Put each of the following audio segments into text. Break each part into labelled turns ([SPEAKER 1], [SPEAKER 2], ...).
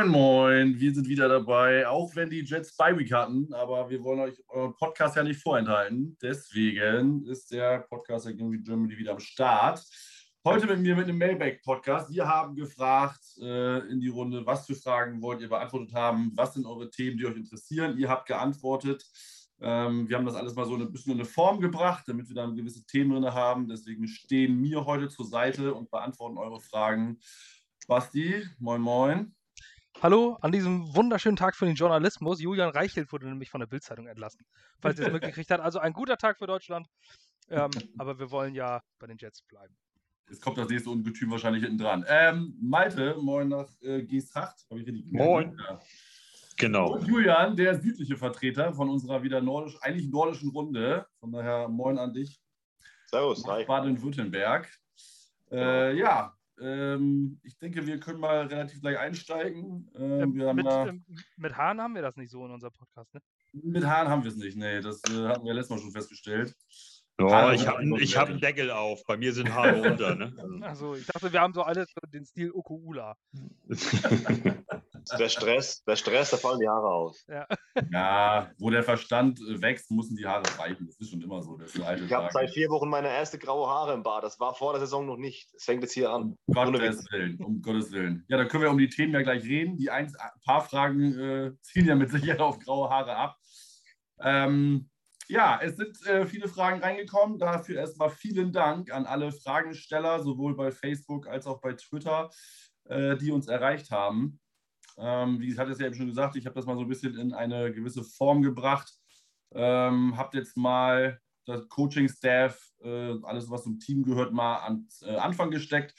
[SPEAKER 1] Moin, moin, wir sind wieder dabei, auch wenn die Jets bei Week hatten, aber wir wollen euch euren Podcast ja nicht vorenthalten. Deswegen ist der Podcast Again Germany wieder am Start. Heute mit mir mit einem Mailback-Podcast. Wir haben gefragt äh, in die Runde, was für Fragen wollt ihr beantwortet haben, was sind eure Themen, die euch interessieren. Ihr habt geantwortet. Ähm, wir haben das alles mal so ein bisschen in eine Form gebracht, damit wir dann gewisse Themen drin haben. Deswegen stehen mir heute zur Seite und beantworten eure Fragen. Basti, moin, moin.
[SPEAKER 2] Hallo, an diesem wunderschönen Tag für den Journalismus. Julian Reichelt wurde nämlich von der Bildzeitung entlassen, falls ihr es mitgekriegt habt. Also ein guter Tag für Deutschland. Ähm, aber wir wollen ja bei den Jets bleiben.
[SPEAKER 1] Jetzt kommt das nächste Ungetüm wahrscheinlich hinten dran. Ähm, Malte, moin nach äh, Geesthacht.
[SPEAKER 3] Habe ich richtig Moin. Ja. Genau.
[SPEAKER 1] Und Julian, der südliche Vertreter von unserer wieder nordisch, eigentlich nordischen Runde. Von daher moin an dich.
[SPEAKER 3] Servus.
[SPEAKER 1] Baden-Württemberg. Äh, ja, ähm, ich denke, wir können mal relativ gleich einsteigen.
[SPEAKER 2] Ähm, ähm mit, da, ähm, mit Hahn haben wir das nicht so in unserem Podcast, ne?
[SPEAKER 1] Mit Hahn haben wir es nicht, nee. Das äh, hatten wir letztes Mal schon festgestellt.
[SPEAKER 3] Ja, ich habe hab einen Deckel auf. Bei mir sind Haare runter. Ne?
[SPEAKER 2] Also ich dachte, wir haben so alles den Stil Okuula.
[SPEAKER 3] der Stress, der Stress, da fallen die Haare aus.
[SPEAKER 1] Ja. ja, wo der Verstand äh, wächst, müssen die Haare reichen. Das ist schon immer so.
[SPEAKER 3] ich habe seit vier Wochen meine erste graue Haare im Bart. Das war vor der Saison noch nicht. Es fängt jetzt hier an.
[SPEAKER 1] Um Gottes Willen, um Gottes Willen. Ja, da können wir um die Themen ja gleich reden. Die ein paar Fragen äh, ziehen ja mit Sicherheit auf graue Haare ab. Ähm, ja, es sind äh, viele Fragen reingekommen. Dafür erstmal vielen Dank an alle Fragensteller, sowohl bei Facebook als auch bei Twitter, äh, die uns erreicht haben. Ähm, wie ich hatte es ja eben schon gesagt, ich habe das mal so ein bisschen in eine gewisse Form gebracht. Ähm, habt jetzt mal das Coaching-Staff, äh, alles, was zum Team gehört, mal an äh, Anfang gesteckt.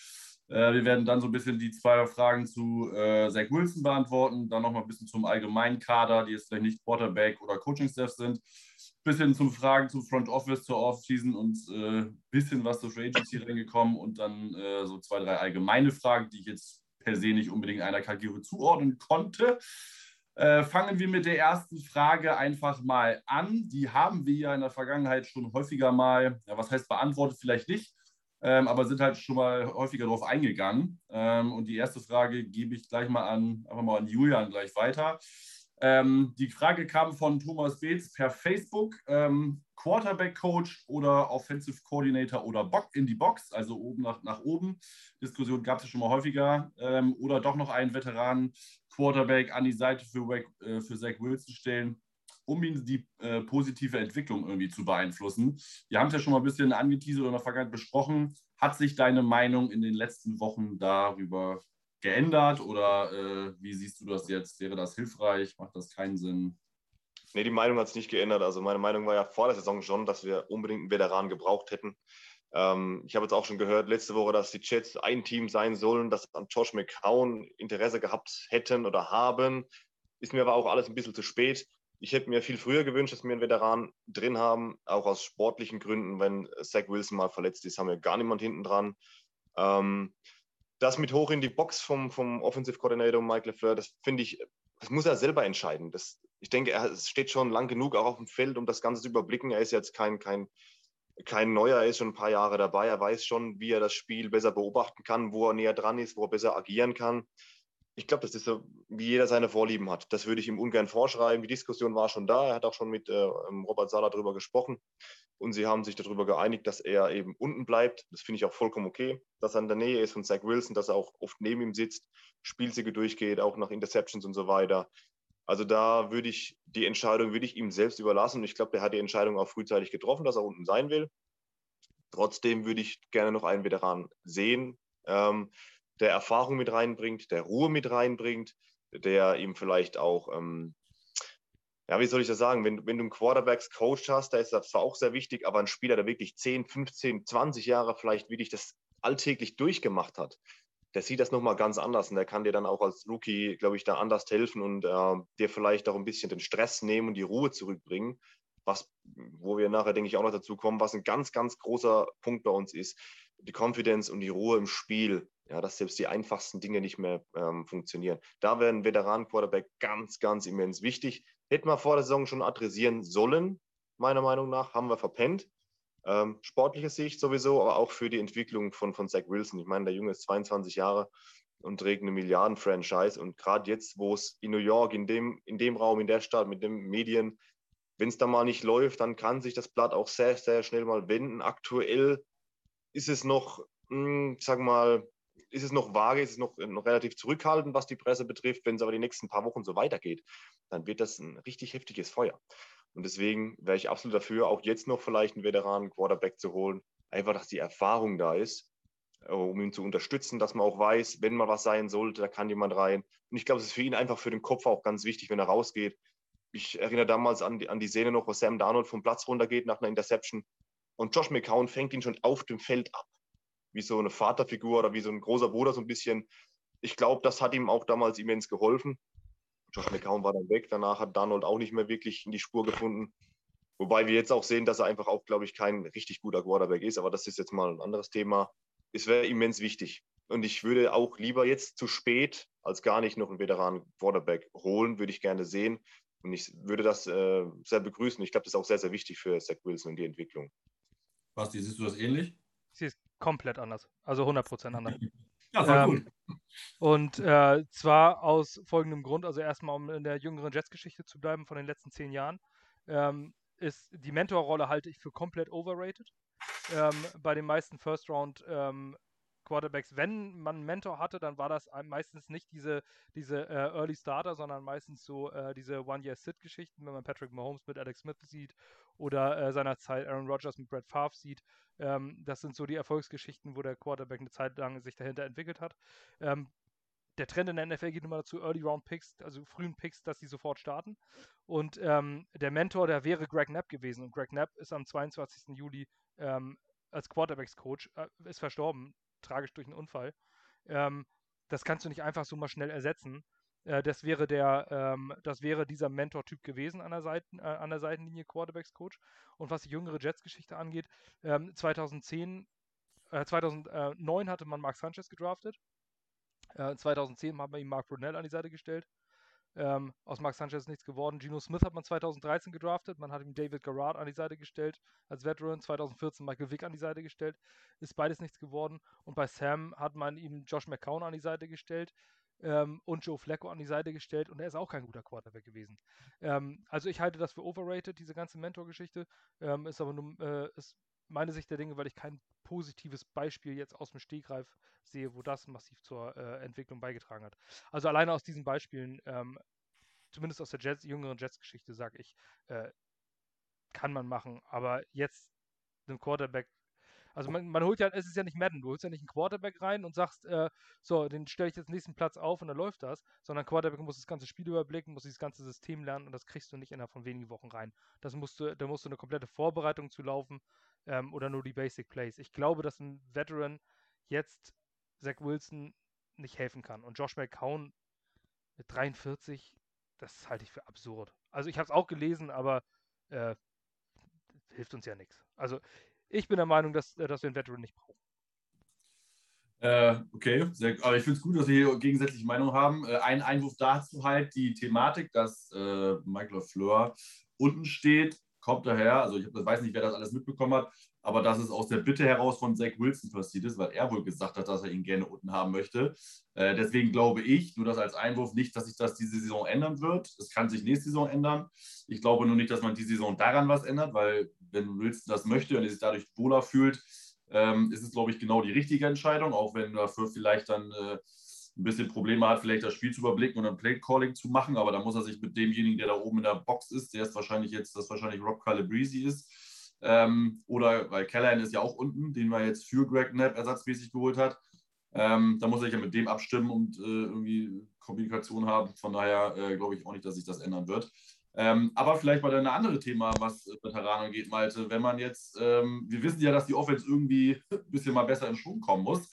[SPEAKER 1] Äh, wir werden dann so ein bisschen die zwei Fragen zu äh, Zach Wilson beantworten, dann nochmal ein bisschen zum allgemeinen Kader, die jetzt vielleicht nicht Quarterback oder Coaching-Staff sind bisschen zum Fragen zum Front Office, zur Offseason und ein äh, bisschen was zur Free Agency reingekommen und dann äh, so zwei, drei allgemeine Fragen, die ich jetzt per se nicht unbedingt einer Kategorie zuordnen konnte. Äh, fangen wir mit der ersten Frage einfach mal an. Die haben wir ja in der Vergangenheit schon häufiger mal, ja, was heißt beantwortet, vielleicht nicht, ähm, aber sind halt schon mal häufiger darauf eingegangen. Ähm, und die erste Frage gebe ich gleich mal an, einfach mal an Julian gleich weiter. Ähm, die Frage kam von Thomas Beetz per Facebook. Ähm, Quarterback-Coach oder Offensive Coordinator oder Bock in die Box, also oben nach, nach oben. Diskussion gab es schon mal häufiger. Ähm, oder doch noch einen Veteran Quarterback an die Seite für, äh, für Zach Wilson stellen, um ihn die äh, positive Entwicklung irgendwie zu beeinflussen. Wir haben es ja schon mal ein bisschen angeteasert oder in der Vergangenheit besprochen. Hat sich deine Meinung in den letzten Wochen darüber geändert oder äh, wie siehst du das jetzt? Wäre das hilfreich? Macht das keinen Sinn?
[SPEAKER 3] Nee, die Meinung hat sich nicht geändert. Also meine Meinung war ja vor der Saison schon, dass wir unbedingt einen Veteran gebraucht hätten. Ähm, ich habe jetzt auch schon gehört letzte Woche, dass die Jets ein Team sein sollen, das an Josh McCown Interesse gehabt hätten oder haben. Ist mir aber auch alles ein bisschen zu spät. Ich hätte mir viel früher gewünscht, dass wir einen Veteran drin haben, auch aus sportlichen Gründen. Wenn Zach Wilson mal verletzt ist, haben wir gar niemand hinten dran. Ähm, das mit hoch in die Box vom, vom Offensive Coordinator Mike LeFleur, das finde ich, das muss er selber entscheiden. Das, ich denke, er steht schon lang genug auch auf dem Feld, um das Ganze zu überblicken. Er ist jetzt kein, kein, kein Neuer, er ist schon ein paar Jahre dabei. Er weiß schon, wie er das Spiel besser beobachten kann, wo er näher dran ist, wo er besser agieren kann ich glaube, das ist so, wie jeder seine Vorlieben hat. Das würde ich ihm ungern vorschreiben. Die Diskussion war schon da. Er hat auch schon mit äh, ähm, Robert Sala darüber gesprochen. Und sie haben sich darüber geeinigt, dass er eben unten bleibt. Das finde ich auch vollkommen okay. Dass er in der Nähe ist von Zach Wilson, dass er auch oft neben ihm sitzt, Spielzüge durchgeht, auch nach Interceptions und so weiter. Also da würde ich die Entscheidung würde ich ihm selbst überlassen. Und ich glaube, der hat die Entscheidung auch frühzeitig getroffen, dass er unten sein will. Trotzdem würde ich gerne noch einen Veteran sehen. Ähm, der Erfahrung mit reinbringt, der Ruhe mit reinbringt, der ihm vielleicht auch, ähm, ja, wie soll ich das sagen, wenn, wenn du einen Quarterbacks-Coach hast, da ist das zwar auch sehr wichtig, aber ein Spieler, der wirklich 10, 15, 20 Jahre vielleicht wirklich das alltäglich durchgemacht hat, der sieht das nochmal ganz anders und der kann dir dann auch als Rookie, glaube ich, da anders helfen und äh, dir vielleicht auch ein bisschen den Stress nehmen und die Ruhe zurückbringen, was, wo wir nachher, denke ich, auch noch dazu kommen, was ein ganz, ganz großer Punkt bei uns ist, die Confidence und die Ruhe im Spiel ja, dass selbst die einfachsten Dinge nicht mehr ähm, funktionieren. Da wäre ein Veteran-Quarterback ganz, ganz immens wichtig. Hätten wir vor der Saison schon adressieren sollen, meiner Meinung nach, haben wir verpennt. Ähm, sportliche Sicht sowieso, aber auch für die Entwicklung von, von Zach Wilson. Ich meine, der Junge ist 22 Jahre. und trägt eine Milliarden-Franchise. Und gerade jetzt, wo es in New York, in dem, in dem Raum, in der Stadt, mit den Medien, wenn es da mal nicht läuft, dann kann sich das Blatt auch sehr, sehr schnell mal wenden. Aktuell ist es noch, mh, hm, sag mal, ist es noch vage, ist es noch, noch relativ zurückhaltend, was die Presse betrifft. Wenn es aber die nächsten paar Wochen so weitergeht, dann wird das ein richtig heftiges Feuer. Und deswegen wäre ich absolut dafür, auch jetzt noch vielleicht einen Veteranen Quarterback zu holen. Einfach, dass die Erfahrung da ist, äh, um ihn zu unterstützen, dass man auch weiß, wenn mal was sein sollte, da kann jemand rein. Und ich glaube, es ist für ihn einfach für den Kopf auch ganz wichtig, wenn er rausgeht. Ich erinnere damals an die, an die Szene noch, wo Sam Darnold vom Platz runtergeht nach einer Interception und Josh McCown fängt ihn schon auf dem Feld ab wie so eine Vaterfigur oder wie so ein großer Bruder so ein bisschen. Ich glaube, das hat ihm auch damals immens geholfen. Josh McCown war dann weg. Danach hat Donald auch nicht mehr wirklich in die Spur gefunden. Wobei wir jetzt auch sehen, dass er einfach auch, glaube ich, kein richtig guter Quarterback ist. Aber das ist jetzt mal ein anderes Thema. Es wäre immens wichtig. Und ich würde auch lieber jetzt zu spät als gar nicht noch einen Veteran Quarterback holen, würde ich gerne sehen. Und ich würde das äh, sehr begrüßen. Ich glaube, das ist auch sehr, sehr wichtig für Zach Wilson und die Entwicklung.
[SPEAKER 1] Basti, siehst du das ähnlich?
[SPEAKER 2] Sie ist komplett anders. Also 100% anders.
[SPEAKER 1] Ja, voll ähm.
[SPEAKER 2] Und äh, zwar aus folgendem Grund, also erstmal, um in der jüngeren Jets-Geschichte zu bleiben von den letzten zehn Jahren, ähm, ist die Mentorrolle halte ich für komplett overrated. Ähm, bei den meisten First-Round ähm, Quarterbacks, wenn man einen Mentor hatte, dann war das meistens nicht diese, diese äh, Early Starter, sondern meistens so äh, diese One-Year-Sit-Geschichten, wenn man Patrick Mahomes mit Alex Smith sieht oder äh, seinerzeit Aaron Rodgers mit Brett Favre sieht. Ähm, das sind so die Erfolgsgeschichten, wo der Quarterback eine Zeit lang sich dahinter entwickelt hat. Ähm, der Trend in der NFL geht immer dazu, Early Round Picks, also frühen Picks, dass die sofort starten. Und ähm, der Mentor, der wäre Greg Knapp gewesen. Und Greg Knapp ist am 22. Juli ähm, als Quarterbacks-Coach, äh, ist verstorben tragisch durch einen Unfall. Ähm, das kannst du nicht einfach so mal schnell ersetzen. Äh, das wäre der, ähm, das wäre dieser Mentor-Typ gewesen an der, Seiten, äh, an der Seitenlinie Quarterbacks-Coach. Und was die jüngere Jets-Geschichte angeht, ähm, 2010, äh, 2009 hatte man Mark Sanchez gedraftet. 2010 äh, hat man ihm Mark Brunell an die Seite gestellt. Ähm, aus Max Sanchez ist nichts geworden. Geno Smith hat man 2013 gedraftet. Man hat ihm David Garrard an die Seite gestellt als Veteran. 2014 Michael Vick an die Seite gestellt. Ist beides nichts geworden. Und bei Sam hat man ihm Josh McCown an die Seite gestellt ähm, und Joe Flacco an die Seite gestellt. Und er ist auch kein guter Quarterback gewesen. Ähm, also ich halte das für overrated, diese ganze Mentor-Geschichte. Ähm, ist aber nur äh, ist meine Sicht der Dinge, weil ich kein positives Beispiel jetzt aus dem Stegreif sehe, wo das massiv zur äh, Entwicklung beigetragen hat. Also alleine aus diesen Beispielen, ähm, zumindest aus der Jets, jüngeren Jets-Geschichte, sage ich, äh, kann man machen. Aber jetzt einen Quarterback also man, man, holt ja, es ist ja nicht Madden, du holst ja nicht einen Quarterback rein und sagst, äh, so, den stelle ich jetzt nächsten Platz auf und dann läuft das, sondern Quarterback muss das ganze Spiel überblicken, muss dieses ganze System lernen und das kriegst du nicht innerhalb von wenigen Wochen rein. Das musst du, da musst du eine komplette Vorbereitung zu laufen ähm, oder nur die Basic Plays. Ich glaube, dass ein Veteran jetzt Zach Wilson nicht helfen kann. Und Josh McCown mit 43, das halte ich für absurd. Also ich habe es auch gelesen, aber äh, hilft uns ja nichts. Also ich bin der Meinung, dass, äh, dass wir einen Veteran nicht brauchen.
[SPEAKER 1] Äh, okay, sehr, aber ich finde es gut, dass wir hier gegensätzliche Meinungen haben. Äh, ein Einwurf dazu halt die Thematik, dass äh, Michael Fleur unten steht, kommt daher, also ich weiß nicht, wer das alles mitbekommen hat, aber dass es aus der Bitte heraus von Zach Wilson passiert ist, weil er wohl gesagt hat, dass er ihn gerne unten haben möchte. Äh, deswegen glaube ich, nur das als Einwurf, nicht, dass sich das diese Saison ändern wird. Es kann sich nächste Saison ändern. Ich glaube nur nicht, dass man die Saison daran was ändert, weil wenn Wilson das möchte und er sich dadurch wohler fühlt, ähm, ist es, glaube ich, genau die richtige Entscheidung, auch wenn dafür vielleicht dann äh, ein bisschen Probleme hat, vielleicht das Spiel zu überblicken und ein Play-Calling zu machen, aber da muss er sich mit demjenigen, der da oben in der Box ist, der ist wahrscheinlich jetzt, das wahrscheinlich Rob Calabrese ist, ähm, oder weil Callahan ist ja auch unten, den man jetzt für Greg Knapp ersatzmäßig geholt hat. Ähm, da muss ich ja mit dem abstimmen und äh, irgendwie Kommunikation haben. Von daher äh, glaube ich auch nicht, dass sich das ändern wird. Ähm, aber vielleicht mal ein anderes Thema, was Veteranen angeht, Malte. Wenn man jetzt, ähm, wir wissen ja, dass die Offense irgendwie ein bisschen mal besser in Schwung kommen muss.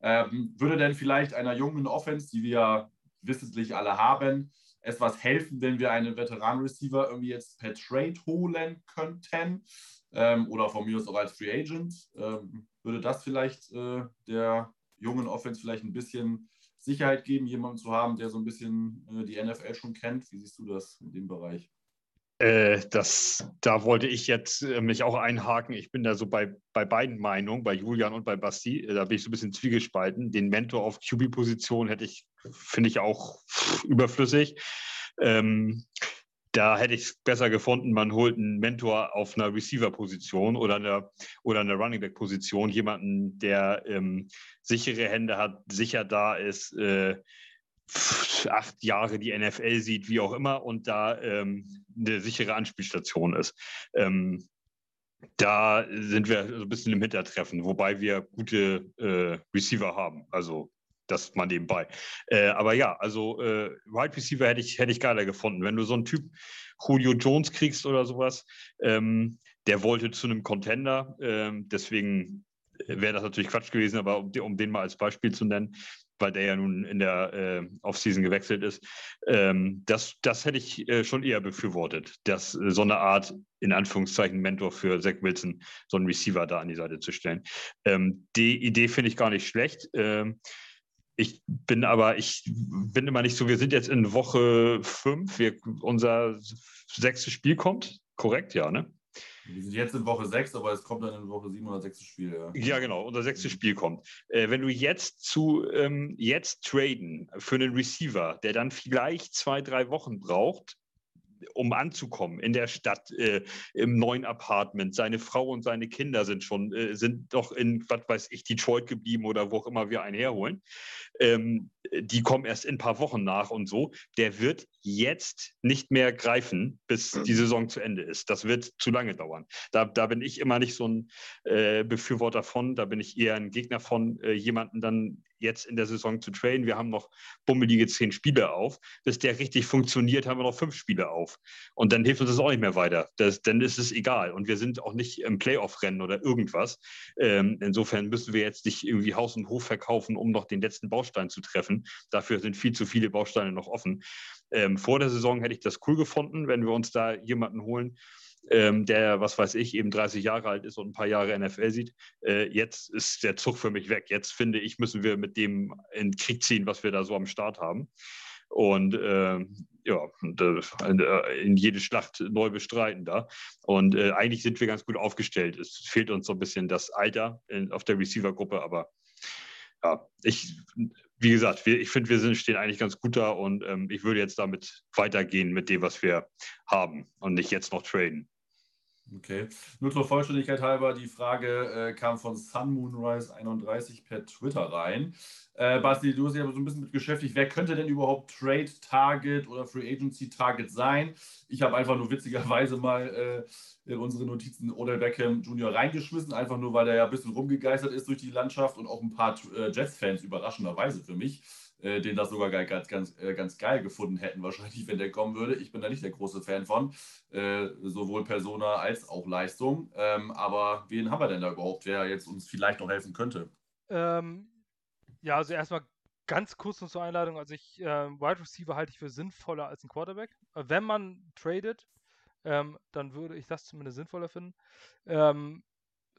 [SPEAKER 1] Ähm, würde denn vielleicht einer jungen Offense, die wir wissentlich alle haben, etwas helfen, wenn wir einen Veteran-Receiver irgendwie jetzt per Trade holen könnten? ähm, oder von mir aus auch als Free Agent. Ähm, würde das vielleicht äh, der jungen Offense vielleicht ein bisschen Sicherheit geben, jemanden zu haben, der so ein bisschen äh, die NFL schon kennt? Wie siehst du das in dem Bereich?
[SPEAKER 4] Äh, das, da wollte ich jetzt äh, mich auch einhaken. Ich bin da so bei, bei beiden Meinungen, bei Julian und bei Basti. Äh, da bin ich so ein bisschen zwiegespalten. Den Mentor auf QB-Position hätte ich, finde ich auch überflüssig. Ähm, da hätte ich es besser gefunden, man holt einen Mentor auf einer Receiver-Position oder einer, oder einer Running Back-Position, jemanden, der ähm, sichere Hände hat, sicher da ist, äh, acht Jahre die NFL sieht, wie auch immer, und da ähm, eine sichere Anspielstation ist. Ähm, da sind wir so ein bisschen im Hintertreffen, wobei wir gute äh, Receiver haben. Also das mal nebenbei. Äh, aber ja, also äh, Wide Receiver hätte ich, hätte ich geiler gefunden. Wenn du so einen Typ Julio Jones kriegst oder sowas, ähm, der wollte zu einem Contender, ähm, deswegen wäre das natürlich Quatsch gewesen, aber um, um, den mal als Beispiel zu nennen, weil der ja nun in der äh, Offseason gewechselt ist. Ähm, das, das hätte ich äh, schon eher befürwortet, dass äh, so eine Art, in Anführungszeichen, Mentor für Zach Wilson, so einen Receiver da an die Seite zu stellen. Ähm, die Idee finde ich gar nicht schlecht. Ähm, ich bin aber, ich bin immer nicht so, wir sind jetzt in Woche fünf, wir, unser sechstes Spiel kommt, korrekt, ja, ne?
[SPEAKER 1] Wir sind jetzt in Woche 6, aber es kommt dann in Woche 7 oder 6. Spiel. Ja,
[SPEAKER 4] ja genau, unser sechstes Spiel kommt. Äh, wenn du jetzt zu ähm, jetzt traden für einen Receiver, der dann vielleicht zwei, drei Wochen braucht, um anzukommen in der Stadt, äh, im neuen Apartment. Seine Frau und seine Kinder sind schon, äh, sind doch in, was weiß ich, Detroit geblieben oder wo auch immer wir einen herholen. Ähm, die kommen erst in ein paar Wochen nach und so. Der wird jetzt nicht mehr greifen, bis die Saison zu Ende ist. Das wird zu lange dauern. Da, da bin ich immer nicht so ein äh, Befürworter von. Da bin ich eher ein Gegner von, äh, jemanden dann jetzt in der Saison zu traden. Wir haben noch bummelige zehn Spiele auf. Bis der richtig funktioniert, haben wir noch fünf Spiele auf. Und dann hilft uns das auch nicht mehr weiter. Das, dann ist es egal. Und wir sind auch nicht im Playoff-Rennen oder irgendwas. Ähm, insofern müssen wir jetzt nicht irgendwie Haus und Hof verkaufen, um noch den letzten Baustein zu treffen. Dafür sind viel zu viele Bausteine noch offen. Ähm, vor der Saison hätte ich das cool gefunden, wenn wir uns da jemanden holen, ähm, der, was weiß ich, eben 30 Jahre alt ist und ein paar Jahre NFL sieht. Äh, jetzt ist der Zug für mich weg. Jetzt finde ich, müssen wir mit dem in den Krieg ziehen, was wir da so am Start haben. Und äh, ja, äh, in jede Schlacht neu bestreiten da. Und äh, eigentlich sind wir ganz gut aufgestellt. Es fehlt uns so ein bisschen das Alter in, auf der Receiver-Gruppe, aber ja, ich, wie gesagt, wir, ich finde, wir sind, stehen eigentlich ganz gut da und ähm, ich würde jetzt damit weitergehen mit dem, was wir haben und nicht jetzt noch traden.
[SPEAKER 1] Okay. Nur zur Vollständigkeit halber, die Frage äh, kam von Sun Moonrise 31 per Twitter rein. Äh, Basti, du hast ja so ein bisschen mit beschäftigt. Wer könnte denn überhaupt Trade Target oder Free Agency Target sein? Ich habe einfach nur witzigerweise mal äh, in unsere Notizen Odell Beckham Jr. reingeschmissen, einfach nur, weil er ja ein bisschen rumgegeistert ist durch die Landschaft und auch ein paar äh, Jets-Fans überraschenderweise für mich äh, den das sogar ganz, ganz, äh, ganz geil gefunden hätten, wahrscheinlich, wenn der kommen würde. Ich bin da nicht der große Fan von, äh, sowohl Persona als auch Leistung. Ähm, aber wen haben wir denn da überhaupt, wer jetzt uns vielleicht noch helfen könnte?
[SPEAKER 2] Ähm, ja, also erstmal ganz kurz noch zur Einladung. Also ich, äh, Wide Receiver halte ich für sinnvoller als ein Quarterback. Äh, wenn man tradet, ähm, dann würde ich das zumindest sinnvoller finden. Ähm,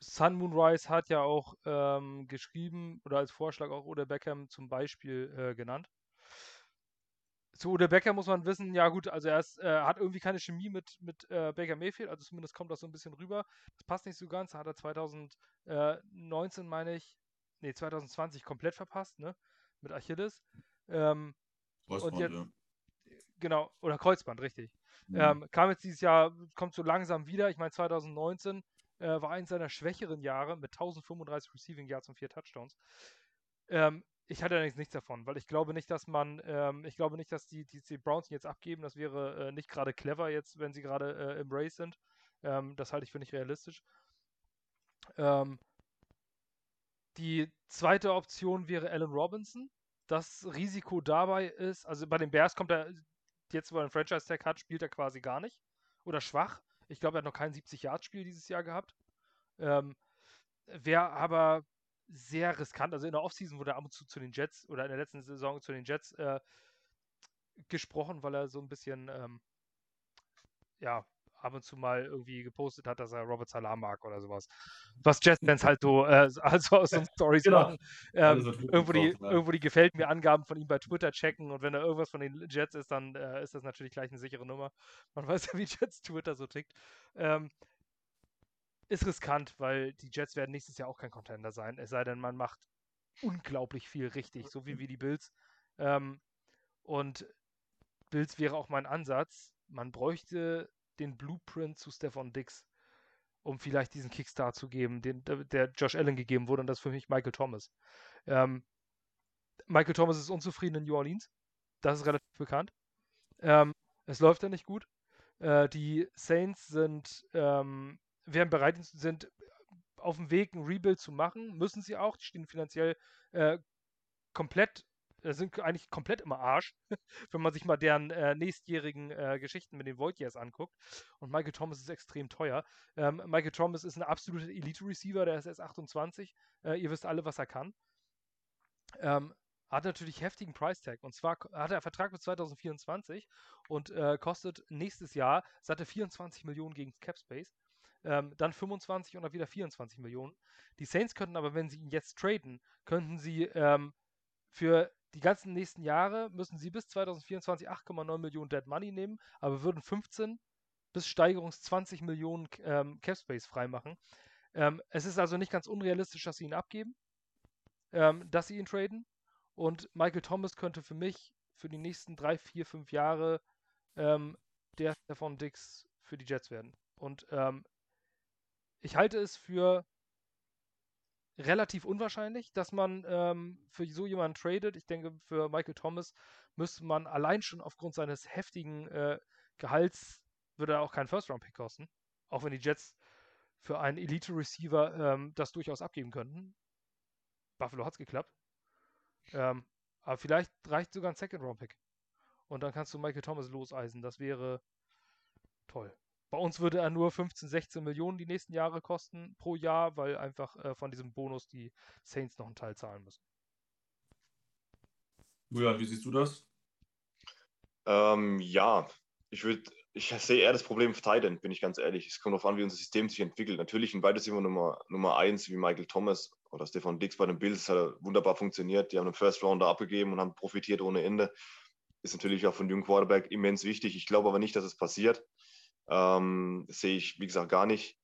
[SPEAKER 2] Sun Moonrise hat ja auch ähm, geschrieben oder als Vorschlag auch Oder Beckham zum Beispiel äh, genannt. Zu Oder Beckham muss man wissen, ja gut, also er ist, äh, hat irgendwie keine Chemie mit, mit äh, Baker Mayfield, also zumindest kommt das so ein bisschen rüber. Das passt nicht so ganz, hat er 2019, meine ich, nee, 2020 komplett verpasst, ne? Mit Achilles. Ähm, Kreuzband, jetzt, ja. Genau, oder Kreuzband, richtig. Mhm. Ähm, kam jetzt dieses Jahr, kommt so langsam wieder. Ich meine, 2019 äh, war eins seiner schwächeren Jahre mit 1035 Receiving Yards und vier Touchdowns. Ähm, ich hatte allerdings nichts davon, weil ich glaube nicht, dass man, ähm, ich glaube nicht, dass die, die, die Browns jetzt abgeben. Das wäre äh, nicht gerade clever jetzt, wenn sie gerade äh, im Race sind. Ähm, das halte ich für nicht realistisch. Ähm, die zweite Option wäre Allen Robinson. Das Risiko dabei ist, also bei den Bears kommt er jetzt, wo er einen Franchise-Tag hat, spielt er quasi gar nicht oder schwach. Ich glaube, er hat noch kein 70-Yard-Spiel dieses Jahr gehabt. Ähm, Wäre aber sehr riskant. Also in der Offseason wurde er ab und zu zu den Jets oder in der letzten Saison zu den Jets äh, gesprochen, weil er so ein bisschen ähm, ja, ab und zu mal irgendwie gepostet hat, dass er Robert Salah mag oder sowas. Was Jets-Fans halt so äh, also aus so Stories genau. machen. Ähm, irgendwo, die, drauf, irgendwo die gefällt mir Angaben von ihm bei Twitter checken und wenn da irgendwas von den Jets ist, dann äh, ist das natürlich gleich eine sichere Nummer. Man weiß ja, wie Jets Twitter so tickt. Ähm, ist riskant, weil die Jets werden nächstes Jahr auch kein Contender sein, es sei denn, man macht unglaublich viel richtig, so wie, wie die Bills. Ähm, und Bills wäre auch mein Ansatz. Man bräuchte den Blueprint zu Stefan Dix, um vielleicht diesen Kickstart zu geben, den, der Josh Allen gegeben wurde. Und das ist für mich Michael Thomas. Ähm, Michael Thomas ist unzufrieden in New Orleans. Das ist relativ bekannt. Ähm, es läuft da nicht gut. Äh, die Saints sind, ähm, wären bereit, sind auf dem Weg, ein Rebuild zu machen. Müssen sie auch. Die stehen finanziell äh, komplett sind eigentlich komplett im Arsch, wenn man sich mal deren äh, nächstjährigen äh, Geschichten mit den Voidyears anguckt. Und Michael Thomas ist extrem teuer. Ähm, Michael Thomas ist ein absoluter Elite-Receiver, der ist erst 28. Äh, ihr wisst alle, was er kann. Ähm, hat natürlich heftigen Price-Tag. Und zwar hat er einen Vertrag bis 2024 und äh, kostet nächstes Jahr, satte 24 Millionen gegen Capspace. Ähm, dann 25 und dann wieder 24 Millionen. Die Saints könnten aber, wenn sie ihn jetzt traden, könnten sie ähm, für die ganzen nächsten Jahre müssen sie bis 2024 8,9 Millionen Dead Money nehmen, aber würden 15 bis Steigerungs 20 Millionen ähm, Capspace freimachen. Ähm, es ist also nicht ganz unrealistisch, dass sie ihn abgeben, ähm, dass sie ihn traden. Und Michael Thomas könnte für mich für die nächsten drei, vier, fünf Jahre ähm, der Stefan Dix für die Jets werden. Und ähm, ich halte es für relativ unwahrscheinlich, dass man ähm, für so jemanden tradet. Ich denke, für Michael Thomas müsste man allein schon aufgrund seines heftigen äh, Gehalts, würde er auch keinen First-Round-Pick kosten. Auch wenn die Jets für einen Elite-Receiver ähm, das durchaus abgeben könnten. Buffalo hat es geklappt. Ähm, aber vielleicht reicht sogar ein Second-Round-Pick. Und dann kannst du Michael Thomas loseisen. Das wäre toll. Bei uns würde er nur 15, 16 Millionen die nächsten Jahre kosten pro Jahr, weil einfach äh, von diesem Bonus die Saints noch einen Teil zahlen müssen.
[SPEAKER 1] Julian, wie siehst du das?
[SPEAKER 3] Ähm, ja, ich würde, ich sehe eher das Problem für Titan, bin ich ganz ehrlich. Es kommt darauf an, wie unser System sich entwickelt. Natürlich ein weiteres immer Nummer, Nummer eins wie Michael Thomas oder Stefan Dix bei den Bills hat wunderbar funktioniert. Die haben einen First Rounder abgegeben und haben profitiert ohne Ende. Ist natürlich auch von jungen Quarterback immens wichtig. Ich glaube aber nicht, dass es passiert. Ähm, sehe ich, wie gesagt, gar nicht.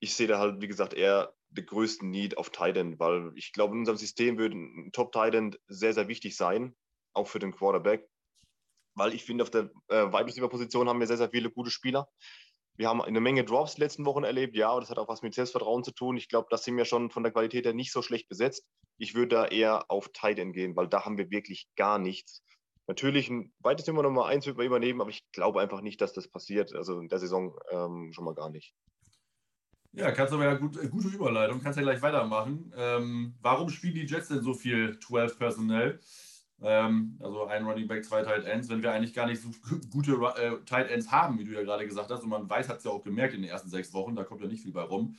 [SPEAKER 3] Ich sehe da halt, wie gesagt, eher den größten Need auf Titan, weil ich glaube, in unserem System würde ein Top Titan sehr, sehr wichtig sein, auch für den Quarterback. Weil ich finde, auf der äh, Wide Position haben wir sehr, sehr viele gute Spieler. Wir haben eine Menge Drops die letzten Wochen erlebt, ja, und das hat auch was mit Selbstvertrauen zu tun. Ich glaube, das sind wir schon von der Qualität her nicht so schlecht besetzt. Ich würde da eher auf Titan gehen, weil da haben wir wirklich gar nichts. Natürlich ein weites Nummer Nummer eins wird man übernehmen, aber ich glaube einfach nicht, dass das passiert. Also in der Saison ähm, schon mal gar nicht.
[SPEAKER 1] Ja, kannst du aber ja gut, äh, gute Überleitung, kannst ja gleich weitermachen. Ähm, warum spielen die Jets denn so viel 12 Personell? Ähm, also ein Running Back, zwei Tight Ends, wenn wir eigentlich gar nicht so gute äh, Tight Ends haben, wie du ja gerade gesagt hast. Und man weiß, hat es ja auch gemerkt in den ersten sechs Wochen, da kommt ja nicht viel bei rum.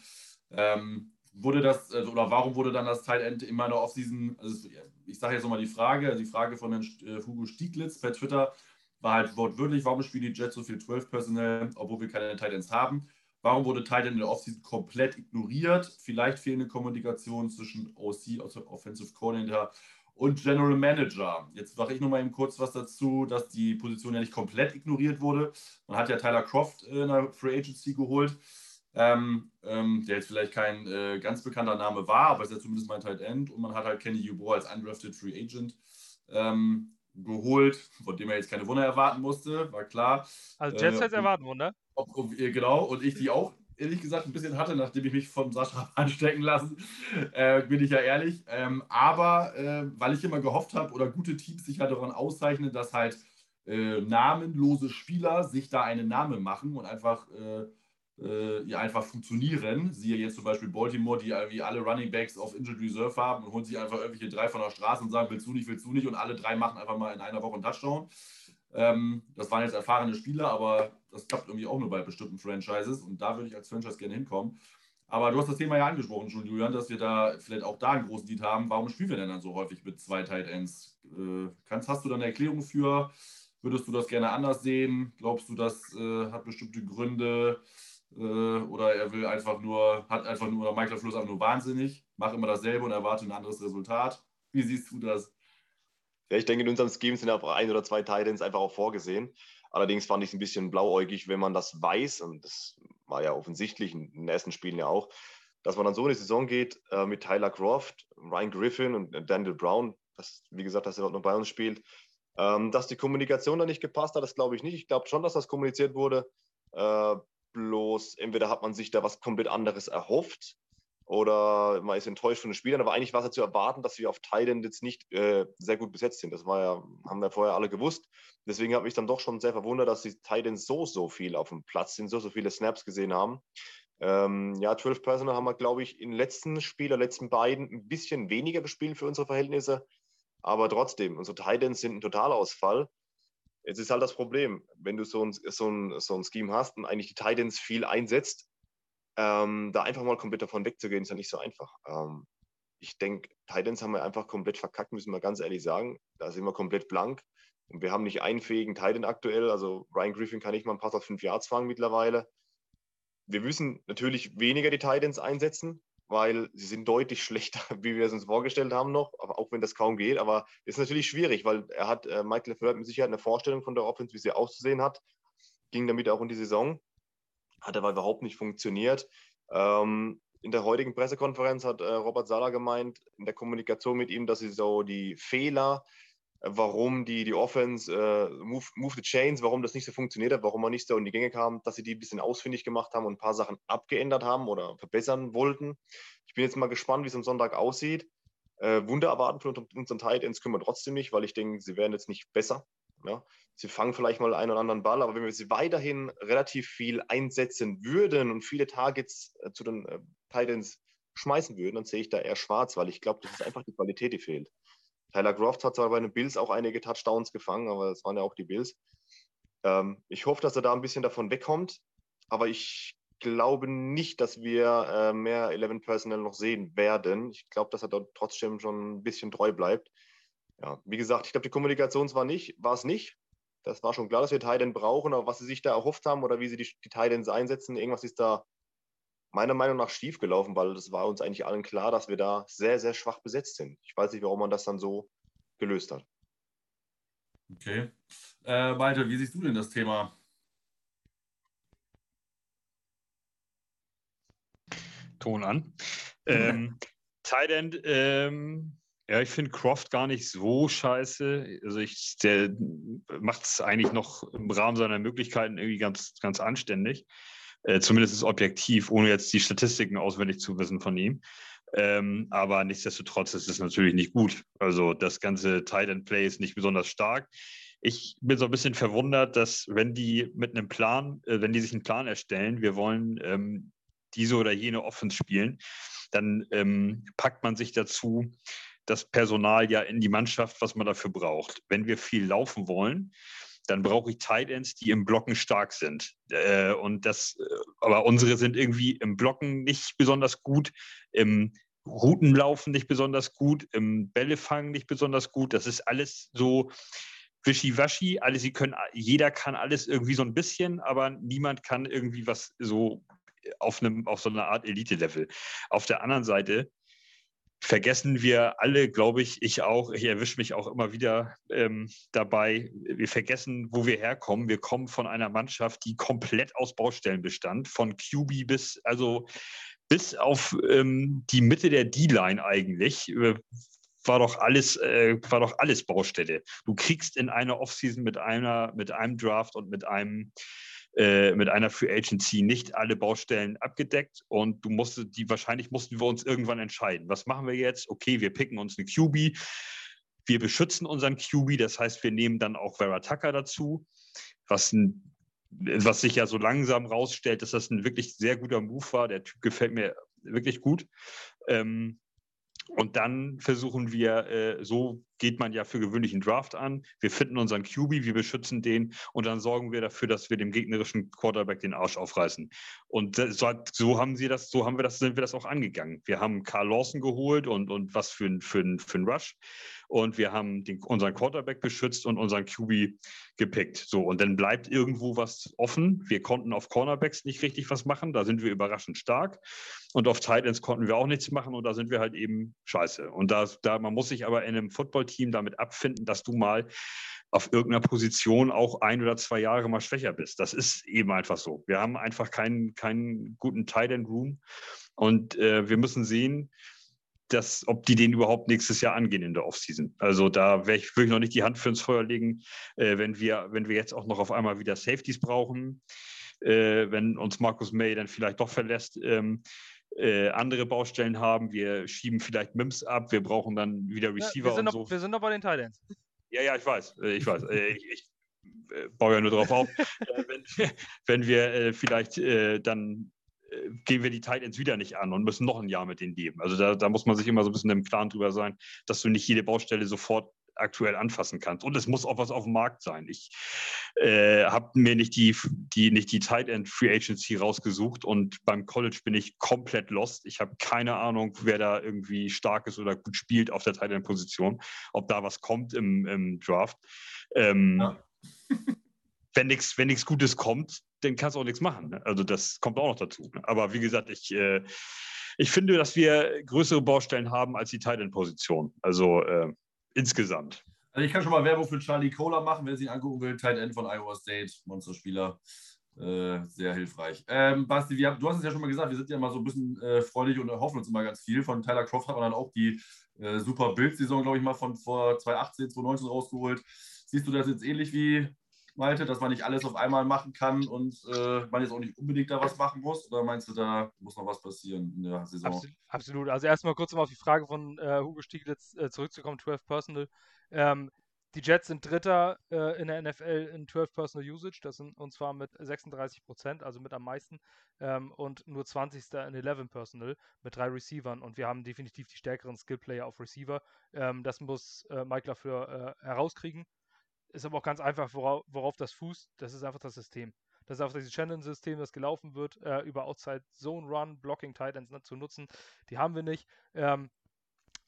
[SPEAKER 1] Ähm, wurde das, also, oder warum wurde dann das Tight End in meiner Offseason, also ich sage jetzt nochmal die Frage, die Frage von Herrn äh, Hugo Stieglitz per Twitter war halt wortwörtlich, warum spielen die Jets so viel 12 Personal, obwohl wir keine Tight Ends haben? Warum wurde Tight End in der Offseason komplett ignoriert? Vielleicht fehlende Kommunikation zwischen OC, also Offensive Coordinator, und General Manager. Jetzt mache ich nochmal eben kurz was dazu, dass die Position ja nicht komplett ignoriert wurde. Man hat ja Tyler Croft in der Free Agency geholt ähm, ähm, der jetzt vielleicht kein äh, ganz bekannter Name war, aber ist ja zumindest mein Tight End. Und man hat halt Kenny Hubo als undrafted Free Agent ähm, geholt, von dem er jetzt keine Wunder erwarten musste, war klar.
[SPEAKER 2] Also Jets äh, erwarten Wunder.
[SPEAKER 1] Ob, ob, genau, und ich die auch ehrlich gesagt ein bisschen hatte, nachdem ich mich von Sascha anstecken lassen, äh, bin ich ja ehrlich. Ähm, aber äh, weil ich immer gehofft habe oder gute Teams sich halt daran auszeichnen, dass halt äh, namenlose Spieler sich da einen Namen machen und einfach äh, ja einfach funktionieren. Siehe jetzt zum Beispiel Baltimore, die irgendwie alle Running Backs auf Injured Reserve haben und holen sich einfach irgendwelche drei von der Straße und sagen, willst du nicht, willst du nicht und alle drei machen einfach mal in einer Woche einen Touchdown. Ähm, das waren jetzt erfahrene Spieler, aber das klappt irgendwie auch nur bei bestimmten Franchises und da würde ich als Franchise gerne hinkommen. Aber du hast das Thema ja angesprochen schon, Julian, dass wir da vielleicht auch da einen großen Lied haben. Warum spielen wir denn dann so häufig mit zwei Tight Ends? Äh, kannst, hast du da eine Erklärung für? Würdest du das gerne anders sehen? Glaubst du, das äh, hat bestimmte Gründe? Äh, oder er will einfach nur, hat einfach nur, oder Michael Fluss einfach nur wahnsinnig, mach immer dasselbe und erwarte ein anderes Resultat. Wie siehst du das?
[SPEAKER 3] Ja, ich denke, in unserem Scheme sind einfach ein oder zwei Titans einfach auch vorgesehen. Allerdings fand ich es ein bisschen blauäugig, wenn man das weiß, und das war ja offensichtlich in den ersten Spielen ja auch, dass man dann so in die Saison geht äh, mit Tyler Croft, Ryan Griffin und Daniel Brown, das, wie gesagt, dass er dort noch bei uns spielt. Ähm, dass die Kommunikation da nicht gepasst hat, das glaube ich nicht. Ich glaube schon, dass das kommuniziert wurde. Äh, bloß entweder hat man sich da was komplett anderes erhofft oder man ist enttäuscht von den Spielern. Aber eigentlich war es ja zu erwarten, dass wir auf Thailand jetzt nicht äh, sehr gut besetzt sind. Das war ja, haben wir vorher alle gewusst. Deswegen habe ich dann doch schon sehr verwundert, dass die Titans so, so viel auf dem Platz sind, so, so viele Snaps gesehen haben. Ähm, ja, 12 Personal haben wir, glaube ich, den letzten Spiel, der letzten beiden, ein bisschen weniger gespielt für unsere Verhältnisse. Aber trotzdem, unsere Titans sind ein Totalausfall. Jetzt ist halt das Problem, wenn du so ein, so ein, so ein Scheme hast und eigentlich die Titans viel einsetzt, ähm, da einfach mal komplett davon wegzugehen, ist ja nicht so einfach. Ähm, ich denke, Titans haben wir einfach komplett verkackt, müssen wir ganz ehrlich sagen. Da sind wir komplett blank. Und wir haben nicht einen fähigen Titan aktuell. Also Ryan Griffin kann nicht mal einen Pass auf fünf Yards fangen mittlerweile. Wir müssen natürlich weniger die Titans einsetzen, weil sie sind deutlich schlechter, wie wir es uns vorgestellt haben noch, auch wenn das kaum geht. Aber es ist natürlich schwierig, weil er hat, äh, Michael LeFleur mit Sicherheit eine Vorstellung von der Offense, wie sie auszusehen hat. Ging damit auch in die Saison hat aber überhaupt nicht funktioniert. Ähm, in der heutigen Pressekonferenz hat äh, Robert Sala gemeint, in der Kommunikation mit ihm, dass sie so die Fehler, warum die, die Offense, äh, move, move the Chains, warum das nicht so funktioniert hat, warum man nicht so in die Gänge kam, dass sie die ein bisschen ausfindig gemacht haben und ein paar Sachen abgeändert haben oder verbessern wollten. Ich bin jetzt mal gespannt, wie es am Sonntag aussieht. Äh, Wunder erwarten von unseren Titans können wir trotzdem nicht, weil ich denke, sie werden jetzt nicht besser. Ja? Sie fangen vielleicht mal einen oder anderen Ball, aber wenn wir sie weiterhin relativ viel einsetzen würden und viele Targets äh, zu den äh, Titans schmeißen würden, dann sehe ich da eher schwarz, weil ich glaube, das ist einfach die Qualität, die fehlt. Tyler Groft hat zwar bei den Bills auch einige Touchdowns gefangen, aber das waren ja auch die Bills. Ähm, ich hoffe, dass er da ein bisschen davon wegkommt, aber ich glaube nicht, dass wir äh, mehr 11 Personnel noch sehen werden. Ich glaube, dass er dort trotzdem schon ein bisschen treu bleibt ja, wie gesagt, ich glaube, die Kommunikation war nicht, war es nicht. Das war schon klar, dass wir Titans brauchen, aber was sie sich da erhofft haben oder wie sie die, die Titans einsetzen, irgendwas ist da meiner Meinung nach schief gelaufen, weil das war uns eigentlich allen klar, dass wir da sehr, sehr schwach besetzt sind. Ich weiß nicht, warum man das dann so gelöst hat.
[SPEAKER 1] Okay. Äh, Malte, wie siehst du denn das Thema?
[SPEAKER 4] Ton an. ähm, Tight ähm, ja, ich finde Croft gar nicht so scheiße. Also ich, der macht es eigentlich noch im Rahmen seiner Möglichkeiten irgendwie ganz, ganz anständig. Äh, zumindest ist objektiv, ohne jetzt die Statistiken auswendig zu wissen von ihm. Ähm, aber nichtsdestotrotz ist es natürlich nicht gut. Also das ganze Tight End Play ist nicht besonders stark. Ich bin so ein bisschen verwundert, dass wenn die mit einem Plan, äh, wenn die sich einen Plan erstellen, wir wollen ähm, diese oder jene Offense spielen, dann ähm, packt man sich dazu, das Personal ja in die Mannschaft, was man dafür braucht. Wenn wir viel laufen wollen, dann brauche ich Tight Ends, die im Blocken stark sind. Äh, und das, äh, aber unsere sind irgendwie im Blocken nicht besonders gut, im Routenlaufen nicht besonders gut, im Bällefangen nicht besonders gut. Das ist alles so wischiwaschi. Alle, sie können, jeder kann alles irgendwie so ein bisschen, aber niemand kann irgendwie was so auf einem, auf so einer Art Elite-Level. Auf der anderen Seite vergessen wir alle, glaube ich, ich auch, ich erwische mich auch immer wieder ähm, dabei, wir vergessen, wo wir herkommen. Wir kommen von einer Mannschaft, die komplett aus Baustellen bestand, von QB bis, also bis auf ähm, die Mitte der D-Line eigentlich. Äh, war doch alles, äh, war doch alles Baustelle. Du kriegst in einer Offseason mit einer, mit einem Draft und mit einem äh, mit einer Free Agency nicht alle Baustellen abgedeckt und du musstest die wahrscheinlich mussten wir uns irgendwann entscheiden. Was machen wir jetzt? Okay, wir picken uns eine QB. Wir beschützen unseren QB, das heißt, wir nehmen dann auch Vera Tucker dazu, was ein was sich ja so langsam rausstellt, dass das ein wirklich sehr guter Move war. Der Typ gefällt mir wirklich gut. Ähm, und dann versuchen wir, äh, so geht man ja für gewöhnlichen Draft an. Wir finden unseren QB, wir beschützen den und dann sorgen wir dafür, dass wir dem gegnerischen Quarterback den Arsch aufreißen. Und so, so haben sie das, so haben wir das, sind wir das auch angegangen. Wir haben Carl Lawson geholt und, und was für ein, für ein, für ein Rush. Und wir haben den, unseren Quarterback beschützt und unseren QB gepickt. So, und dann bleibt irgendwo was offen. Wir konnten auf Cornerbacks nicht richtig was machen. Da sind wir überraschend stark. Und auf Titans konnten wir auch nichts machen. Und da sind wir halt eben scheiße. Und da, da man muss sich aber in einem Footballteam damit abfinden, dass du mal auf irgendeiner Position auch ein oder zwei Jahre mal schwächer bist. Das ist eben einfach so. Wir haben einfach keinen, keinen guten Tight End Room und äh, wir müssen sehen, dass, ob die den überhaupt nächstes Jahr angehen in der Offseason. Also da werde ich noch nicht die Hand für ins Feuer legen, äh, wenn, wir, wenn wir jetzt auch noch auf einmal wieder Safeties brauchen, äh, wenn uns Markus May dann vielleicht doch verlässt. Ähm, äh, andere Baustellen haben, wir schieben vielleicht Mims ab, wir brauchen dann wieder Receiver
[SPEAKER 2] ja, wir
[SPEAKER 4] und
[SPEAKER 2] noch,
[SPEAKER 4] so.
[SPEAKER 2] Wir sind noch bei den Titans.
[SPEAKER 4] Ja, ja, ich weiß, äh, ich weiß. Äh, ich, ich äh, baue ja nur darauf auf, wenn, wenn, wir vielleicht dann gehen wir die Titans wieder nicht an und müssen noch ein Jahr mit denen leben. Also da, da muss man sich immer so ein bisschen im Klaren drüber sein, dass du nicht jede Baustelle sofort aktuell anfassen kannst. Und es muss auch was auf dem Markt sein. Ich äh, habe mir nicht die, die, nicht die Tight End Free Agency rausgesucht und beim College bin ich komplett lost. Ich habe keine Ahnung, wer da irgendwie stark ist oder gut spielt auf der Tight End Position, ob da was kommt im, im Draft. Ähm, ja. wenn nichts wenn Gutes kommt, dann kannst du auch nichts machen. Ne? Also das kommt auch noch dazu. Ne? Aber wie gesagt, ich, äh, ich finde, dass wir größere Baustellen haben als die Tight-End-Position. Also äh, insgesamt.
[SPEAKER 1] Also ich kann schon mal Werbung für Charlie Kohler machen, wer sich angucken will. Tight End von Iowa State, Monsterspieler. Äh, sehr hilfreich. Ähm, Basti, haben, du hast es ja schon mal gesagt, wir sind ja mal so ein bisschen äh, freudig und hoffen uns immer ganz viel. Von Tyler Croft hat man dann auch die äh, super Bild-Saison, glaube ich, mal von vor 2018, 2019 rausgeholt. Siehst du das jetzt ähnlich wie Malte, dass man nicht alles auf einmal machen kann und äh, man jetzt auch nicht unbedingt da was machen muss? Oder meinst du, da muss noch was passieren in der Saison?
[SPEAKER 2] Absolut. absolut. Also erstmal kurz um auf die Frage von äh, Hugo Stieglitz äh, zurückzukommen, 12 Personal. Ähm, die Jets sind Dritter äh, in der NFL in 12 Personal Usage, das sind und zwar mit 36 Prozent, also mit am meisten, ähm, und nur 20. in 11 Personal mit drei Receivern. Und wir haben definitiv die stärkeren Skill-Player auf Receiver. Ähm, das muss äh, Mike Lafleur äh, herauskriegen. Ist aber auch ganz einfach, worauf, worauf das fußt. Das ist einfach das System. Das ist einfach dieses Shannon-System, das gelaufen wird, äh, über Outside Zone Run, Blocking Titans ne, zu nutzen. Die haben wir nicht. Ähm,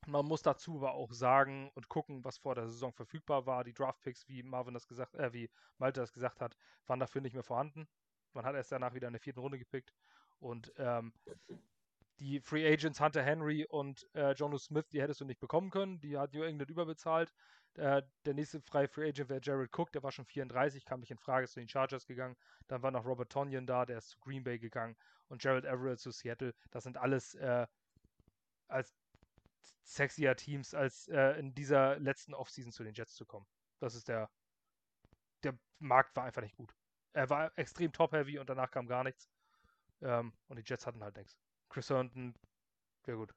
[SPEAKER 2] man muss dazu aber auch sagen und gucken, was vor der Saison verfügbar war. Die Draftpicks, wie Marvin das gesagt, äh, wie Malte das gesagt hat, waren dafür nicht mehr vorhanden. Man hat erst danach wieder in der vierten Runde gepickt. Und ähm, die Free Agents Hunter Henry und äh, Jono Smith, die hättest du nicht bekommen können. Die hat New England überbezahlt. Äh, der nächste freie Free Agent wäre Jared Cook, der war schon 34, kam nicht in Frage, ist zu den Chargers gegangen. Dann war noch Robert Tonyan da, der ist zu Green Bay gegangen. Und Jared Everett zu Seattle. Das sind alles äh, als sexier Teams, als äh, in dieser letzten Offseason zu den Jets zu kommen. Das ist der. Der Markt war einfach nicht gut. Er war extrem top-heavy und danach kam gar nichts. Ähm, und die Jets hatten halt nichts. Chris Herndon, ja gut.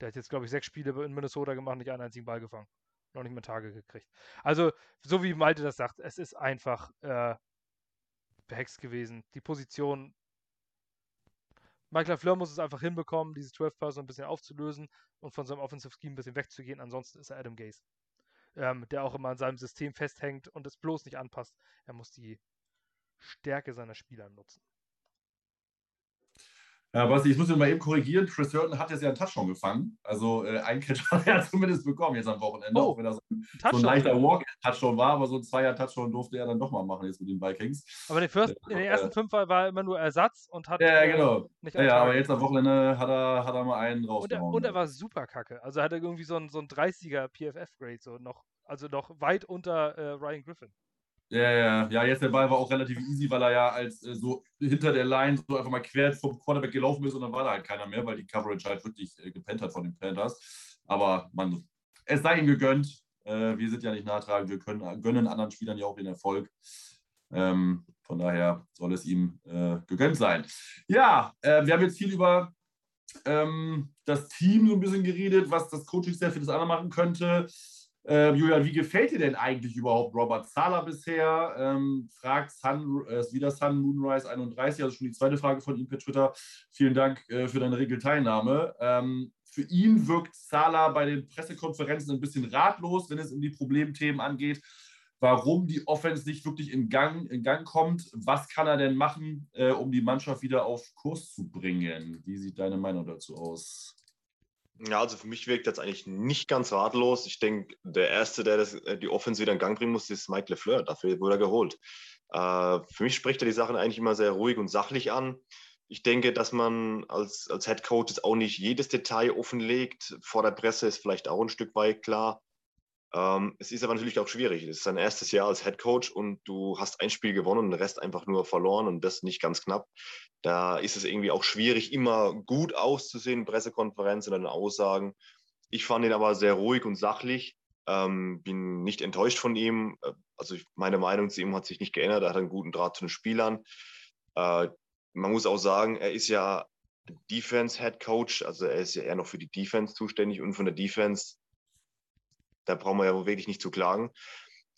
[SPEAKER 2] Der hat jetzt, glaube ich, sechs Spiele in Minnesota gemacht, nicht einen einzigen Ball gefangen noch nicht mehr Tage gekriegt. Also, so wie Malte das sagt, es ist einfach äh, behext gewesen. Die Position. Michael Fleur muss es einfach hinbekommen, dieses 12-Person ein bisschen aufzulösen und von seinem Offensive Scheme ein bisschen wegzugehen. Ansonsten ist er Adam Gaze, ähm, der auch immer an seinem System festhängt und es bloß nicht anpasst. Er muss die Stärke seiner Spieler nutzen.
[SPEAKER 1] Ja, Basti, ich muss ihn mal eben korrigieren. Chris Herndon hat jetzt ja einen Touchdown gefangen. Also äh, einen Catch hat er zumindest bekommen jetzt am Wochenende, oh, auch wenn er so ein, so ein leichter Walk-Touchdown war, aber so ein Zweier-Touchdown durfte er dann doch mal machen jetzt mit den Vikings.
[SPEAKER 2] Aber den First, in den ersten äh, fünf war er immer nur Ersatz und hat
[SPEAKER 1] ja, genau. nicht Ja, ja aber jetzt am Wochenende hat er, hat er mal einen rausgehauen.
[SPEAKER 2] Und er, und er war super kacke. Also hat er irgendwie so ein, so ein 30er PFF-Grade, so noch, also noch weit unter äh, Ryan Griffin.
[SPEAKER 1] Ja, ja, ja, jetzt der Ball war auch relativ easy, weil er ja als äh, so hinter der Line so einfach mal quer vom Quarterback gelaufen ist und dann war da halt keiner mehr, weil die Coverage halt wirklich äh, gepennt hat von den Panthers. Aber man, es sei ihm gegönnt. Äh, wir sind ja nicht nachtragend, wir können, gönnen anderen Spielern ja auch den Erfolg. Ähm, von daher soll es ihm äh, gegönnt sein. Ja, äh, wir haben jetzt viel über ähm, das Team so ein bisschen geredet, was das Coaching-Staff für das andere machen könnte. Äh, Julian, wie gefällt dir denn eigentlich überhaupt Robert Sala bisher? Ähm, fragt Sun, äh, wieder Sun Moonrise 31, also schon die zweite Frage von ihm per Twitter. Vielen Dank äh, für deine Regelteilnahme. Ähm, für ihn wirkt Salah bei den Pressekonferenzen ein bisschen ratlos, wenn es um die Problemthemen angeht. Warum die Offense nicht wirklich in Gang, in Gang kommt, was kann er denn machen, äh, um die Mannschaft wieder auf Kurs zu bringen? Wie sieht deine Meinung dazu aus?
[SPEAKER 3] Ja, also für mich wirkt das eigentlich nicht ganz ratlos. Ich denke, der Erste, der das, äh, die Offense wieder in Gang bringen muss, ist Mike LeFleur. Dafür wurde er geholt. Äh, für mich spricht er die Sachen eigentlich immer sehr ruhig und sachlich an. Ich denke, dass man als, als Head Coach jetzt auch nicht jedes Detail offenlegt. Vor der Presse ist vielleicht auch ein Stück weit klar. Ähm, es ist aber natürlich auch schwierig. Es ist sein erstes Jahr als Head Coach und du hast ein Spiel gewonnen und den Rest einfach nur verloren und das nicht ganz knapp. Da ist es irgendwie auch schwierig, immer gut auszusehen, Pressekonferenzen oder Aussagen. Ich fand ihn aber sehr ruhig und sachlich. Ähm, bin nicht enttäuscht von ihm. Äh, also meine Meinung zu ihm hat sich nicht geändert. Er hat einen guten Draht zu den Spielern. Äh, man muss auch sagen, er ist ja Defense Head Coach, also er ist ja eher noch für die Defense zuständig und von der Defense, da brauchen wir ja wirklich nicht zu klagen.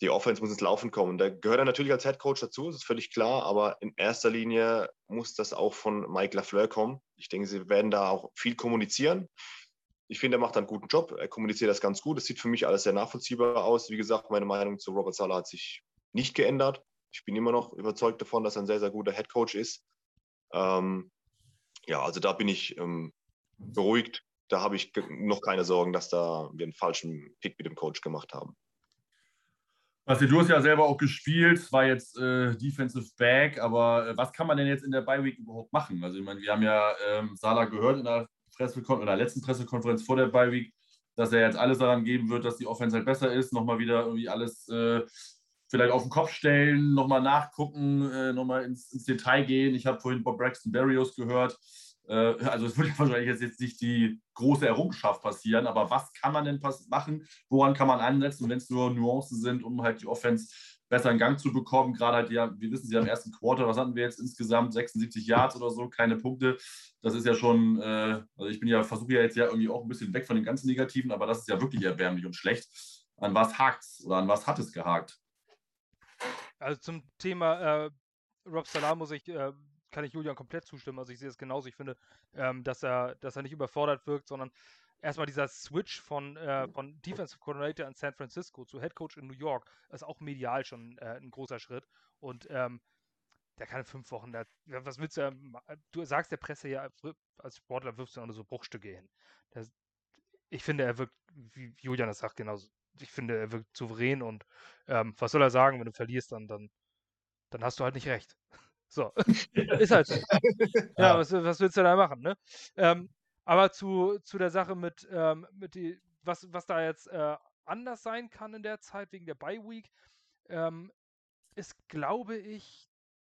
[SPEAKER 3] Die Offense muss ins Laufen kommen. Da gehört er natürlich als Head Coach dazu, das ist völlig klar, aber in erster Linie muss das auch von Mike LaFleur kommen. Ich denke, sie werden da auch viel kommunizieren. Ich finde, er macht einen guten Job. Er kommuniziert das ganz gut. Es sieht für mich alles sehr nachvollziehbar aus. Wie gesagt, meine Meinung zu Robert Sala hat sich nicht geändert. Ich bin immer noch überzeugt davon, dass er ein sehr, sehr guter Head Coach ist. Ähm, ja, also da bin ich ähm, beruhigt. Da habe ich noch keine Sorgen, dass da wir einen falschen Pick mit dem Coach gemacht haben.
[SPEAKER 1] Basti, du hast ja selber auch gespielt, war jetzt äh, Defensive Back, aber äh, was kann man denn jetzt in der Bye Week überhaupt machen? Also ich meine, wir haben ja ähm, Salah gehört in der, Pressekon in der letzten Pressekonferenz vor der Bye Week, dass er jetzt alles daran geben wird, dass die Offense halt besser ist, nochmal wieder irgendwie alles äh, vielleicht auf den Kopf stellen, nochmal nachgucken, äh, nochmal ins, ins, Detail gehen. Ich habe vorhin Bob Braxton Barrios gehört. Äh, also es wird wahrscheinlich jetzt, nicht die große Errungenschaft passieren, aber was kann man denn machen? Woran kann man ansetzen, wenn es nur Nuancen sind, um halt die Offense besser in Gang zu bekommen? Gerade halt, ja, wir wissen, sie im ersten Quarter, was hatten wir jetzt insgesamt? 76 Yards oder so, keine Punkte. Das ist ja schon, äh, also ich bin ja, versuche ja jetzt ja irgendwie auch ein bisschen weg von den ganzen Negativen, aber das ist ja wirklich erbärmlich und schlecht. An was hakt es oder an was hat es gehakt?
[SPEAKER 2] Also zum Thema äh, Rob Salah muss ich, äh, kann ich Julian komplett zustimmen. Also ich sehe es genauso. Ich finde, ähm, dass er, dass er nicht überfordert wirkt, sondern erstmal dieser Switch von, äh, von Defensive Coordinator in San Francisco zu Head Coach in New York ist auch medial schon äh, ein großer Schritt. Und ähm, der kann in fünf Wochen, der, was willst du, du sagst der Presse ja, als Sportler wirfst du auch nur so Bruchstücke hin. Das, ich finde, er wirkt, wie Julian das sagt, genauso ich finde, er wirkt souverän und ähm, was soll er sagen, wenn du verlierst, dann, dann, dann hast du halt nicht recht. So, ist halt so. Ja, was, was willst du da machen, ne? Ähm, aber zu, zu der Sache mit, ähm, mit die, was, was da jetzt äh, anders sein kann in der Zeit wegen der Bye Week, ähm, ist, glaube ich,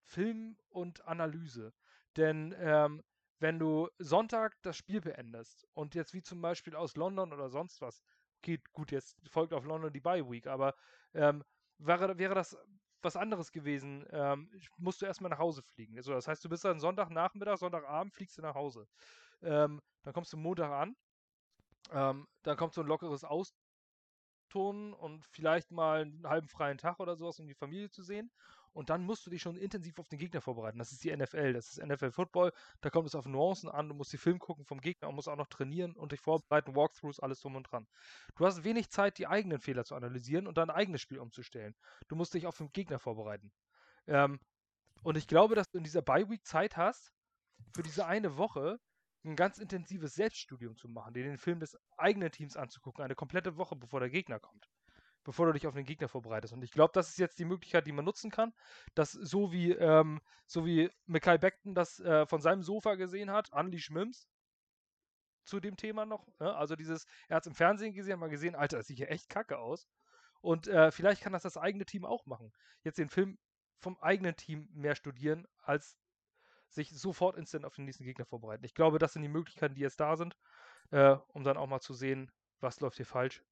[SPEAKER 2] Film und Analyse. Denn ähm, wenn du Sonntag das Spiel beendest und jetzt wie zum Beispiel aus London oder sonst was geht, gut, jetzt folgt auf London die Bye Week, aber ähm, wäre, wäre das was anderes gewesen, ähm, musst du erstmal nach Hause fliegen. Also, das heißt, du bist dann Sonntagnachmittag, Sonntagabend, fliegst du nach Hause. Ähm, dann kommst du Montag an, ähm, dann kommt so ein lockeres Austonen und vielleicht mal einen halben freien Tag oder sowas, um die Familie zu sehen. Und dann musst du dich schon intensiv auf den Gegner vorbereiten. Das ist die NFL, das ist NFL Football. Da kommt es auf Nuancen an. Du musst die Film gucken vom Gegner und musst auch noch trainieren und dich vorbereiten, Walkthroughs, alles drum und dran. Du hast wenig Zeit, die eigenen Fehler zu analysieren und dein eigenes Spiel umzustellen. Du musst dich auf den Gegner vorbereiten. Ähm, und ich glaube, dass du in dieser Bye-Week Zeit hast, für diese eine Woche ein ganz intensives Selbststudium zu machen, dir den Film des eigenen Teams anzugucken, eine komplette Woche, bevor der Gegner kommt bevor du dich auf den Gegner vorbereitest. Und ich glaube, das ist jetzt die Möglichkeit, die man nutzen kann, dass so wie, ähm, so wie Mackay Beckton das äh, von seinem Sofa gesehen hat, Unleash Mims, zu dem Thema noch. Ne? Also dieses, er hat es im Fernsehen gesehen, hat mal gesehen, Alter, das sieht ja echt kacke aus. Und äh, vielleicht kann das das eigene Team auch machen. Jetzt den Film vom eigenen Team mehr studieren, als sich sofort instant auf den nächsten Gegner vorbereiten. Ich glaube, das sind die Möglichkeiten, die jetzt da sind, äh, um dann auch mal zu sehen, was läuft hier falsch.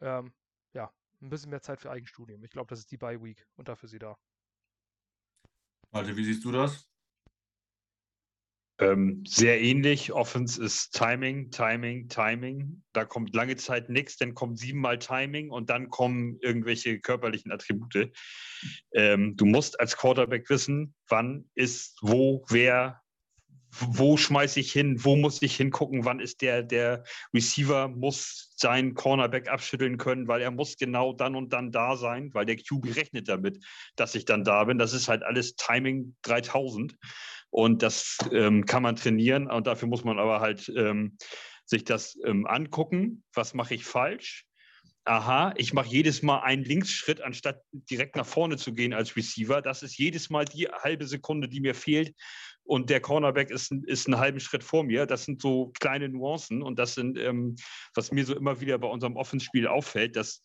[SPEAKER 2] Ähm, ja, ein bisschen mehr Zeit für Eigenstudium. Ich glaube, das ist die Bye Week und dafür sie da.
[SPEAKER 1] Malte, wie siehst du das?
[SPEAKER 4] Ähm, sehr ähnlich. Offense ist Timing, Timing, Timing. Da kommt lange Zeit nichts, dann kommt siebenmal Timing und dann kommen irgendwelche körperlichen Attribute. Ähm, du musst als Quarterback wissen, wann ist wo, wer wo schmeiße ich hin, wo muss ich hingucken, wann ist der, der Receiver muss seinen Cornerback abschütteln können, weil er muss genau dann und dann da sein, weil der QB rechnet damit, dass ich dann da bin. Das ist halt alles Timing 3000 und das ähm, kann man trainieren und dafür muss man aber halt ähm, sich das ähm, angucken, was mache ich falsch, aha, ich mache jedes Mal einen Linksschritt, anstatt direkt nach vorne zu gehen als Receiver. Das ist jedes Mal die halbe Sekunde, die mir fehlt. Und der Cornerback ist, ist einen halben Schritt vor mir. Das sind so kleine Nuancen. Und das sind, ähm, was mir so immer wieder bei unserem Offenspiel auffällt, dass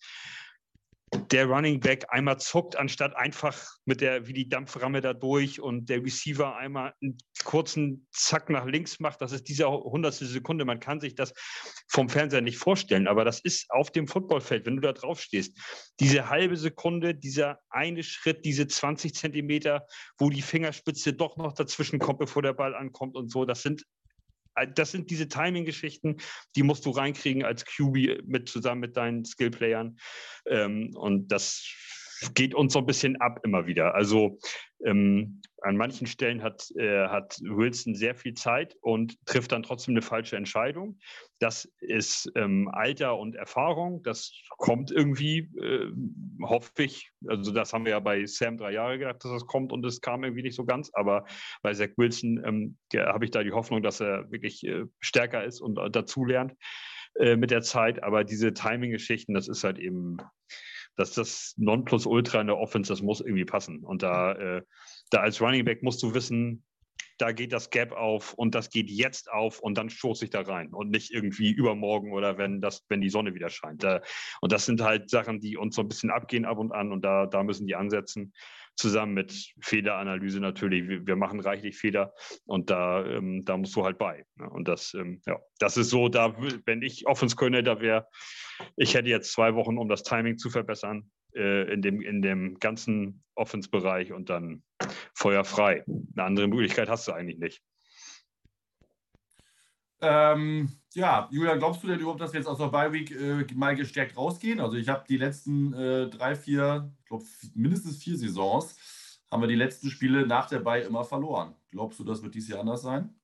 [SPEAKER 4] der Running Back einmal zuckt, anstatt einfach mit der, wie die Dampframme da durch und der Receiver einmal einen kurzen Zack nach links macht. Das ist diese hundertstel Sekunde. Man kann sich das vom Fernseher nicht vorstellen, aber das ist auf dem Footballfeld, wenn du da drauf stehst. Diese halbe Sekunde, dieser eine Schritt, diese 20 Zentimeter, wo die Fingerspitze doch noch dazwischen kommt, bevor der Ball ankommt und so, das sind das sind diese Timing-Geschichten, die musst du reinkriegen als QB mit zusammen mit deinen Skillplayern. Ähm, und das geht uns so ein bisschen ab immer wieder. Also ähm, an manchen Stellen hat, äh, hat Wilson sehr viel Zeit und trifft dann trotzdem eine falsche Entscheidung. Das ist ähm, Alter und Erfahrung. Das kommt irgendwie, äh, hoffe ich. Also das haben wir ja bei Sam drei Jahre gedacht, dass das kommt und es kam irgendwie nicht so ganz. Aber bei Zach Wilson ähm, habe ich da die Hoffnung, dass er wirklich äh, stärker ist und dazulernt äh, mit der Zeit. Aber diese Timing-Geschichten, das ist halt eben dass das Nonplusultra in der Offense, das muss irgendwie passen. Und da, äh, da als Running Back musst du wissen, da geht das Gap auf und das geht jetzt auf und dann stoße ich da rein und nicht irgendwie übermorgen oder wenn das, wenn die Sonne wieder scheint. und das sind halt Sachen, die uns so ein bisschen abgehen ab und an und da, da müssen die ansetzen. Zusammen mit Fehleranalyse natürlich. Wir, wir machen reichlich Fehler und da, ähm, da musst du halt bei. Ne? Und das, ähm, ja, das ist so, da, wenn ich Offense da wäre, ich hätte jetzt zwei Wochen, um das Timing zu verbessern äh, in, dem, in dem ganzen Offense-Bereich und dann Feuer frei. Eine andere Möglichkeit hast du eigentlich nicht.
[SPEAKER 1] Ähm, ja, Julian, glaubst du denn überhaupt, dass wir jetzt aus der Bye-Week äh, mal gestärkt rausgehen? Also ich habe die letzten äh, drei, vier, ich glaube mindestens vier Saisons, haben wir die letzten Spiele nach der Bye immer verloren. Glaubst du, das wird dieses Jahr anders sein?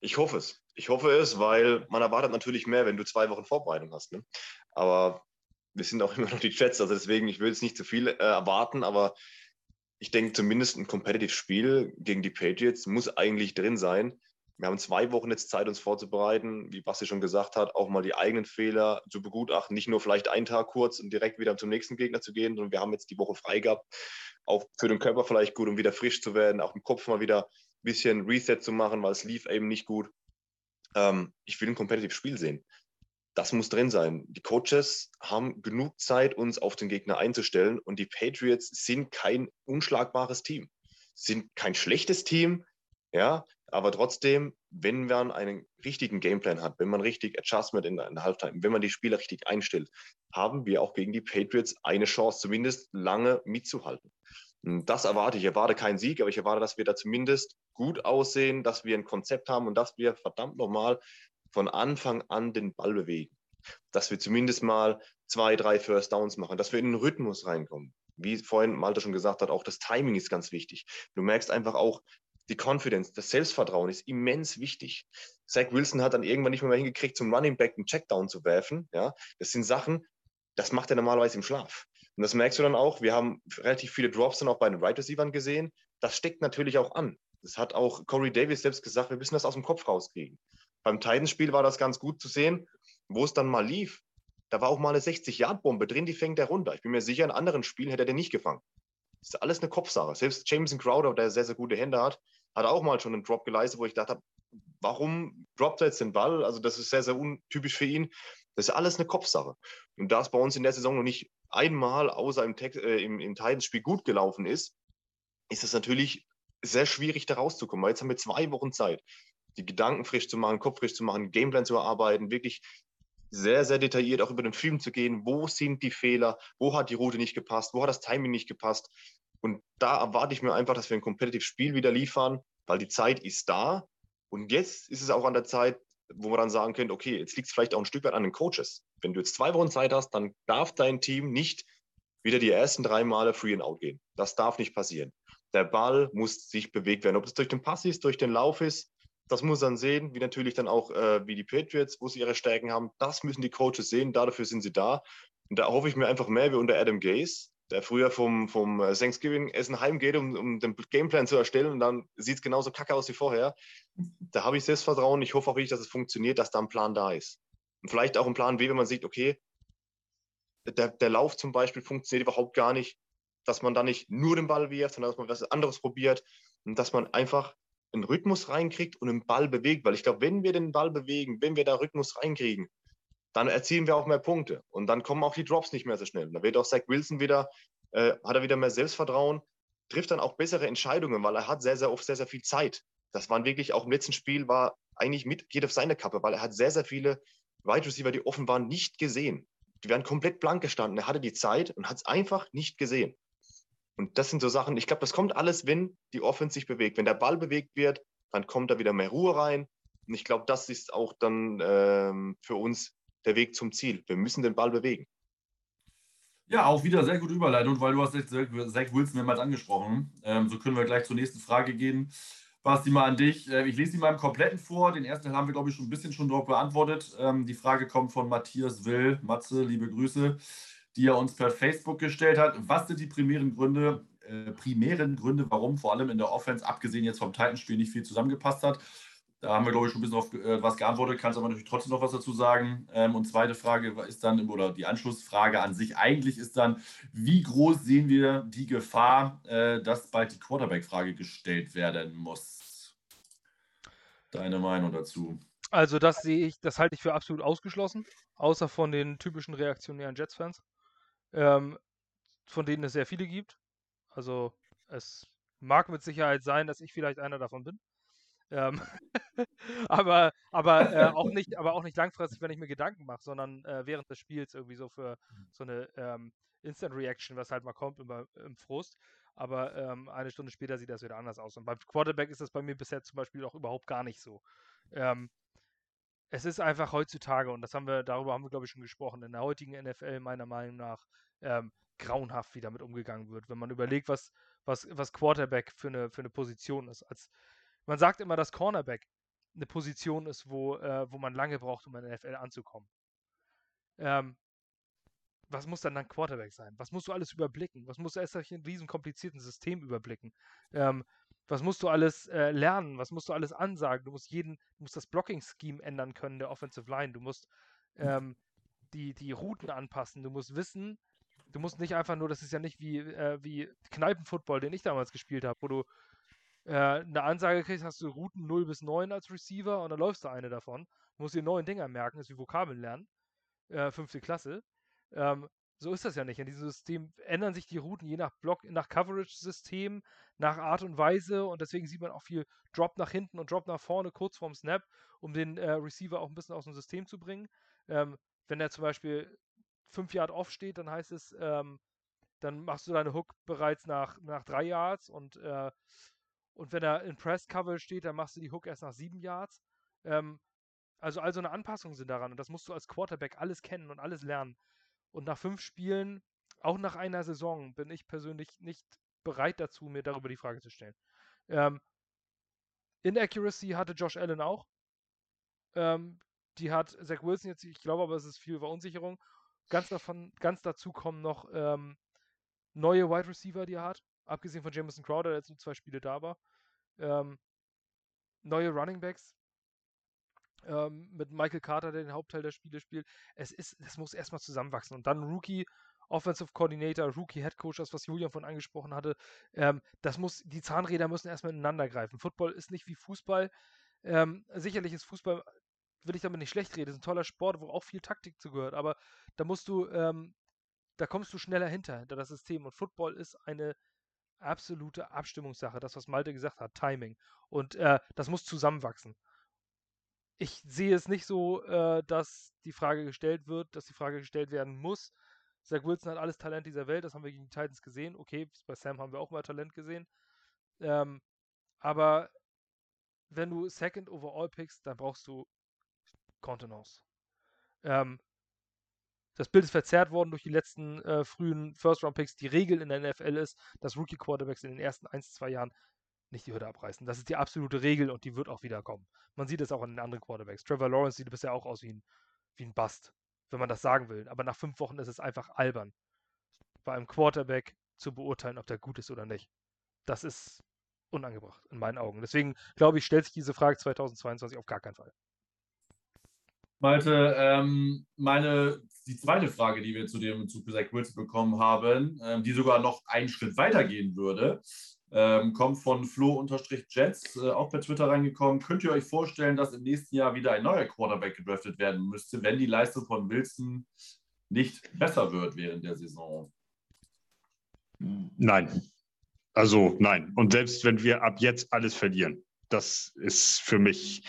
[SPEAKER 3] Ich hoffe es. Ich hoffe es, weil man erwartet natürlich mehr, wenn du zwei Wochen Vorbereitung hast. Ne? Aber wir sind auch immer noch die Chats, also deswegen, ich will jetzt nicht zu viel äh, erwarten, aber ich denke zumindest ein competitive Spiel gegen die Patriots muss eigentlich drin sein. Wir haben zwei Wochen jetzt Zeit, uns vorzubereiten, wie Basti schon gesagt hat, auch mal die eigenen Fehler zu begutachten, nicht nur vielleicht einen Tag kurz und direkt wieder zum nächsten Gegner zu gehen, sondern wir haben jetzt die Woche frei gehabt, auch für den Körper vielleicht gut, um wieder frisch zu werden, auch im Kopf mal wieder ein bisschen Reset zu machen, weil es lief eben nicht gut. Ähm, ich will ein competitive Spiel sehen das muss drin sein. Die Coaches haben genug Zeit, uns auf den Gegner einzustellen und die Patriots sind kein unschlagbares Team, sind kein schlechtes Team, ja, aber trotzdem, wenn man einen richtigen Gameplan hat, wenn man richtig Adjustment in der Halftime, wenn man die Spieler richtig einstellt, haben wir auch gegen die Patriots eine Chance, zumindest lange mitzuhalten. Und das erwarte ich. Ich erwarte keinen Sieg, aber ich erwarte, dass wir da zumindest gut aussehen, dass wir ein Konzept haben und dass wir verdammt nochmal von Anfang an den Ball bewegen. Dass wir zumindest mal zwei, drei First Downs machen, dass wir in den Rhythmus reinkommen. Wie vorhin Malte schon gesagt hat, auch das Timing ist ganz wichtig. Du merkst einfach auch, die Confidence, das Selbstvertrauen ist immens wichtig. Zach Wilson hat dann irgendwann nicht mehr, mehr hingekriegt, zum Running Back einen Checkdown zu werfen. Ja, das sind Sachen, das macht er normalerweise im Schlaf. Und das merkst du dann auch. Wir haben relativ viele Drops dann auch bei den Right Receivers gesehen. Das steckt natürlich auch an. Das hat auch Corey Davis selbst gesagt, wir müssen das aus dem Kopf rauskriegen. Beim Titans-Spiel war das ganz gut zu sehen, wo es dann mal lief. Da war auch mal eine 60-Yard-Bombe drin, die fängt er runter. Ich bin mir sicher, in anderen Spielen hätte er den nicht gefangen. Das ist alles eine Kopfsache. Selbst Jameson Crowder, der sehr, sehr gute Hände hat, hat auch mal schon einen Drop geleistet, wo ich dachte, warum droppt er jetzt den Ball? Also das ist sehr, sehr untypisch für ihn. Das ist alles eine Kopfsache. Und da es bei uns in der Saison noch nicht einmal außer im, äh, im, im Titans-Spiel gut gelaufen ist, ist es natürlich sehr schwierig, da rauszukommen. Weil jetzt haben wir zwei Wochen Zeit die Gedanken frisch zu machen, Kopf frisch zu machen, Gameplan zu erarbeiten, wirklich sehr, sehr detailliert auch über den Film zu gehen. Wo sind die Fehler? Wo hat die Route nicht gepasst? Wo hat das Timing nicht gepasst? Und da erwarte ich mir einfach, dass wir ein competitive Spiel wieder liefern, weil die Zeit ist da. Und jetzt ist es auch an der Zeit, wo man dann sagen könnte, okay, jetzt liegt es vielleicht auch ein Stück weit an den Coaches. Wenn du jetzt zwei Wochen Zeit hast, dann darf dein Team nicht wieder die ersten drei Male free and out gehen. Das darf nicht passieren. Der Ball muss sich bewegt werden. Ob es durch den Pass ist, durch den Lauf ist, das muss dann sehen, wie natürlich dann auch äh, wie die Patriots, wo sie ihre Stärken haben. Das müssen die Coaches sehen, dafür sind sie da. Und da hoffe ich mir einfach mehr wie unter Adam Gaze, der früher vom, vom äh, Thanksgiving-Essen heimgeht, um, um den Gameplan zu erstellen und dann sieht es genauso kacke aus wie vorher. Da habe ich Selbstvertrauen. Ich hoffe auch wirklich, dass es funktioniert, dass da ein Plan da ist. Und vielleicht auch ein Plan B, wenn man sieht, okay, der, der Lauf zum Beispiel funktioniert überhaupt gar nicht, dass man da nicht nur den Ball wirft, sondern dass man was anderes probiert und dass man einfach einen Rhythmus reinkriegt und einen Ball bewegt. Weil ich glaube, wenn wir den Ball bewegen, wenn wir da Rhythmus reinkriegen, dann erzielen wir auch mehr Punkte. Und dann kommen auch die Drops nicht mehr so schnell. Da wird auch Zach Wilson wieder, äh, hat er wieder mehr Selbstvertrauen, trifft dann auch bessere Entscheidungen, weil er hat sehr, sehr oft sehr, sehr viel Zeit. Das waren wirklich auch im letzten Spiel war eigentlich mit, geht auf seine Kappe, weil er hat sehr, sehr viele Wide Receiver, die offen waren, nicht gesehen. Die werden komplett blank gestanden. Er hatte die Zeit und hat es einfach nicht gesehen. Und das sind so Sachen, ich glaube, das kommt alles, wenn die Offense sich bewegt. Wenn der Ball bewegt wird, dann kommt da wieder mehr Ruhe rein. Und ich glaube, das ist auch dann ähm, für uns der Weg zum Ziel. Wir müssen den Ball bewegen.
[SPEAKER 1] Ja, auch wieder sehr gute Überleitung, weil du hast Zach Wilson mehrmals angesprochen. Ähm, so können wir gleich zur nächsten Frage gehen. Basti, mal an dich. Äh, ich lese sie mal im Kompletten vor. Den ersten Teil haben wir, glaube ich, schon ein bisschen schon dort beantwortet. Ähm, die Frage kommt von Matthias Will. Matze, liebe Grüße, die er uns per Facebook gestellt hat. Was sind die primären Gründe, äh, primären Gründe, warum vor allem in der Offense, abgesehen jetzt vom Titanspiel, nicht viel zusammengepasst hat? Da haben wir, glaube ich, schon ein bisschen auf äh, was geantwortet, kannst aber natürlich trotzdem noch was dazu sagen. Ähm, und zweite Frage ist dann, oder die Anschlussfrage an sich eigentlich ist dann, wie groß sehen wir die Gefahr, äh, dass bald die Quarterback-Frage gestellt werden muss? Deine Meinung dazu?
[SPEAKER 2] Also das sehe ich, das halte ich für absolut ausgeschlossen, außer von den typischen reaktionären Jets-Fans, ähm, von denen es sehr viele gibt. Also es mag mit Sicherheit sein, dass ich vielleicht einer davon bin. Ähm, aber aber, äh, auch nicht, aber auch nicht langfristig, wenn ich mir Gedanken mache, sondern äh, während des Spiels irgendwie so für mhm. so eine ähm, Instant Reaction, was halt mal kommt immer im Frust. Aber ähm, eine Stunde später sieht das wieder anders aus. Und beim Quarterback ist das bei mir bisher zum Beispiel auch überhaupt gar nicht so. Ähm, es ist einfach heutzutage, und das haben wir, darüber haben wir, glaube ich, schon gesprochen, in der heutigen NFL meiner Meinung nach ähm, grauenhaft, wie damit umgegangen wird. Wenn man überlegt, was, was, was Quarterback für eine, für eine Position ist. Als man sagt immer, dass Cornerback eine Position ist, wo, äh, wo man lange braucht, um in der NFL anzukommen. Ähm, was muss dann dann Quarterback sein? Was musst du alles überblicken? Was musst du erst in diesem komplizierten System überblicken? Ähm, was musst du alles äh, lernen? Was musst du alles ansagen? Du musst jeden, du musst das Blocking-Scheme ändern können der Offensive Line. Du musst ähm, die, die Routen anpassen. Du musst wissen, du musst nicht einfach nur, das ist ja nicht wie, äh, wie Kneipenfootball, den ich damals gespielt habe, wo du äh, eine Ansage kriegst, hast du Routen 0 bis 9 als Receiver und dann läufst du eine davon. Du musst dir neuen Dinger merken, ist wie Vokabeln lernen. Äh, fünfte Klasse. Ähm, so ist das ja nicht. In diesem System ändern sich die Routen je nach Block, nach Coverage-System, nach Art und Weise und deswegen sieht man auch viel Drop nach hinten und Drop nach vorne kurz vorm Snap, um den äh, Receiver auch ein bisschen aus dem System zu bringen. Ähm, wenn er zum Beispiel 5 Yard off steht, dann heißt es, ähm, dann machst du deine Hook bereits nach, nach drei Yards und äh, und wenn er in Press Cover steht, dann machst du die Hook erst nach sieben Yards. Ähm, also also eine Anpassung sind daran und das musst du als Quarterback alles kennen und alles lernen. Und nach fünf Spielen, auch nach einer Saison, bin ich persönlich nicht bereit dazu, mir darüber die Frage zu stellen. Ähm, Inaccuracy hatte Josh Allen auch. Ähm, die hat Zach Wilson jetzt, ich glaube aber, es ist viel Verunsicherung. Ganz davon, ganz dazu kommen noch ähm, neue Wide Receiver, die er hat. Abgesehen von Jameson Crowder, der jetzt nur zwei Spiele da war. Ähm, neue Running Backs. Ähm, mit Michael Carter, der den Hauptteil der Spiele spielt. Es ist, das muss erstmal zusammenwachsen. Und dann Rookie Offensive Coordinator, Rookie Head Coach, das was Julian von angesprochen hatte. Ähm, das muss, die Zahnräder müssen erstmal ineinander greifen. Football ist nicht wie Fußball. Ähm, sicherlich ist Fußball, will ich damit nicht schlecht reden, ist ein toller Sport, wo auch viel Taktik zugehört, aber da musst du, ähm, da kommst du schneller hinter, hinter das System. Und Football ist eine absolute Abstimmungssache, das, was Malte gesagt hat, Timing. Und äh, das muss zusammenwachsen. Ich sehe es nicht so, äh, dass die Frage gestellt wird, dass die Frage gestellt werden muss. Zach Wilson hat alles Talent dieser Welt, das haben wir gegen die Titans gesehen. Okay, bei Sam haben wir auch mal Talent gesehen. Ähm, aber wenn du Second Overall pickst, dann brauchst du Kontenance. Ähm, das Bild ist verzerrt worden durch die letzten äh, frühen First-Round-Picks. Die Regel in der NFL ist, dass Rookie-Quarterbacks in den ersten 1, 2 Jahren nicht die Hütte abreißen. Das ist die absolute Regel und die wird auch wieder kommen. Man sieht es auch an den anderen Quarterbacks. Trevor Lawrence sieht bisher auch aus wie ein, wie ein Bust, wenn man das sagen will. Aber nach fünf Wochen ist es einfach albern, bei einem Quarterback zu beurteilen, ob der gut ist oder nicht. Das ist unangebracht in meinen Augen. Deswegen glaube ich, stellt sich diese Frage 2022 auf gar keinen Fall.
[SPEAKER 1] Malte, ähm, meine, die zweite Frage, die wir zu dem zu Zach Wilson bekommen haben, ähm, die sogar noch einen Schritt weiter gehen würde, ähm, kommt von Flo-Jets, äh, auch per Twitter reingekommen. Könnt ihr euch vorstellen, dass im nächsten Jahr wieder ein neuer Quarterback gedraftet werden müsste, wenn die Leistung von Wilson nicht besser wird während der Saison?
[SPEAKER 4] Nein. Also nein. Und selbst wenn wir ab jetzt alles verlieren, das ist für mich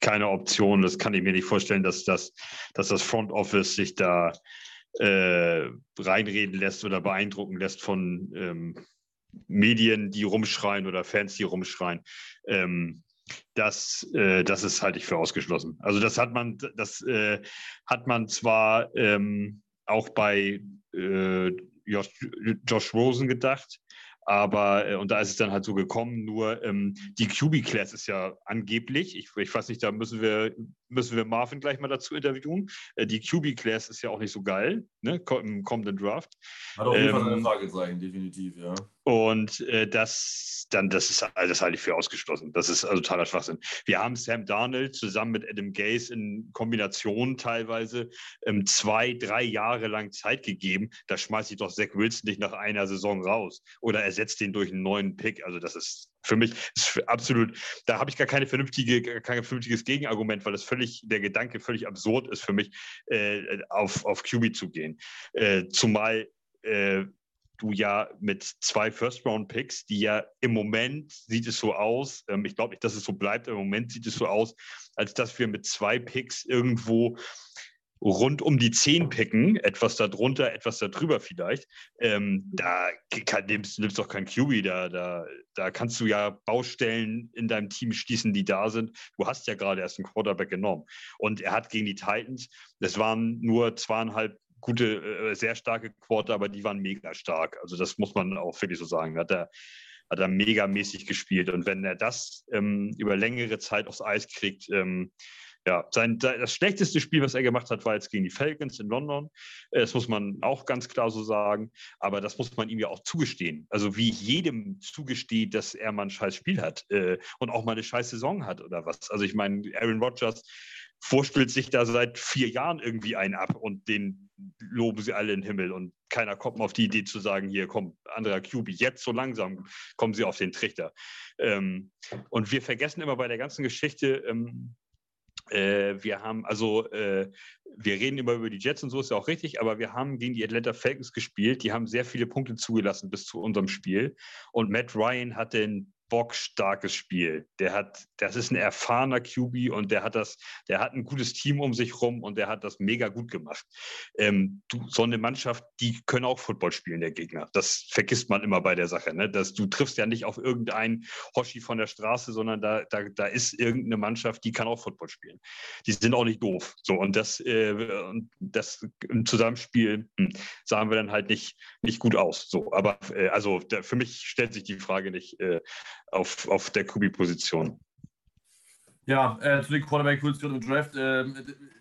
[SPEAKER 4] keine Option. Das kann ich mir nicht vorstellen, dass das, dass das Front Office sich da äh, reinreden lässt oder beeindrucken lässt von ähm, Medien, die rumschreien oder Fans, die rumschreien. Ähm, das, äh, das ist halte ich für ausgeschlossen. Also das hat man, das äh, hat man zwar ähm, auch bei äh, Josh, Josh Rosen gedacht, aber, äh, und da ist es dann halt so gekommen, nur ähm, die QB-Class ist ja angeblich, ich, ich weiß nicht, da müssen wir, müssen wir Marvin gleich mal dazu interviewen. Äh, die QB-Class ist ja auch nicht so geil, ne, im kommenden Draft.
[SPEAKER 1] Hat auf jeden Fall ähm, Fragezeichen, definitiv, ja.
[SPEAKER 4] Und äh, das, dann, das ist das halte ich für ausgeschlossen. Das ist also totaler Schwachsinn. Wir haben Sam Darnold zusammen mit Adam Gase in Kombination teilweise ähm, zwei, drei Jahre lang Zeit gegeben. Da schmeiße ich doch Zach Wilson nicht nach einer Saison raus oder ersetzt den durch einen neuen Pick. Also das ist für mich ist absolut, da habe ich gar keine vernünftige, kein vernünftiges Gegenargument, weil das völlig, der Gedanke völlig absurd ist für mich, äh, auf, auf QB zu gehen. Äh, zumal äh, du ja mit zwei First-Round-Picks, die ja im Moment sieht es so aus, ähm, ich glaube nicht, dass es so bleibt, im Moment sieht es so aus, als dass wir mit zwei Picks irgendwo rund um die zehn picken, etwas darunter, etwas darüber vielleicht, ähm, da kann, nimmst, nimmst doch kein QB, da, da, da kannst du ja Baustellen in deinem Team schließen, die da sind. Du hast ja gerade erst einen Quarterback genommen. Und er hat gegen die Titans, das waren nur zweieinhalb gute, äh, sehr starke Quarter, aber die waren mega stark. Also das muss man auch wirklich so sagen. Hat er, hat er megamäßig gespielt. Und wenn er das ähm, über längere Zeit aufs Eis kriegt, ähm, ja, sein, das schlechteste Spiel, was er gemacht hat, war jetzt gegen die Falcons in London. Das muss man auch ganz klar so sagen. Aber das muss man ihm ja auch zugestehen. Also wie jedem zugesteht, dass er mal ein scheiß Spiel hat äh, und auch mal eine scheiß Saison hat oder was. Also ich meine, Aaron Rodgers vorspielt sich da seit vier Jahren irgendwie einen ab und den loben sie alle in den Himmel und keiner kommt auf die Idee zu sagen, hier kommt anderer QB, jetzt so langsam kommen sie auf den Trichter. Ähm, und wir vergessen immer bei der ganzen Geschichte, ähm, äh, wir haben, also, äh, wir reden immer über die Jets und so, ist ja auch richtig, aber wir haben gegen die Atlanta Falcons gespielt. Die haben sehr viele Punkte zugelassen bis zu unserem Spiel. Und Matt Ryan hat den bockstarkes Spiel. Der hat, das ist ein erfahrener QB und der hat das, der hat ein gutes Team um sich rum und der hat das mega gut gemacht. Ähm, du, so eine Mannschaft, die können auch Football spielen, der Gegner. Das vergisst man immer bei der Sache. Ne? Dass du triffst ja nicht auf irgendeinen Hoshi von der Straße, sondern da, da, da ist irgendeine Mannschaft, die kann auch Football spielen. Die sind auch nicht doof. So und das, äh, das im Zusammenspiel hm, sahen wir dann halt nicht, nicht gut aus. So, aber äh, also der, für mich stellt sich die Frage nicht. Äh, auf, auf der QB-Position.
[SPEAKER 1] Ja, äh, zu den Quarterback-Positionen im Draft. Äh,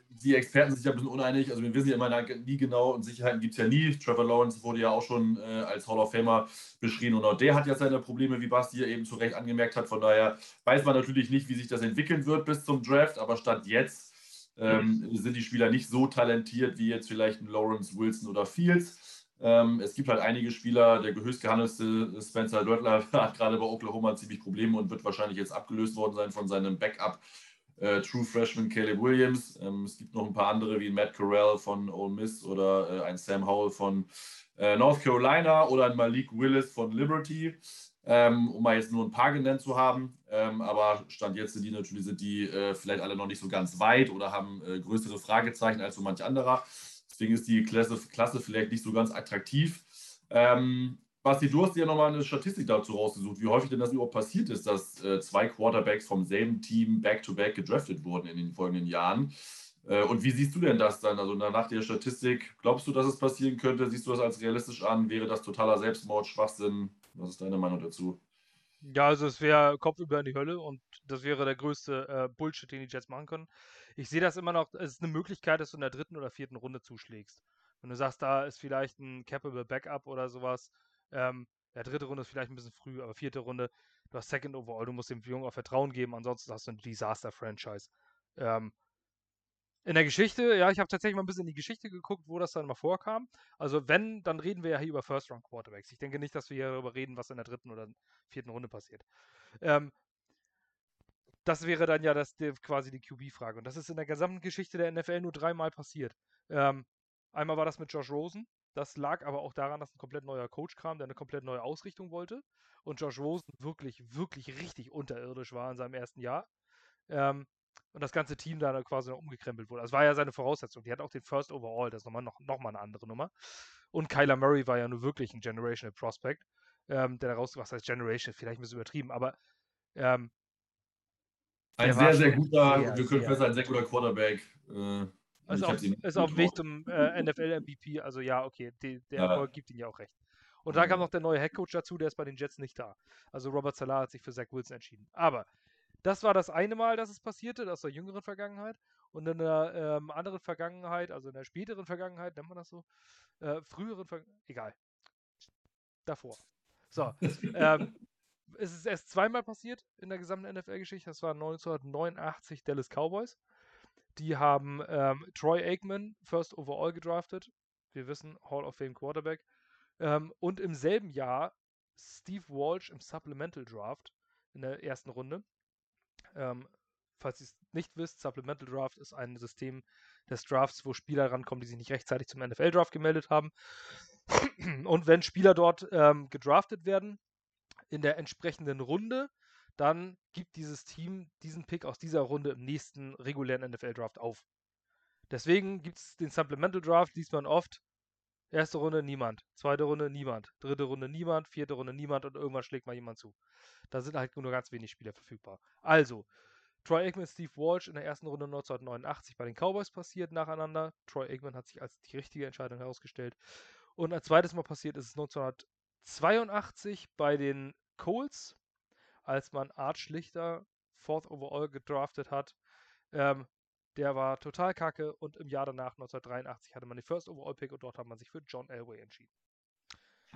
[SPEAKER 1] die Experten sind sich ja ein bisschen uneinig. Also wir wissen ja immer nie genau und Sicherheiten gibt es ja nie. Trevor Lawrence wurde ja auch schon äh, als Hall of Famer beschrieben und auch der hat ja seine Probleme, wie Basti hier eben zu Recht angemerkt hat. Von daher weiß man natürlich nicht, wie sich das entwickeln wird bis zum Draft, aber Stand jetzt ähm, sind die Spieler nicht so talentiert wie jetzt vielleicht ein Lawrence, Wilson oder Fields. Ähm, es gibt halt einige Spieler, der höchst gehandelte Spencer Dörtler hat gerade bei Oklahoma ziemlich Probleme und wird wahrscheinlich jetzt abgelöst worden sein von seinem Backup äh, True Freshman Caleb Williams. Ähm, es gibt noch ein paar andere wie Matt Corral von Ole Miss oder äh, ein Sam Howell von äh, North Carolina oder ein Malik Willis von Liberty, ähm, um mal jetzt nur ein paar genannt zu haben. Ähm, aber Stand jetzt sind die natürlich sind die äh, vielleicht alle noch nicht so ganz weit oder haben äh, größere Fragezeichen als so manch anderer. Deswegen ist die Klasse, Klasse vielleicht nicht so ganz attraktiv. Ähm, Basti, du hast ja nochmal eine Statistik dazu rausgesucht, wie häufig denn das überhaupt passiert ist, dass äh, zwei Quarterbacks vom selben Team back-to-back -back gedraftet wurden in den folgenden Jahren. Äh, und wie siehst du denn das dann? Also nach der Statistik, glaubst du, dass es passieren könnte? Siehst du das als realistisch an? Wäre das totaler Selbstmord, Schwachsinn? Was ist deine Meinung dazu?
[SPEAKER 2] Ja, also es wäre Kopf über in die Hölle und das wäre der größte äh, Bullshit, den die Jets machen können. Ich sehe das immer noch, es ist eine Möglichkeit, dass du in der dritten oder vierten Runde zuschlägst. Wenn du sagst, da ist vielleicht ein Capable Backup oder sowas, ähm, ja, dritte Runde ist vielleicht ein bisschen früh, aber vierte Runde, du hast Second Overall, du musst dem Jungen auch Vertrauen geben, ansonsten hast du ein Disaster-Franchise. Ähm, in der Geschichte, ja, ich habe tatsächlich mal ein bisschen in die Geschichte geguckt, wo das dann mal vorkam. Also wenn, dann reden wir ja hier über First-Round-Quarterbacks. Ich denke nicht, dass wir hier darüber reden, was in der dritten oder vierten Runde passiert. Ähm, das wäre dann ja das, die, quasi die QB-Frage. Und das ist in der gesamten Geschichte der NFL nur dreimal passiert. Ähm, einmal war das mit Josh Rosen. Das lag aber auch daran, dass ein komplett neuer Coach kam, der eine komplett neue Ausrichtung wollte. Und Josh Rosen wirklich, wirklich richtig unterirdisch war in seinem ersten Jahr. Ähm, und das ganze Team da quasi noch umgekrempelt wurde. Das war ja seine Voraussetzung. Die hat auch den First Overall, das ist nochmal noch, noch eine andere Nummer. Und Kyler Murray war ja nur wirklich ein Generational Prospect, ähm, der daraus, was heißt Generation, vielleicht ein bisschen übertrieben, aber ähm,
[SPEAKER 1] ein sehr, sehr guter, sehr, wir können fest ein sehr guter Quarterback.
[SPEAKER 2] Äh, ist, auf, ist auf dem Weg zum äh, NFL-MVP, also ja, okay, die, der ja. Erfolg gibt ihm ja auch recht. Und da kam noch der neue Headcoach dazu, der ist bei den Jets nicht da. Also Robert Salah hat sich für Zach Wilson entschieden. Aber das war das eine Mal, dass es passierte, aus der jüngeren Vergangenheit. Und in der ähm, anderen Vergangenheit, also in der späteren Vergangenheit, nennt man das so, äh, früheren Vergangenheit, egal. Davor. So. ähm, es ist erst zweimal passiert in der gesamten NFL-Geschichte. Das war 1989 Dallas Cowboys. Die haben ähm, Troy Aikman First Overall gedraftet. Wir wissen, Hall of Fame Quarterback. Ähm, und im selben Jahr Steve Walsh im Supplemental Draft in der ersten Runde. Ähm, falls ihr es nicht wisst, Supplemental Draft ist ein System des Drafts, wo Spieler rankommen, die sich nicht rechtzeitig zum NFL-Draft gemeldet haben. Und wenn Spieler dort ähm, gedraftet werden in der entsprechenden Runde, dann gibt dieses Team diesen Pick aus dieser Runde im nächsten regulären NFL-Draft auf. Deswegen gibt es den Supplemental Draft, liest man oft. Erste Runde niemand, zweite Runde niemand, dritte Runde niemand, vierte Runde niemand und irgendwann schlägt mal jemand zu. Da sind halt nur ganz wenig Spieler verfügbar. Also, Troy Aikman, Steve Walsh in der ersten Runde 1989 bei den Cowboys passiert nacheinander. Troy Aikman hat sich als die richtige Entscheidung herausgestellt. Und ein zweites Mal passiert ist es 1982 bei den Colts, als man Art Schlichter Fourth Overall gedraftet hat. Ähm, der war total kacke und im Jahr danach, 1983, hatte man den First Overall Pick und dort hat man sich für John Elway entschieden.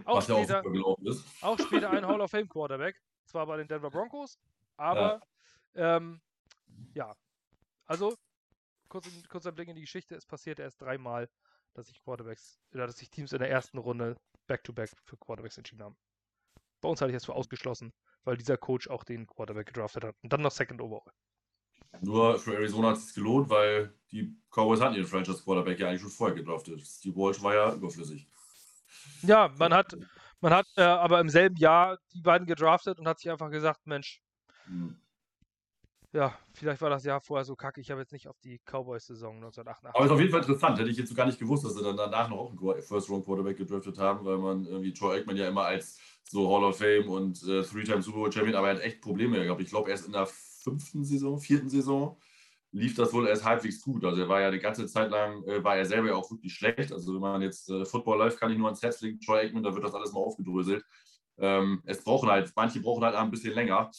[SPEAKER 2] Auch Was später, auch, auch später ein Hall of Fame Quarterback, zwar bei den Denver Broncos, aber ja, ähm, ja. also kurz, kurzer Blick in die Geschichte, es passierte erst dreimal, dass sich Quarterbacks, oder dass sich Teams in der ersten Runde Back-to-Back -back für Quarterbacks entschieden haben. Bei uns hatte ich das für ausgeschlossen, weil dieser Coach auch den Quarterback gedraftet hat und dann noch Second Overall.
[SPEAKER 1] Nur für Arizona hat es sich gelohnt, weil die Cowboys hatten ihren Franchise-Quarterback ja eigentlich schon vorher gedraftet. Steve Walsh war ja überflüssig.
[SPEAKER 2] Ja, man hat, man hat äh, aber im selben Jahr die beiden gedraftet und hat sich einfach gesagt, Mensch, hm. Ja, vielleicht war das Jahr vorher so kacke, ich habe jetzt nicht auf die Cowboys-Saison 1988.
[SPEAKER 1] Aber ist auf jeden Fall interessant, hätte ich jetzt so gar nicht gewusst, dass sie dann danach noch einen First-Round-Quarterback gedraftet haben, weil man irgendwie Troy Aikman ja immer als so Hall of Fame und äh, Three-Time Super Bowl Champion, aber er hat echt Probleme gehabt. Ich glaube, erst in der fünften Saison, vierten Saison lief das wohl erst halbwegs gut. Also er war ja die ganze Zeit lang, äh, war er selber ja auch wirklich schlecht. Also wenn man jetzt äh, Football läuft, kann ich nur ans Herz legen, Troy Aikman, da wird das alles mal aufgedröselt. Ähm, es brauchen halt, manche brauchen halt ein bisschen länger.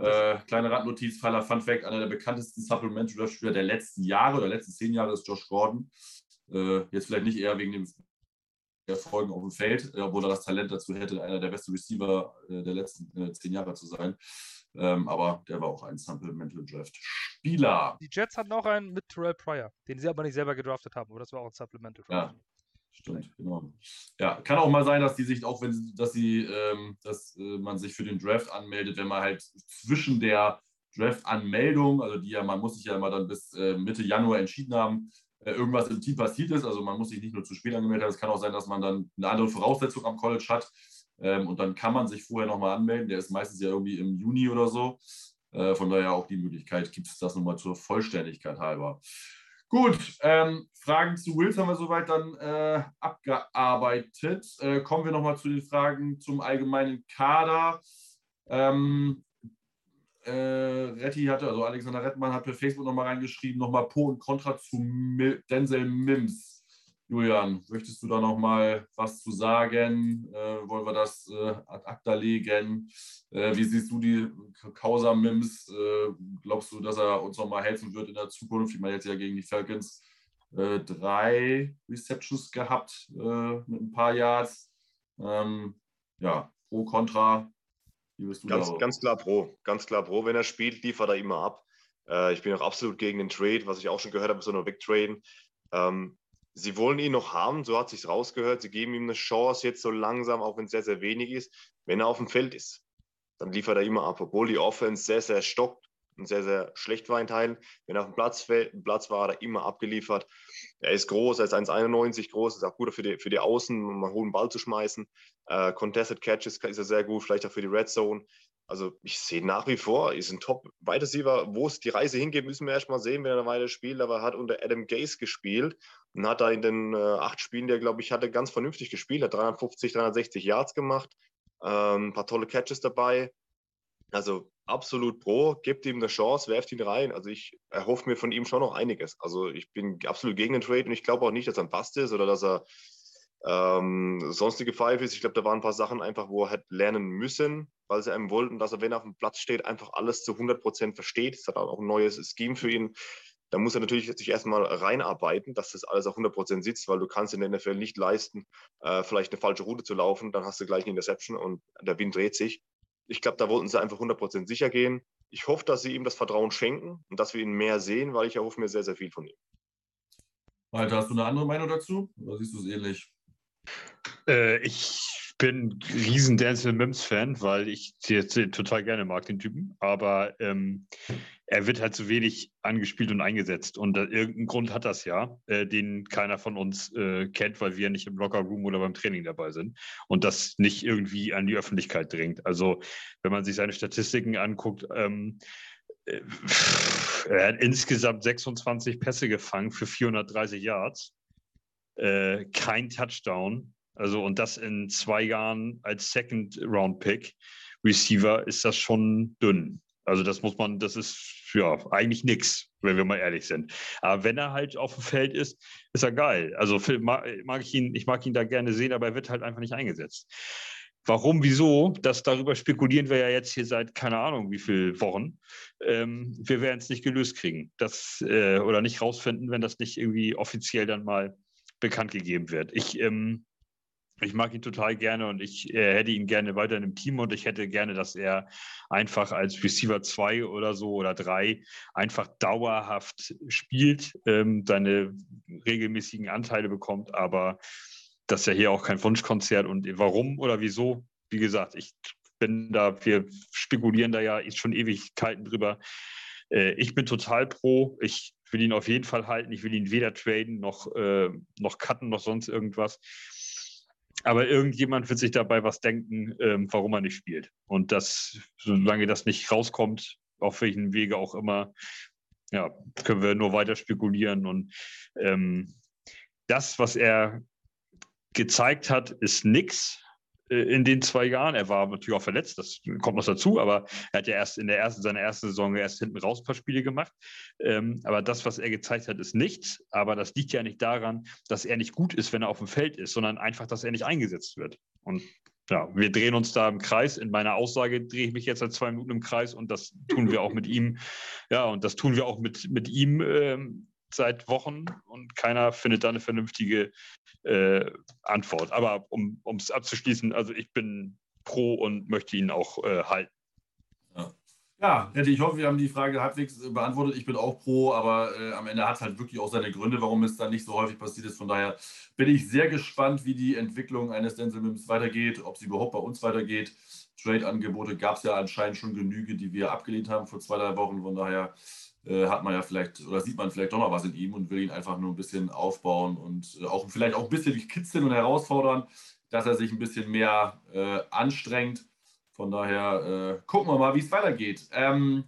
[SPEAKER 1] Äh, kleine Randnotiz, Faller Fun Fact, einer der bekanntesten Supplementary Draft Spieler der letzten Jahre oder letzten zehn Jahre ist Josh Gordon. Äh, jetzt vielleicht nicht eher wegen dem Erfolgen auf dem Feld, äh, obwohl er das Talent dazu hätte, einer der besten Receiver äh, der letzten äh, zehn Jahre zu sein. Ähm, aber der war auch ein Supplemental Draft Spieler.
[SPEAKER 2] Die Jets hatten auch einen mit Terrell Pryor, den sie aber nicht selber gedraftet haben, aber das war auch ein Supplemental
[SPEAKER 1] Draft. Ja. Stimmt, genau. Ja, kann auch mal sein, dass die sich auch, wenn sie, dass sie, ähm, dass äh, man sich für den Draft anmeldet, wenn man halt zwischen der Draft-Anmeldung, also die ja, man muss sich ja immer dann bis äh, Mitte Januar entschieden haben, äh, irgendwas im Team passiert ist. Also man muss sich nicht nur zu spät angemeldet haben. Es kann auch sein, dass man dann eine andere Voraussetzung am College hat. Ähm, und dann kann man sich vorher nochmal anmelden. Der ist meistens ja irgendwie im Juni oder so. Äh, von daher auch die Möglichkeit gibt es das nochmal zur Vollständigkeit halber. Gut, ähm, Fragen zu Wills haben wir soweit dann äh, abgearbeitet. Äh, kommen wir nochmal zu den Fragen zum allgemeinen Kader. Ähm, äh, Retti hatte, also Alexander Rettmann hat per Facebook nochmal reingeschrieben, nochmal Pro und Contra zu Mil Denzel Mims. Julian, möchtest du da noch mal was zu sagen? Äh, wollen wir das äh, ad acta legen? Äh, wie siehst du die Causa Mims? Äh, glaubst du, dass er uns noch mal helfen wird in der Zukunft? Ich meine, jetzt ja gegen die Falcons äh, drei Receptions gehabt äh, mit ein paar Yards. Ähm, ja, pro, contra.
[SPEAKER 3] Wie bist du ganz, ganz klar pro. Ganz klar pro. Wenn er spielt, liefert er immer ab. ich bin auch absolut gegen den Trade, was ich auch schon gehört habe, so nur wegtraden. Ähm, sie wollen ihn noch haben, so hat sich rausgehört. Sie geben ihm eine Chance jetzt so langsam, auch wenn es sehr, sehr wenig ist. Wenn er auf dem Feld ist, dann liefert er immer ab, obwohl die Offense sehr, sehr stockt und sehr, sehr schlecht war in Teilen. Wenn er auf dem Platz, Platz war, hat er immer abgeliefert. Er ist groß, er ist 1,91 groß, ist auch gut für die, für die Außen, um einen hohen Ball zu schmeißen. Äh, Contested Catches ist er sehr gut, vielleicht auch für die Red Zone. Also ich sehe nach wie vor, ist ein Top-Wide Receiver. Wo es die Reise hingeht, müssen wir erst mal sehen, wenn er eine Weile spielt. Aber er hat unter Adam Gase gespielt und hat da in den äh, acht Spielen, der glaube ich hatte, ganz vernünftig gespielt. Hat 350, 360 Yards gemacht, ähm, ein paar tolle Catches dabei. Also absolut pro, gebt ihm eine Chance, werft ihn rein. Also ich erhoffe mir von ihm schon noch einiges. Also ich bin absolut gegen den Trade und ich glaube auch nicht, dass er ein Bast ist oder dass er ähm, sonstige Pfeife ist. Ich glaube, da waren ein paar Sachen einfach, wo er hätte lernen müssen, weil sie einem wollten, dass er, wenn er auf dem Platz steht, einfach alles zu 100 Prozent versteht. Das hat auch ein neues Scheme für ihn. Da muss er natürlich sich erstmal reinarbeiten, dass das alles auf 100 Prozent sitzt, weil du kannst in der NFL nicht leisten, äh, vielleicht eine falsche Route zu laufen, dann hast du gleich eine Interception und der Wind dreht sich. Ich glaube, da wollten sie einfach 100 Prozent sicher gehen. Ich hoffe, dass sie ihm das Vertrauen schenken und dass wir ihn mehr sehen, weil ich erhoffe mir sehr, sehr viel von ihm.
[SPEAKER 1] Walter, hast du eine andere Meinung dazu? Oder siehst du es ähnlich?
[SPEAKER 4] Äh, ich bin riesen Denzel Mims-Fan, weil ich jetzt total gerne mag, den Typen. Aber ähm, er wird halt zu wenig angespielt und eingesetzt. Und äh, irgendeinen Grund hat das ja, äh, den keiner von uns äh, kennt, weil wir nicht im Lockerroom oder beim Training dabei sind. Und das nicht irgendwie an die Öffentlichkeit dringt. Also, wenn man sich seine Statistiken anguckt, ähm, äh, er hat insgesamt 26 Pässe gefangen für 430 Yards äh, kein Touchdown. Also und das in zwei Jahren als Second Round Pick Receiver ist das schon dünn. Also das muss man, das ist ja eigentlich nichts, wenn wir mal ehrlich sind. Aber wenn er halt auf dem Feld ist, ist er geil. Also mag, ich ihn, ich mag ihn da gerne sehen, aber er wird halt einfach nicht eingesetzt. Warum, wieso? Das darüber spekulieren wir ja jetzt hier seit keine Ahnung wie viele Wochen. Ähm, wir werden es nicht gelöst kriegen, das äh, oder nicht rausfinden, wenn das nicht irgendwie offiziell dann mal bekannt gegeben wird. Ich, ähm, ich mag ihn total gerne und ich äh, hätte ihn gerne weiter in dem Team und ich hätte gerne, dass er einfach als Receiver 2 oder so oder 3 einfach dauerhaft spielt, ähm, seine regelmäßigen Anteile bekommt, aber das ist ja hier auch kein Wunschkonzert und warum oder wieso, wie gesagt, ich bin da, wir spekulieren da ja schon Ewigkeiten drüber. Äh, ich bin total pro. Ich will ihn auf jeden Fall halten. Ich will ihn weder traden noch, äh, noch cutten noch sonst irgendwas. Aber irgendjemand wird sich dabei was denken, ähm, warum er nicht spielt. Und das, solange das nicht rauskommt, auf welchen Wege auch immer, ja, können wir nur weiter spekulieren. Und ähm, das, was er gezeigt hat, ist nichts. Äh, in den zwei Jahren. Er war natürlich auch verletzt, das kommt noch dazu, aber er hat ja erst in der ersten, seiner ersten Saison erst hinten raus ein paar Spiele gemacht. Ähm, aber das, was er gezeigt hat, ist nichts. Aber das liegt ja nicht daran, dass er nicht gut ist, wenn er auf dem Feld ist, sondern einfach, dass er nicht eingesetzt wird. Und ja, wir drehen uns da im Kreis. In meiner Aussage drehe ich mich jetzt seit zwei Minuten im Kreis und das tun wir auch mit ihm. Ja, und das tun wir auch mit, mit ihm ähm, seit Wochen und keiner findet da eine vernünftige äh, Antwort. Aber um es abzuschließen, also ich bin pro und möchte ihn auch äh, halten.
[SPEAKER 1] Ja. Ja, ich hoffe, wir haben die Frage halbwegs äh, beantwortet. Ich bin auch pro, aber äh, am Ende hat es halt wirklich auch seine Gründe, warum es da nicht so häufig passiert ist. Von daher bin ich sehr gespannt, wie die Entwicklung eines Denzel Mims weitergeht, ob sie überhaupt bei uns weitergeht. Trade-Angebote gab es ja anscheinend schon genüge, die wir abgelehnt haben vor zwei, drei Wochen. Von daher äh, hat man ja vielleicht oder sieht man vielleicht doch noch was in ihm und will ihn einfach nur ein bisschen aufbauen und äh, auch vielleicht auch ein bisschen kitzeln und herausfordern, dass er sich ein bisschen mehr äh, anstrengt. Von daher äh, gucken wir mal, wie es weitergeht. Ähm,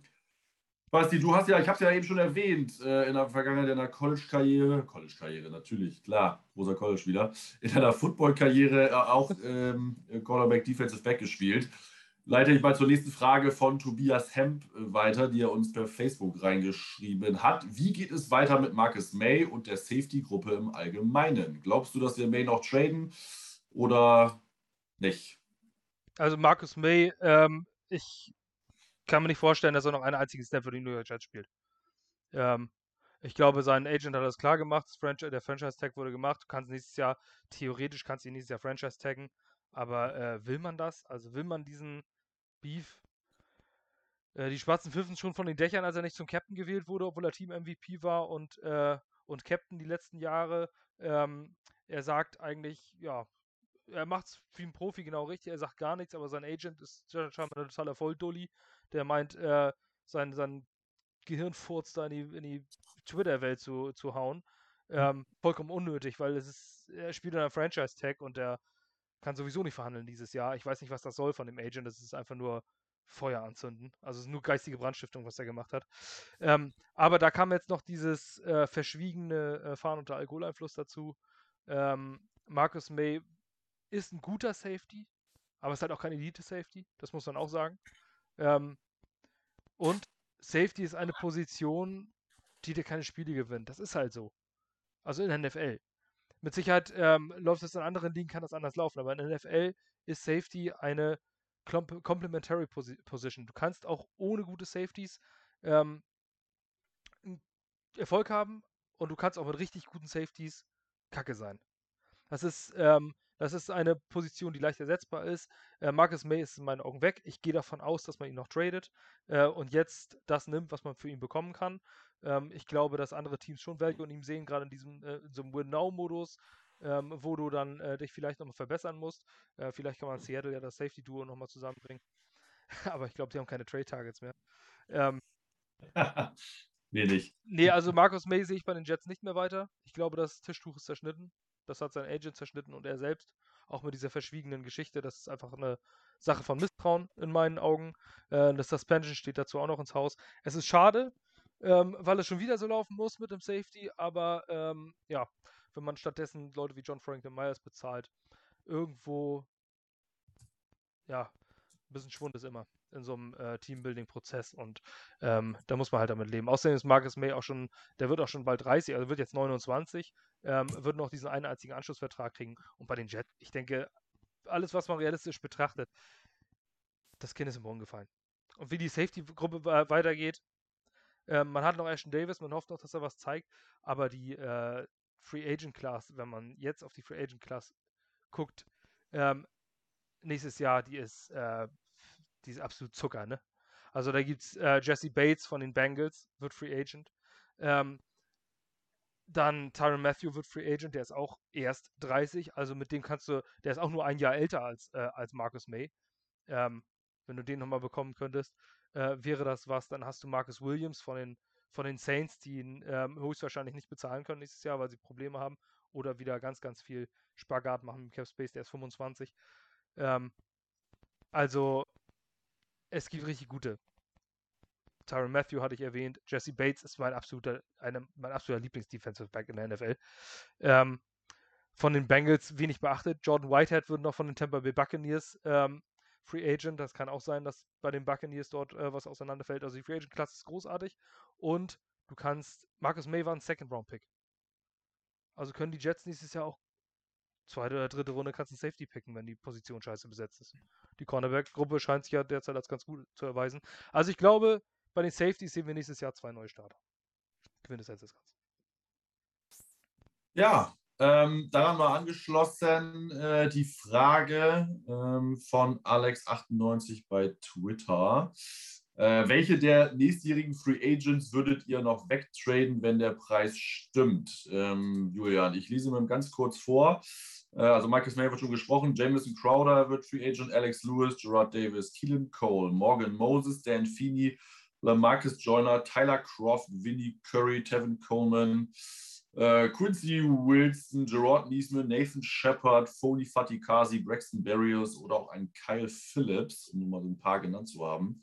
[SPEAKER 1] Basti, du hast ja, ich habe es ja eben schon erwähnt, äh, in der Vergangenheit deiner College-Karriere, College-Karriere natürlich, klar, großer College wieder, in deiner Football-Karriere auch ähm, Quarterback, Defensive Back gespielt. Leite ich mal zur nächsten Frage von Tobias Hemp weiter, die er uns per Facebook reingeschrieben hat. Wie geht es weiter mit Marcus May und der Safety-Gruppe im Allgemeinen? Glaubst du, dass wir May noch traden oder nicht?
[SPEAKER 2] Also Marcus May, ähm, ich kann mir nicht vorstellen, dass er noch einen einzigen Snap für die New York Jets spielt. Ähm, ich glaube, sein Agent hat das klar gemacht. Das Franchise, der Franchise-Tag wurde gemacht. Du kannst nächstes Jahr, theoretisch kannst du ihn nächstes Jahr Franchise taggen. Aber äh, will man das? Also will man diesen Beef? Äh, die Schwarzen pfiffen schon von den Dächern, als er nicht zum Captain gewählt wurde, obwohl er Team-MVP war und, äh, und Captain die letzten Jahre. Ähm, er sagt eigentlich, ja, er macht es wie ein Profi genau richtig. Er sagt gar nichts, aber sein Agent ist scheinbar ein totaler Volldulli. Der meint, äh, sein, sein Gehirnfurz da in die, in die Twitter-Welt zu, zu hauen. Ähm, vollkommen unnötig, weil es ist, er spielt in einer Franchise-Tag und der kann sowieso nicht verhandeln dieses Jahr. Ich weiß nicht, was das soll von dem Agent. Das ist einfach nur Feuer anzünden. Also es ist nur geistige Brandstiftung, was er gemacht hat. Ähm, aber da kam jetzt noch dieses äh, verschwiegene äh, Fahren unter Alkoholeinfluss dazu. Ähm, Marcus May ist ein guter Safety, aber ist halt auch kein Elite-Safety. Das muss man auch sagen. Ähm, und Safety ist eine Position, die dir keine Spiele gewinnt. Das ist halt so. Also in der NFL. Mit Sicherheit ähm, läuft es in anderen Ligen, kann das anders laufen, aber in der NFL ist Safety eine Complementary Position. Du kannst auch ohne gute Safeties ähm, Erfolg haben und du kannst auch mit richtig guten Safeties Kacke sein. Das ist, ähm, das ist eine Position, die leicht ersetzbar ist. Äh, Marcus May ist in meinen Augen weg. Ich gehe davon aus, dass man ihn noch tradet äh, und jetzt das nimmt, was man für ihn bekommen kann. Ähm, ich glaube, dass andere Teams schon Value in ihm sehen, gerade in diesem äh, so Win-Now-Modus, ähm, wo du dann äh, dich vielleicht nochmal verbessern musst. Äh, vielleicht kann man Seattle ja das Safety-Duo nochmal zusammenbringen. Aber ich glaube, sie haben keine Trade-Targets mehr. Ähm,
[SPEAKER 1] nee, nicht.
[SPEAKER 2] Nee, also Marcus May sehe ich bei den Jets nicht mehr weiter. Ich glaube, das Tischtuch ist zerschnitten. Das hat sein Agent zerschnitten und er selbst. Auch mit dieser verschwiegenen Geschichte. Das ist einfach eine Sache von Misstrauen in meinen Augen. Äh, das Suspension steht dazu auch noch ins Haus. Es ist schade, ähm, weil es schon wieder so laufen muss mit dem Safety, aber ähm, ja, wenn man stattdessen Leute wie John Franklin Myers bezahlt, irgendwo, ja, ein bisschen Schwund ist immer in so einem äh, Teambuilding-Prozess und ähm, da muss man halt damit leben. Außerdem ist Marcus May auch schon, der wird auch schon bald 30, also wird jetzt 29, ähm, wird noch diesen einen einzigen Anschlussvertrag kriegen und bei den Jets, ich denke, alles, was man realistisch betrachtet, das Kind ist im Boden gefallen. Und wie die Safety-Gruppe weitergeht, ähm, man hat noch Ashton Davis, man hofft noch, dass er was zeigt, aber die äh, Free Agent Class, wenn man jetzt auf die Free Agent Class guckt, ähm, nächstes Jahr, die ist, äh, die ist absolut Zucker, ne? Also da gibt es äh, Jesse Bates von den Bengals, wird Free Agent. Ähm, dann Tyron Matthew wird Free Agent, der ist auch erst 30, also mit dem kannst du, der ist auch nur ein Jahr älter als, äh, als Marcus May. Ähm, wenn du den nochmal bekommen könntest äh, wäre das was. Dann hast du Marcus Williams von den, von den Saints, die ihn ähm, höchstwahrscheinlich nicht bezahlen können nächstes Jahr, weil sie Probleme haben oder wieder ganz, ganz viel Spagat machen mit Cap Space, der ist 25. Ähm, also, es gibt richtig gute. Tyron Matthew hatte ich erwähnt. Jesse Bates ist mein absoluter, absoluter Lieblings-Defensive Back in der NFL. Ähm, von den Bengals wenig beachtet. Jordan Whitehead wird noch von den Tampa Bay Buccaneers ähm, Free Agent. Das kann auch sein, dass bei den Buccaneers dort äh, was auseinanderfällt. Also die Free Agent-Klasse ist großartig. Und du kannst, Marcus May war ein Second-Round-Pick. Also können die Jets nächstes Jahr auch zweite oder dritte Runde kannst du Safety picken, wenn die Position scheiße besetzt ist. Die Cornerback-Gruppe scheint sich ja derzeit als ganz gut zu erweisen. Also ich glaube, bei den Safeties sehen wir nächstes Jahr zwei neue Starter. Quintessenz des Ganzen.
[SPEAKER 1] Ja, ähm, daran war angeschlossen äh, die Frage ähm, von Alex98 bei Twitter. Äh, welche der nächstjährigen Free Agents würdet ihr noch wegtraden, wenn der Preis stimmt? Ähm, Julian, ich lese mal ganz kurz vor. Äh, also Marcus May wird schon gesprochen, Jameson Crowder wird Free Agent, Alex Lewis, Gerard Davis, Keelan Cole, Morgan Moses, Dan Feeney, Lamarcus Joyner, Tyler Croft, Vinnie Curry, Tevin Coleman, äh, Quincy Wilson, Gerard Niesman, Nathan Shepard, Foley Fatikasi, Braxton Berrios oder auch ein Kyle Phillips, um nur mal so ein paar genannt zu haben.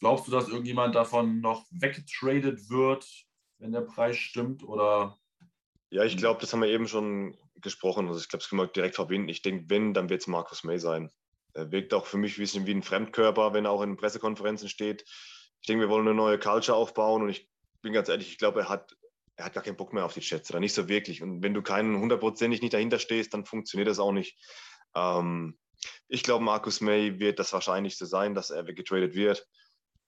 [SPEAKER 1] Glaubst du, dass irgendjemand davon noch weggetradet wird, wenn der Preis stimmt? Oder?
[SPEAKER 3] Ja, ich glaube, das haben wir eben schon gesprochen. Also ich glaube, das können wir direkt verbinden. Ich denke, wenn, dann wird es Markus May sein. Er wirkt auch für mich ein bisschen wie ein Fremdkörper, wenn er auch in Pressekonferenzen steht. Ich denke, wir wollen eine neue Culture aufbauen und ich bin ganz ehrlich, ich glaube, er hat, er hat gar keinen Bock mehr auf die Chats oder nicht so wirklich. Und wenn du keinen hundertprozentig nicht dahinter stehst, dann funktioniert das auch nicht. Ähm, ich glaube, Markus May wird das Wahrscheinlichste sein, dass er weggetradet wird.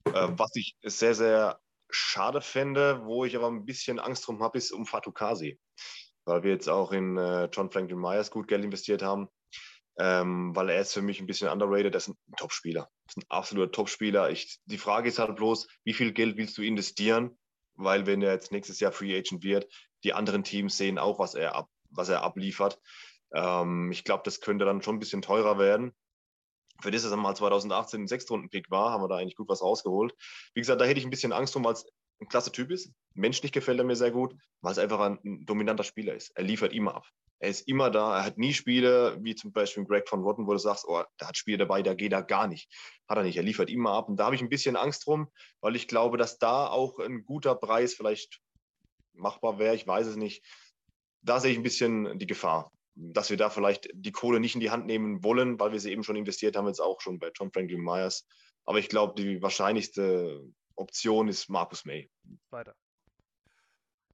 [SPEAKER 3] Äh, was ich sehr, sehr schade fände, wo ich aber ein bisschen Angst drum habe, ist um Fatukasi. Weil wir jetzt auch in äh, John Franklin Myers gut Geld investiert haben. Ähm, weil er ist für mich ein bisschen underrated. Er ist ein Topspieler. Ist ein absoluter Topspieler. Die Frage ist halt bloß, wie viel Geld willst du investieren? Weil wenn er jetzt nächstes Jahr Free Agent wird, die anderen Teams sehen auch, was er, ab, was er abliefert. Ähm, ich glaube, das könnte dann schon ein bisschen teurer werden. Für das, dass er mal 2018 ein Sechstrunden-Pick war, haben wir da eigentlich gut was rausgeholt. Wie gesagt, da hätte ich ein bisschen Angst drum, weil es ein klasse Typ ist. Menschlich gefällt er mir sehr gut, weil es einfach ein, ein, dominanter Spieler ist. Er liefert immer ab. Er ist immer da. Er hat nie Spiele, wie zum Beispiel Greg von Rotten, wo du sagst, oh, da hat Spiele dabei, da geht er gar nicht. Hat er nicht. Er liefert immer ab. Und da habe ich ein bisschen Angst drum, weil ich glaube, dass da auch ein guter Preis vielleicht machbar wäre. Ich weiß es nicht. Da sehe ich ein bisschen die Gefahr dass wir da vielleicht die Kohle nicht in die Hand nehmen wollen, weil wir sie eben schon investiert haben, jetzt auch schon bei John Franklin Myers. Aber ich glaube, die wahrscheinlichste Option ist Markus May. Weiter.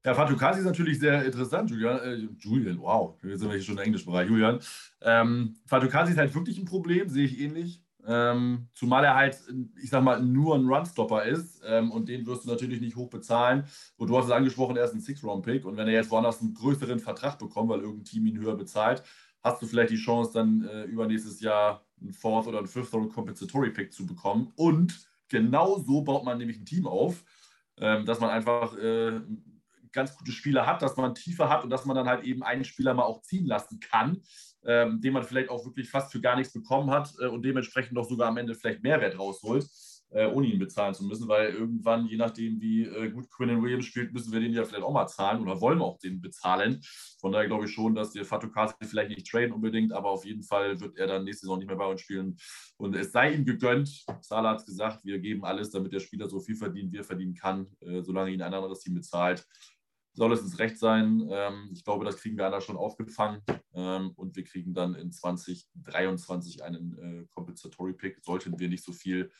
[SPEAKER 1] Ja, Fatukasi ist natürlich sehr interessant, Julian. Äh, Julian, wow, jetzt sind wir hier schon im Englischbereich. Julian. Ähm, Fatukasi ist halt wirklich ein Problem, sehe ich ähnlich. Ähm, zumal er halt, ich sag mal, nur ein Runstopper ist ähm, und den wirst du natürlich nicht hoch bezahlen. Und du hast es angesprochen, er ist ein Six-Round-Pick und wenn er jetzt woanders einen größeren Vertrag bekommt, weil irgendein Team ihn höher bezahlt, hast du vielleicht die Chance, dann äh, übernächstes Jahr einen Fourth- oder einen Fifth-Round-Compensatory-Pick zu bekommen. Und genau so baut man nämlich ein Team auf, ähm, dass man einfach äh, ganz gute Spieler hat, dass man tiefer hat und dass man dann halt eben einen Spieler mal auch ziehen lassen kann, ähm, den man vielleicht auch wirklich fast für gar nichts bekommen hat äh, und dementsprechend doch sogar am Ende vielleicht Mehrwert rausholt, äh, ohne ihn bezahlen zu müssen, weil irgendwann, je nachdem, wie äh, gut Quinn Williams spielt, müssen wir den ja vielleicht auch mal zahlen oder wollen wir auch den bezahlen. Von daher glaube ich schon, dass der Fatou Kasi vielleicht nicht traden unbedingt, aber auf jeden Fall wird er dann nächste Saison nicht mehr bei uns spielen. Und es sei ihm gegönnt, Salah hat es gesagt, wir geben alles, damit der Spieler so viel verdient, wie er verdienen kann, äh, solange ihn ein anderes Team bezahlt soll es uns recht sein. Ähm, ich glaube, das kriegen wir alle schon aufgefangen ähm, und wir kriegen dann in 2023 einen äh, Compensatory Pick, sollten wir nicht so viel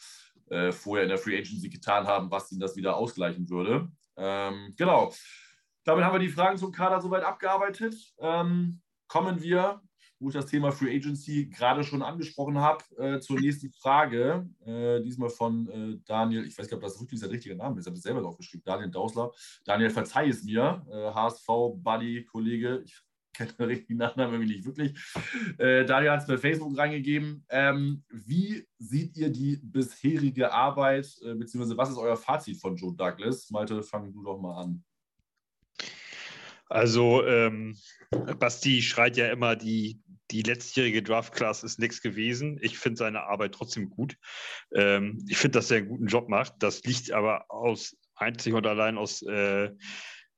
[SPEAKER 1] äh, vorher in der Free Agency getan haben, was ihn das wieder ausgleichen würde. Ähm, genau. Damit haben wir die Fragen zum Kader soweit abgearbeitet. Kommen wir wo ich das Thema Free Agency gerade schon angesprochen habe, äh, zur nächsten Frage. Äh, diesmal von äh, Daniel, ich weiß nicht, ob das wirklich der richtige Name ist, habe es selber aufgeschrieben, Daniel Dausler. Daniel, verzeih es mir, HSV, äh, Kollege, ich kenne den richtigen Nachnamen irgendwie nicht wirklich. Äh, Daniel hat es bei Facebook reingegeben. Ähm, wie seht ihr die bisherige Arbeit, äh, beziehungsweise was ist euer Fazit von Joe Douglas? Malte, fang du doch mal an.
[SPEAKER 4] Also ähm, Basti schreit ja immer, die, die letztjährige Draft-Class ist nichts gewesen. Ich finde seine Arbeit trotzdem gut. Ähm, ich finde, dass er einen guten Job macht. Das liegt aber aus einzig und allein aus äh,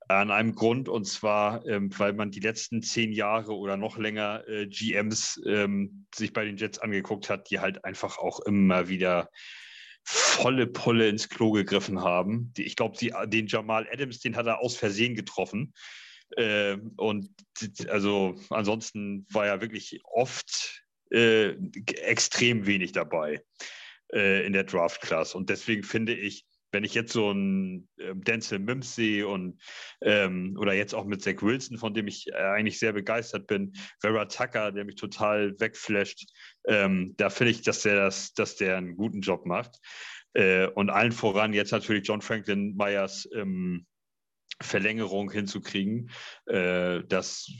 [SPEAKER 4] an einem Grund, und zwar, ähm, weil man die letzten zehn Jahre oder noch länger äh, GMs ähm, sich bei den Jets angeguckt hat, die halt einfach auch immer wieder volle Polle ins Klo gegriffen haben. Die, ich glaube, den Jamal Adams, den hat er aus Versehen getroffen. Äh, und also ansonsten war ja wirklich oft äh, extrem wenig dabei äh, in der Draft Class. Und deswegen finde ich, wenn ich jetzt so einen äh, Denzel Mims sehe und ähm, oder jetzt auch mit Zach Wilson, von dem ich äh, eigentlich sehr begeistert bin, Vera Tucker, der mich total wegflasht, ähm, da finde ich, dass der das, dass der einen guten Job macht. Äh, und allen voran jetzt natürlich John Franklin Myers ähm, Verlängerung hinzukriegen, äh, das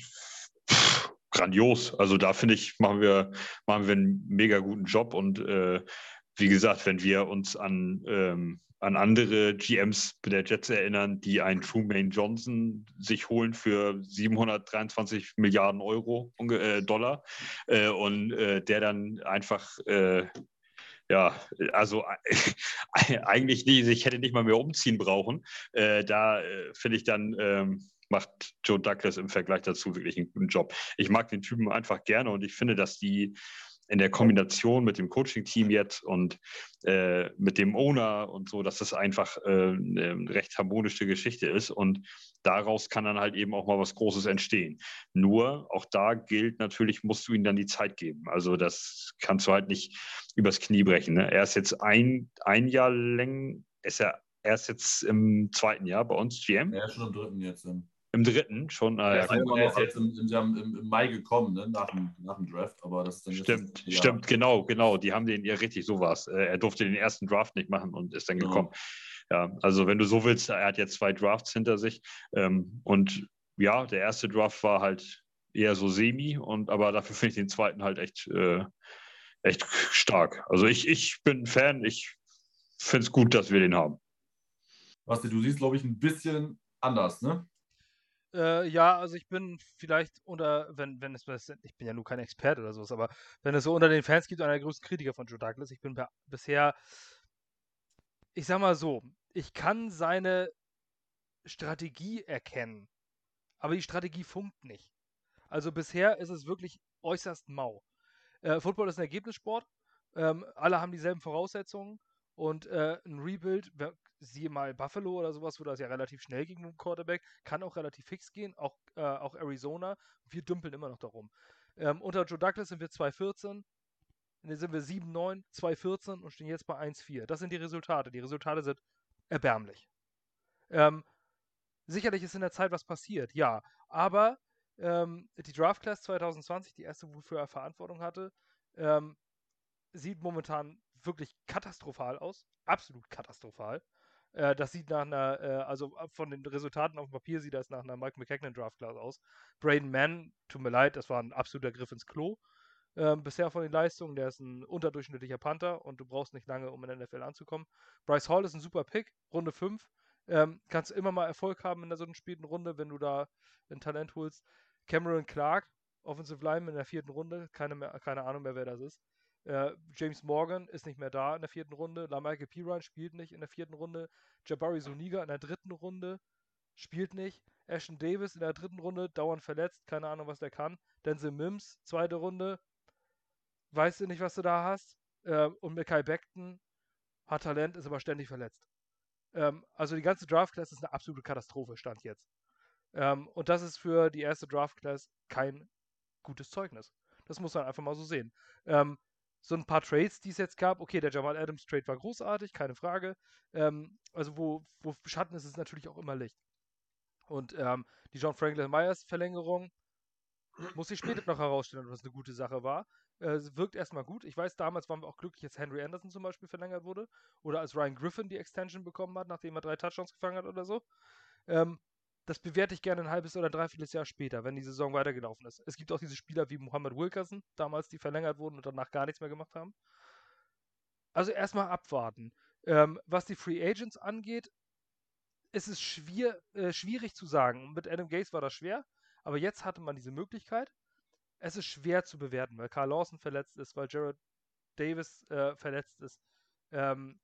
[SPEAKER 4] pff, grandios. Also da finde ich, machen wir, machen wir einen mega guten Job und äh, wie gesagt, wenn wir uns an, ähm, an andere GMs der Jets erinnern, die einen Truman Johnson sich holen für 723 Milliarden Euro, äh, Dollar, äh, und äh, der dann einfach äh, ja, also eigentlich nicht, ich hätte nicht mal mehr umziehen brauchen. Äh, da äh, finde ich dann, ähm, macht Joe Douglas im Vergleich dazu wirklich einen guten Job. Ich mag den Typen einfach gerne und ich finde, dass die in der Kombination mit dem Coaching-Team jetzt und äh, mit dem Owner und so, dass das einfach äh, eine recht harmonische Geschichte ist. Und daraus kann dann halt eben auch mal was Großes entstehen. Nur, auch da gilt natürlich, musst du ihm dann die Zeit geben. Also das kannst du halt nicht übers Knie brechen. Ne? Er ist jetzt ein, ein Jahr länger, ist er erst jetzt im zweiten Jahr bei uns GM.
[SPEAKER 1] Er ist schon im dritten jetzt.
[SPEAKER 4] Im dritten schon. Ah,
[SPEAKER 1] ja, ja, er ist jetzt im, im, im, Mai gekommen, ne? nach, dem, nach dem Draft, aber das ist dann
[SPEAKER 4] Stimmt, jetzt, stimmt, genau, genau. Die haben den ja richtig so was. Äh, er durfte den ersten Draft nicht machen und ist dann ja. gekommen. Ja, also wenn du so willst, er hat jetzt zwei Drafts hinter sich. Ähm, und ja, der erste Draft war halt eher so semi, und aber dafür finde ich den zweiten halt echt, äh, echt stark. Also ich, ich bin Fan, ich finde es gut, dass wir den haben.
[SPEAKER 1] Basti, du siehst, glaube ich, ein bisschen anders, ne?
[SPEAKER 2] Äh, ja, also ich bin vielleicht unter, wenn, wenn es, ich bin ja nur kein Experte oder sowas, aber wenn es so unter den Fans gibt, einer der größten Kritiker von Joe Douglas, ich bin bisher, ich sag mal so, ich kann seine Strategie erkennen, aber die Strategie funkt nicht. Also bisher ist es wirklich äußerst mau. Äh, Football ist ein Ergebnissport, ähm, alle haben dieselben Voraussetzungen und äh, ein Rebuild siehe mal Buffalo oder sowas, wo das ja relativ schnell mit dem Quarterback, kann auch relativ fix gehen, auch, äh, auch Arizona. Wir dümpeln immer noch darum. Ähm, unter Joe Douglas sind wir 2,14, dann sind wir 7,9, 2,14 und stehen jetzt bei 1,4. Das sind die Resultate. Die Resultate sind erbärmlich. Ähm, sicherlich ist in der Zeit was passiert, ja, aber ähm, die Draft Class 2020, die erste, wofür er Verantwortung hatte, ähm, sieht momentan wirklich katastrophal aus. Absolut katastrophal. Äh, das sieht nach einer, äh, also von den Resultaten auf dem Papier sieht das nach einer Mike McKagan Draft Class aus. Braden Mann, tut mir leid, das war ein absoluter Griff ins Klo. Ähm, bisher von den Leistungen, der ist ein unterdurchschnittlicher Panther und du brauchst nicht lange, um in der NFL anzukommen. Bryce Hall ist ein super Pick, Runde 5. Ähm, kannst immer mal Erfolg haben in so einer späten Runde, wenn du da ein Talent holst. Cameron Clark, Offensive Lineman in der vierten Runde, keine, mehr, keine Ahnung mehr, wer das ist. Äh, James Morgan ist nicht mehr da in der vierten Runde. LaMichael Piran spielt nicht in der vierten Runde. Jabari Suniga in der dritten Runde spielt nicht. Ashton Davis in der dritten Runde dauernd verletzt. Keine Ahnung, was der kann. Denzel Mims, zweite Runde. Weißt du nicht, was du da hast. Äh, und Mackay Beckton hat Talent, ist aber ständig verletzt. Ähm, also die ganze Draft-Class ist eine absolute Katastrophe, stand jetzt. Ähm, und das ist für die erste Draft-Class kein gutes Zeugnis. Das muss man einfach mal so sehen. Ähm, so ein paar Trades, die es jetzt gab. Okay, der Jamal Adams Trade war großartig, keine Frage. Ähm, also wo, wo Schatten ist, ist natürlich auch immer Licht. Und ähm, die John Franklin Myers Verlängerung muss sich später noch herausstellen, ob das eine gute Sache war. Äh, wirkt erstmal gut. Ich weiß, damals waren wir auch glücklich, als Henry Anderson zum Beispiel verlängert wurde. Oder als Ryan Griffin die Extension bekommen hat, nachdem er drei Touchdowns gefangen hat oder so. Ähm, das bewerte ich gerne ein halbes oder dreiviertel Jahr später, wenn die Saison weitergelaufen ist. Es gibt auch diese Spieler wie Muhammad Wilkerson, damals, die verlängert wurden und danach gar nichts mehr gemacht haben. Also erstmal abwarten. Ähm, was die Free Agents angeht, ist es schwier äh, schwierig zu sagen. Mit Adam Gates war das schwer, aber jetzt hatte man diese Möglichkeit. Es ist schwer zu bewerten, weil Carl Lawson verletzt ist, weil Jared Davis äh, verletzt ist. Ähm,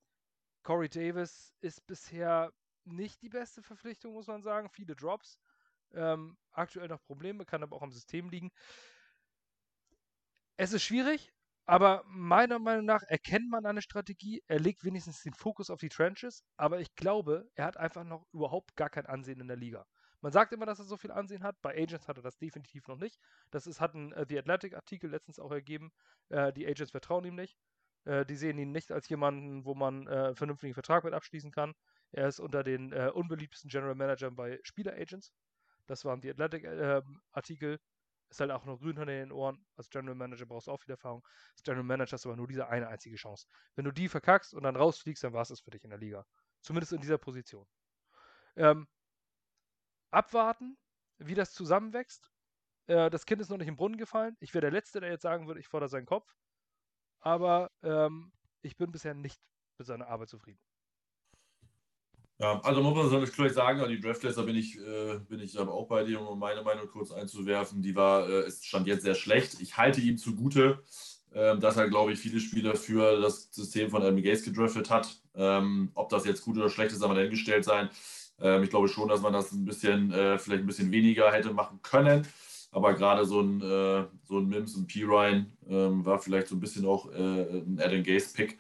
[SPEAKER 2] Corey Davis ist bisher nicht die beste Verpflichtung, muss man sagen. Viele Drops. Ähm, aktuell noch Probleme, kann aber auch am System liegen. Es ist schwierig, aber meiner Meinung nach erkennt man eine Strategie. Er legt wenigstens den Fokus auf die Trenches, aber ich glaube, er hat einfach noch überhaupt gar kein Ansehen in der Liga. Man sagt immer, dass er so viel Ansehen hat. Bei Agents hat er das definitiv noch nicht. Das ist, hat ein äh, The Athletic-Artikel letztens auch ergeben. Äh, die Agents vertrauen ihm nicht. Äh, die sehen ihn nicht als jemanden, wo man einen vernünftigen Vertrag mit abschließen kann. Er ist unter den äh, unbeliebtesten General Managern bei Spieler-Agents. Das waren die Athletic-Artikel. Ähm, ist halt auch noch Grünhörner in den Ohren. Als General Manager brauchst du auch viel Erfahrung. Als General Manager hast du aber nur diese eine einzige Chance. Wenn du die verkackst und dann rausfliegst, dann war es das für dich in der Liga. Zumindest in dieser Position. Ähm, abwarten, wie das zusammenwächst. Äh, das Kind ist noch nicht im Brunnen gefallen. Ich wäre der Letzte, der jetzt sagen würde, ich fordere seinen Kopf. Aber ähm, ich bin bisher nicht mit seiner Arbeit zufrieden.
[SPEAKER 1] Ja, also muss man natürlich sagen, die Draftlist, da bin ich, äh, bin ich aber auch bei dir, um meine Meinung kurz einzuwerfen. Die war, äh, ist stand jetzt sehr schlecht. Ich halte ihm zugute, äh, dass er, glaube ich, viele Spieler für das System von Adam Gates gedraftet hat. Ähm, ob das jetzt gut oder schlecht ist, man dahingestellt sein. Ähm, ich glaube schon, dass man das ein bisschen, äh, vielleicht ein bisschen weniger hätte machen können. Aber gerade so ein, äh, so ein Mims und Pirine ähm, war vielleicht so ein bisschen auch äh, ein Adam Gaze-Pick.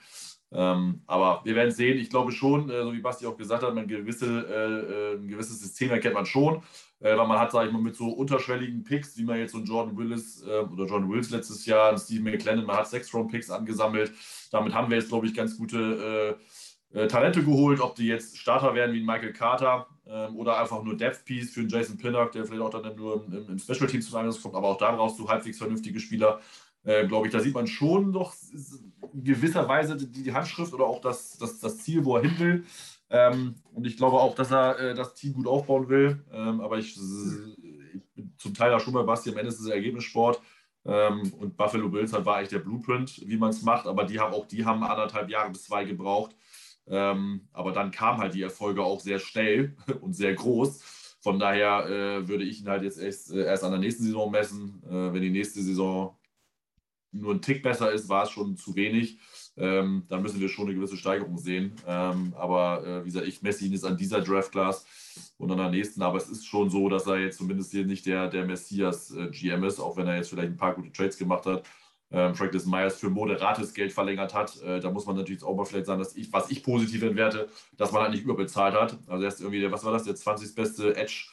[SPEAKER 1] Ähm, aber wir werden sehen. Ich glaube schon, äh, so wie Basti auch gesagt hat, gewisse, äh, äh ein gewisses System erkennt man schon. Äh, weil man hat, sage ich mal, mit so unterschwelligen Picks, wie man jetzt so einen Jordan Willis äh, oder Jordan Wills letztes Jahr, einen Steve McLennan, man hat sechs Round-Picks angesammelt. Damit haben wir jetzt, glaube ich, ganz gute äh, Talente geholt. Ob die jetzt Starter werden wie ein Michael Carter ähm, oder einfach nur Depth-Piece für einen Jason Pinnock, der vielleicht auch dann nur im, im Special Team zum Einsatz kommt. Aber auch da brauchst du halbwegs vernünftige Spieler. Äh, glaube ich, da sieht man schon noch in gewisser Weise die, die Handschrift oder auch das, das, das Ziel, wo er hin will. Ähm, und ich glaube auch, dass er äh, das Team gut aufbauen will. Ähm, aber ich, ich, bin zum Teil auch schon bei Basti, am Ende ist es Ergebnissport. Ähm, und Buffalo Bills halt war eigentlich der Blueprint, wie man es macht. Aber die haben auch die haben anderthalb Jahre bis zwei gebraucht. Ähm, aber dann kamen halt die Erfolge auch sehr schnell und sehr groß. Von daher äh, würde ich ihn halt jetzt erst, äh, erst an der nächsten Saison messen. Äh, wenn die nächste Saison nur ein Tick besser ist, war es schon zu wenig. Ähm, dann müssen wir schon eine gewisse Steigerung sehen. Ähm, aber äh, wie gesagt, ich messe ihn jetzt an dieser Draft-Class und an der nächsten. Aber es ist schon so, dass er jetzt zumindest hier nicht der, der Messias-GM äh, ist, auch wenn er jetzt vielleicht ein paar gute Trades gemacht hat. Ähm, Franklin Myers für moderates Geld verlängert hat. Äh, da muss man natürlich auch mal vielleicht sagen, dass ich, was ich positiv entwerte, dass man halt nicht überbezahlt hat. Also er ist irgendwie der, was war das, der 20. beste Edge,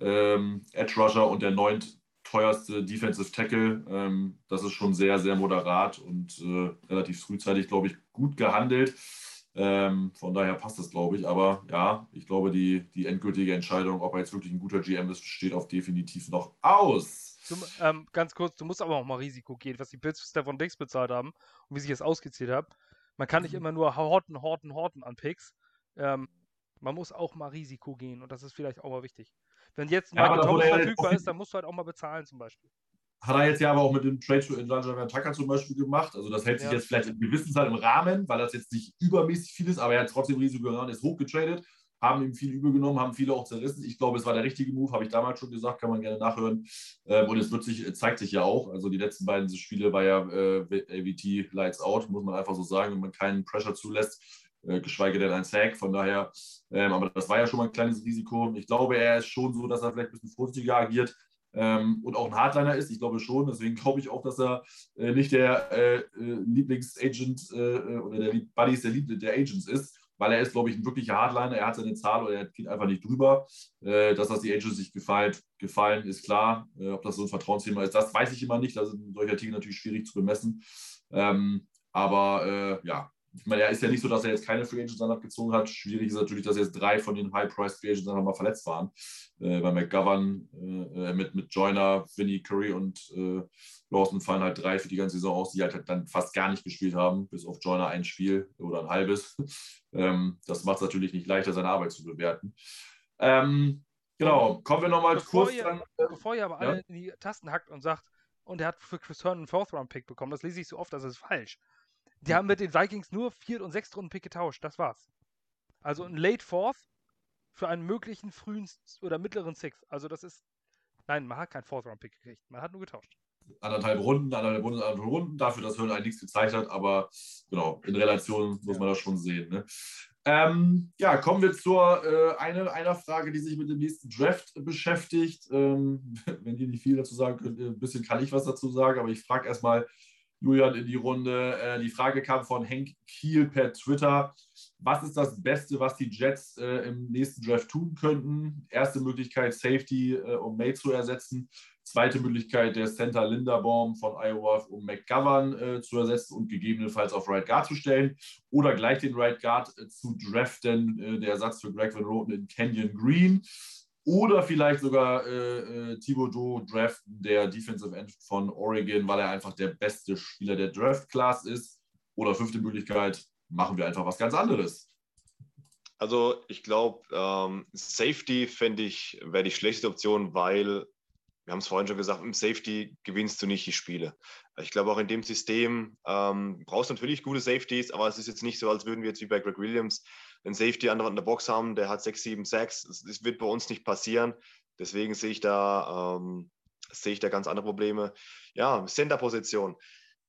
[SPEAKER 1] ähm, Edge Rusher und der 9 teuerste Defensive Tackle. Ähm, das ist schon sehr, sehr moderat und äh, relativ frühzeitig, glaube ich, gut gehandelt. Ähm, von daher passt das, glaube ich. Aber ja, ich glaube, die, die endgültige Entscheidung, ob er jetzt wirklich ein guter GM ist, steht auf definitiv noch aus.
[SPEAKER 2] Du, ähm, ganz kurz, du musst aber auch mal Risiko gehen, was die Bills für Stefan Dix bezahlt haben und wie sich das ausgezählt hat. Man kann nicht mhm. immer nur horten, horten, horten an Picks. Ähm, man muss auch mal Risiko gehen und das ist vielleicht auch mal wichtig. Wenn jetzt Michael ja, Thomas verfügbar ist, dann musst du halt auch mal bezahlen zum Beispiel.
[SPEAKER 1] Hat er jetzt ja aber auch mit dem Trade für Benjamin Tucker zum Beispiel gemacht. Also das hält sich ja. jetzt vielleicht in gewissen Zeit im Rahmen, weil das jetzt nicht übermäßig viel ist, aber er hat trotzdem Risiko genommen, ist hochgetradet, haben ihm viel übergenommen, haben viele auch zerrissen. Ich glaube, es war der richtige Move, habe ich damals schon gesagt, kann man gerne nachhören. Ähm, und es wird sich, zeigt sich ja auch. Also die letzten beiden Spiele war ja äh, AVT Lights Out, muss man einfach so sagen, wenn man keinen Pressure zulässt äh, geschweige denn ein Sack. Von daher, ähm, aber das war ja schon mal ein kleines Risiko. Ich glaube, er ist schon so, dass er vielleicht ein bisschen vorsichtiger agiert. Ähm, und auch ein Hardliner ist. Ich glaube schon. Deswegen glaube ich auch, dass er äh, nicht der äh, äh Lieblingsagent äh, oder der Buddies der, Lieb der Agents ist, weil er ist, glaube ich, ein wirklicher Hardliner. Er hat seine Zahl oder er geht einfach nicht drüber. Äh, dass das die Agents sich gefallen, gefallen ist klar. ob das so ein Vertrauensthema ist, das weiß ich immer nicht. Das ist in solcher natürlich schwierig zu bemessen. Ähm, aber ja, ich meine, er ist ja nicht so, dass er jetzt keine Free Agents danach gezogen hat. Schwierig ist natürlich, dass jetzt drei von den High-Priced Free Agents einfach mal verletzt waren. Äh, bei McGovern äh, mit, mit Joyner, Vinny Curry und äh, Lawson fallen halt drei für die ganze Saison aus, die halt dann fast gar nicht gespielt haben, bis auf Joyner ein Spiel oder ein halbes. ähm, das macht es natürlich nicht leichter, seine Arbeit zu bewerten. Ähm, genau, kommen wir nochmal kurz.
[SPEAKER 2] Ihr,
[SPEAKER 1] dann,
[SPEAKER 2] äh, bevor ihr aber ja? alle in die Tasten hackt und sagt, und er hat für Chris Herndon einen Fourth-Round-Pick bekommen, das lese ich so oft, das ist falsch. Die haben mit den Vikings nur Viert- und Sechstrunden-Pick getauscht. Das war's. Also ein Late Fourth für einen möglichen frühen oder mittleren Six. Also das ist. Nein, man hat keinen Fourth-Round-Pick gekriegt. Man hat nur getauscht.
[SPEAKER 1] Anderthalb Runden, anderthalb Runden, anderthalb Runden, dafür, dass eigentlich nichts gezeigt hat, aber genau, in Relation muss man das schon sehen. Ne? Ähm, ja, kommen wir zur äh, eine, einer Frage, die sich mit dem nächsten Draft beschäftigt. Ähm, wenn die nicht viel dazu sagen können, ein bisschen kann ich was dazu sagen, aber ich frage erstmal, Julian in die Runde. Äh, die Frage kam von Henk Kiel per Twitter. Was ist das Beste, was die Jets äh, im nächsten Draft tun könnten? Erste Möglichkeit, Safety, äh, um May zu ersetzen. Zweite Möglichkeit, der Center Linderbaum von Iowa, um McGovern äh, zu ersetzen und gegebenenfalls auf Right Guard zu stellen. Oder gleich den Right Guard äh, zu draften, äh, der Ersatz für Greg Van Roten in Canyon Green. Oder vielleicht sogar äh, äh, Thibodeau draften, der Defensive End von Oregon, weil er einfach der beste Spieler der Draft-Class ist. Oder fünfte Möglichkeit, machen wir einfach was ganz anderes.
[SPEAKER 3] Also ich glaube, ähm, Safety fände ich, wäre die schlechteste Option, weil, wir haben es vorhin schon gesagt, im Safety gewinnst du nicht die Spiele. Ich glaube auch in dem System ähm, brauchst du natürlich gute Safeties, aber es ist jetzt nicht so, als würden wir jetzt wie bei Greg Williams einen Safety in der Box haben, der hat sechs, sieben Sacks. Das, wird bei uns nicht passieren. Deswegen sehe ich da, ähm, sehe ich da ganz andere Probleme. Ja, Center-Position.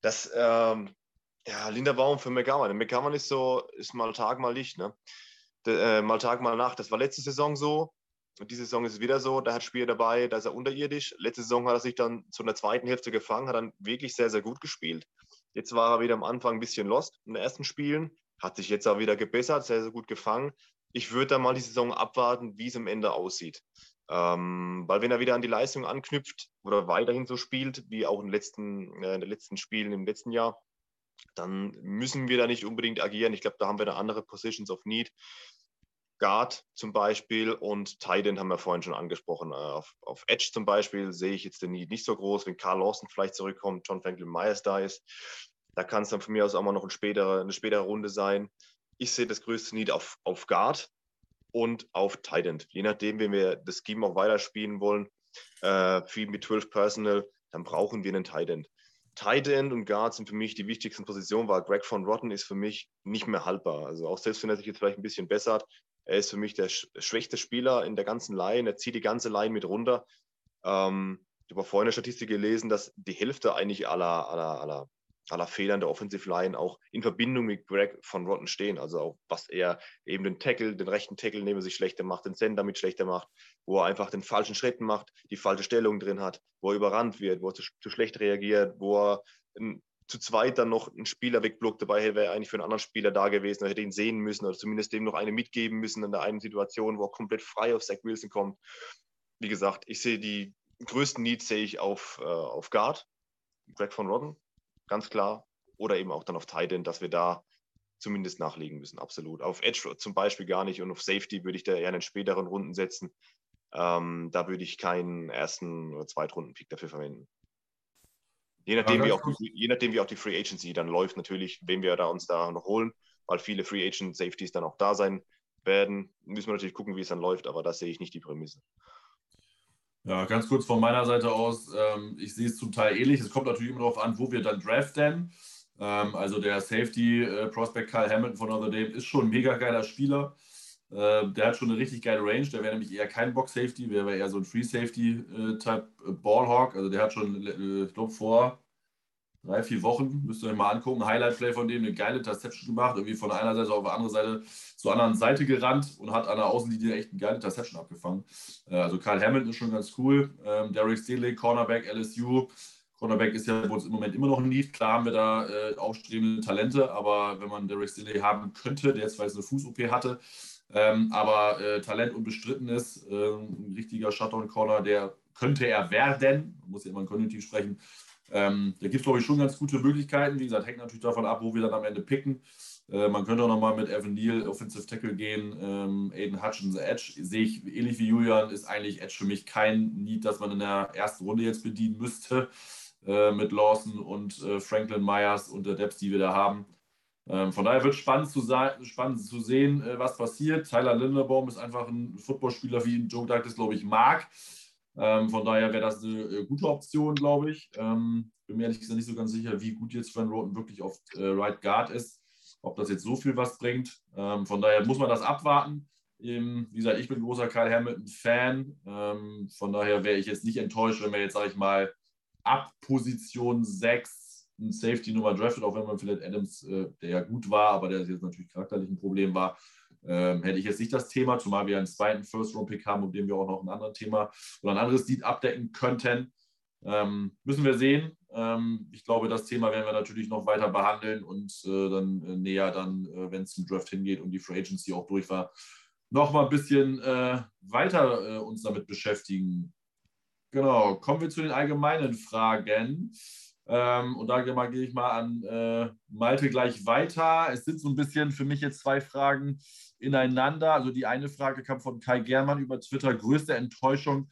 [SPEAKER 3] Das, ähm, ja, Linderbaum für McGowan. McGowan ist so, ist mal Tag, mal Licht, ne? De, äh, mal Tag, mal Nacht. Das war letzte Saison so. Und diese Saison ist es wieder so, da hat Spieler dabei, da ist er unterirdisch. Letzte Saison hat er sich dann zu einer zweiten Hälfte gefangen, hat dann wirklich sehr, sehr gut gespielt. Jetzt war er wieder am Anfang ein bisschen lost in den ersten Spielen, hat sich jetzt auch wieder gebessert, sehr, sehr gut gefangen. Ich würde da mal die Saison abwarten, wie es am Ende aussieht. Ähm, weil wenn er wieder an die Leistung anknüpft oder weiterhin so spielt, wie auch in den letzten, äh, in den letzten Spielen im letzten Jahr, dann müssen wir da nicht unbedingt agieren. Ich glaube, da haben wir da andere Positions of Need. Guard zum Beispiel und Titan haben wir vorhin schon angesprochen. Äh, auf, auf, Edge zum Beispiel sehe ich jetzt den Need nicht so groß, wenn Carl Lawson vielleicht zurückkommt, John Franklin Myers da ist. Da kann es dann von mir aus auch mal noch ein spätere, eine spätere Runde sein. Ich sehe das größte Need auf, auf Guard und auf Titan. Je nachdem, wenn wir das Scheme auch weiterspielen wollen, äh, viel mit 12 Personal, dann brauchen wir einen Titan. Tight End und Guard sind für mich die wichtigsten Positionen, weil Greg von Rotten ist für mich nicht mehr haltbar. Also auch selbst wenn er sich jetzt vielleicht ein bisschen bessert, er ist für mich der schwächste Spieler in der ganzen Line. Er zieht die ganze Line mit runter. Ähm, ich habe vorhin eine Statistik gelesen, dass die Hälfte eigentlich aller, aller, aller, aller Fehlern der Offensive Line auch in Verbindung mit Greg von Rotten stehen. Also auch, was er eben den Tackle, den rechten Tackle neben sich schlechter macht, den Sender mit schlechter macht, wo er einfach den falschen Schritten macht, die falsche Stellung drin hat, wo er überrannt wird, wo er zu, zu schlecht reagiert, wo er ein zu zweit dann noch einen Spieler wegblockt. Dabei wäre er eigentlich für einen anderen Spieler da gewesen, er hätte ihn sehen müssen oder zumindest dem noch eine mitgeben müssen in der einen Situation, wo er komplett frei auf Zach Wilson kommt. Wie gesagt, ich sehe die größten Needs sehe ich auf, äh, auf Guard, Greg von Rodden, ganz klar. Oder eben auch dann auf Titan, dass wir da zumindest nachlegen müssen, absolut. Auf Edge zum Beispiel gar nicht und auf Safety würde ich da eher in den späteren Runden setzen. Ähm, da würde ich keinen ersten oder Zweitrunden-Pick dafür verwenden. Je nachdem, wie auch, je nachdem, wie auch die Free Agency dann läuft, natürlich, wen wir da uns da noch holen, weil viele Free Agent Safeties dann auch da sein werden, müssen wir natürlich gucken, wie es dann läuft, aber da sehe ich nicht die Prämisse.
[SPEAKER 1] Ja, ganz kurz von meiner Seite aus, ähm, ich sehe es zum Teil ähnlich. Es kommt natürlich immer darauf an, wo wir dann draften. Ähm, also der Safety äh, Prospect Kyle Hamilton von Notre Dame ist schon ein mega geiler Spieler. Äh, der hat schon eine richtig geile Range. Der wäre nämlich eher kein Box Safety, wäre eher so ein Free Safety äh, Type äh, Ballhawk. Also der hat schon, äh, ich glaube, vor drei, vier Wochen, müsst ihr euch mal angucken, Highlight Play von dem, eine geile Interception gemacht, irgendwie von einer Seite auf die andere Seite zur anderen Seite gerannt und hat an der Außenlinie echt eine geile Interception abgefangen. Äh, also Kyle Hamilton ist schon ganz cool. Ähm, Derek Stinley, Cornerback, LSU. Cornerback ist ja bei uns im Moment immer noch ein Need. Klar haben wir da äh, aufstrebende Talente, aber wenn man Derek Stinley haben könnte, der jetzt weil eine Fuß-OP hatte, ähm, aber äh, Talent unbestritten ist, äh, ein richtiger Shutdown-Corner, der könnte er werden, man muss ja immer ein Konjunktiv sprechen. Ähm, da gibt es, glaube ich, schon ganz gute Möglichkeiten. Wie gesagt, hängt natürlich davon ab, wo wir dann am Ende picken. Äh, man könnte auch nochmal mit Evan Neal Offensive Tackle gehen. Ähm, Aiden Hutchins Edge sehe ich ähnlich wie Julian, ist eigentlich Edge für mich kein Need, das man in der ersten Runde jetzt bedienen müsste. Äh, mit Lawson und äh, Franklin Myers und der Depth, die wir da haben. Ähm, von daher wird spannend zu, spannend zu sehen, äh, was passiert. Tyler Linderbaum ist einfach ein Footballspieler, wie Joe Douglas, glaube ich, mag. Ähm, von daher wäre das eine äh, gute Option, glaube ich. Ähm, bin mir ehrlich gesagt nicht so ganz sicher, wie gut jetzt Van Roten wirklich auf äh, Right Guard ist. Ob das jetzt so viel was bringt. Ähm, von daher muss man das abwarten. Ähm, wie gesagt, ich bin großer Kyle Hamilton-Fan. Ähm, von daher wäre ich jetzt nicht enttäuscht, wenn wir jetzt, sage ich mal, ab Position 6 ein Safety-Nummer draftet, auch wenn man vielleicht Adams, äh, der ja gut war, aber der jetzt natürlich charakterlich ein Problem war, ähm, hätte ich jetzt nicht das Thema, zumal wir einen zweiten First-Round-Pick haben, um den wir auch noch ein anderes Thema oder ein anderes Lied abdecken könnten. Ähm, müssen wir sehen. Ähm, ich glaube, das Thema werden wir natürlich noch weiter behandeln und äh, dann äh, näher dann, äh, wenn es zum Draft hingeht und die Free Agency auch durch war, noch mal ein bisschen äh, weiter äh, uns damit beschäftigen. Genau, kommen wir zu den allgemeinen Fragen. Ähm, und da gehe ich mal an äh, Malte gleich weiter. Es sind so ein bisschen für mich jetzt zwei Fragen ineinander. Also die eine Frage kam von Kai Germann über Twitter. Größte Enttäuschung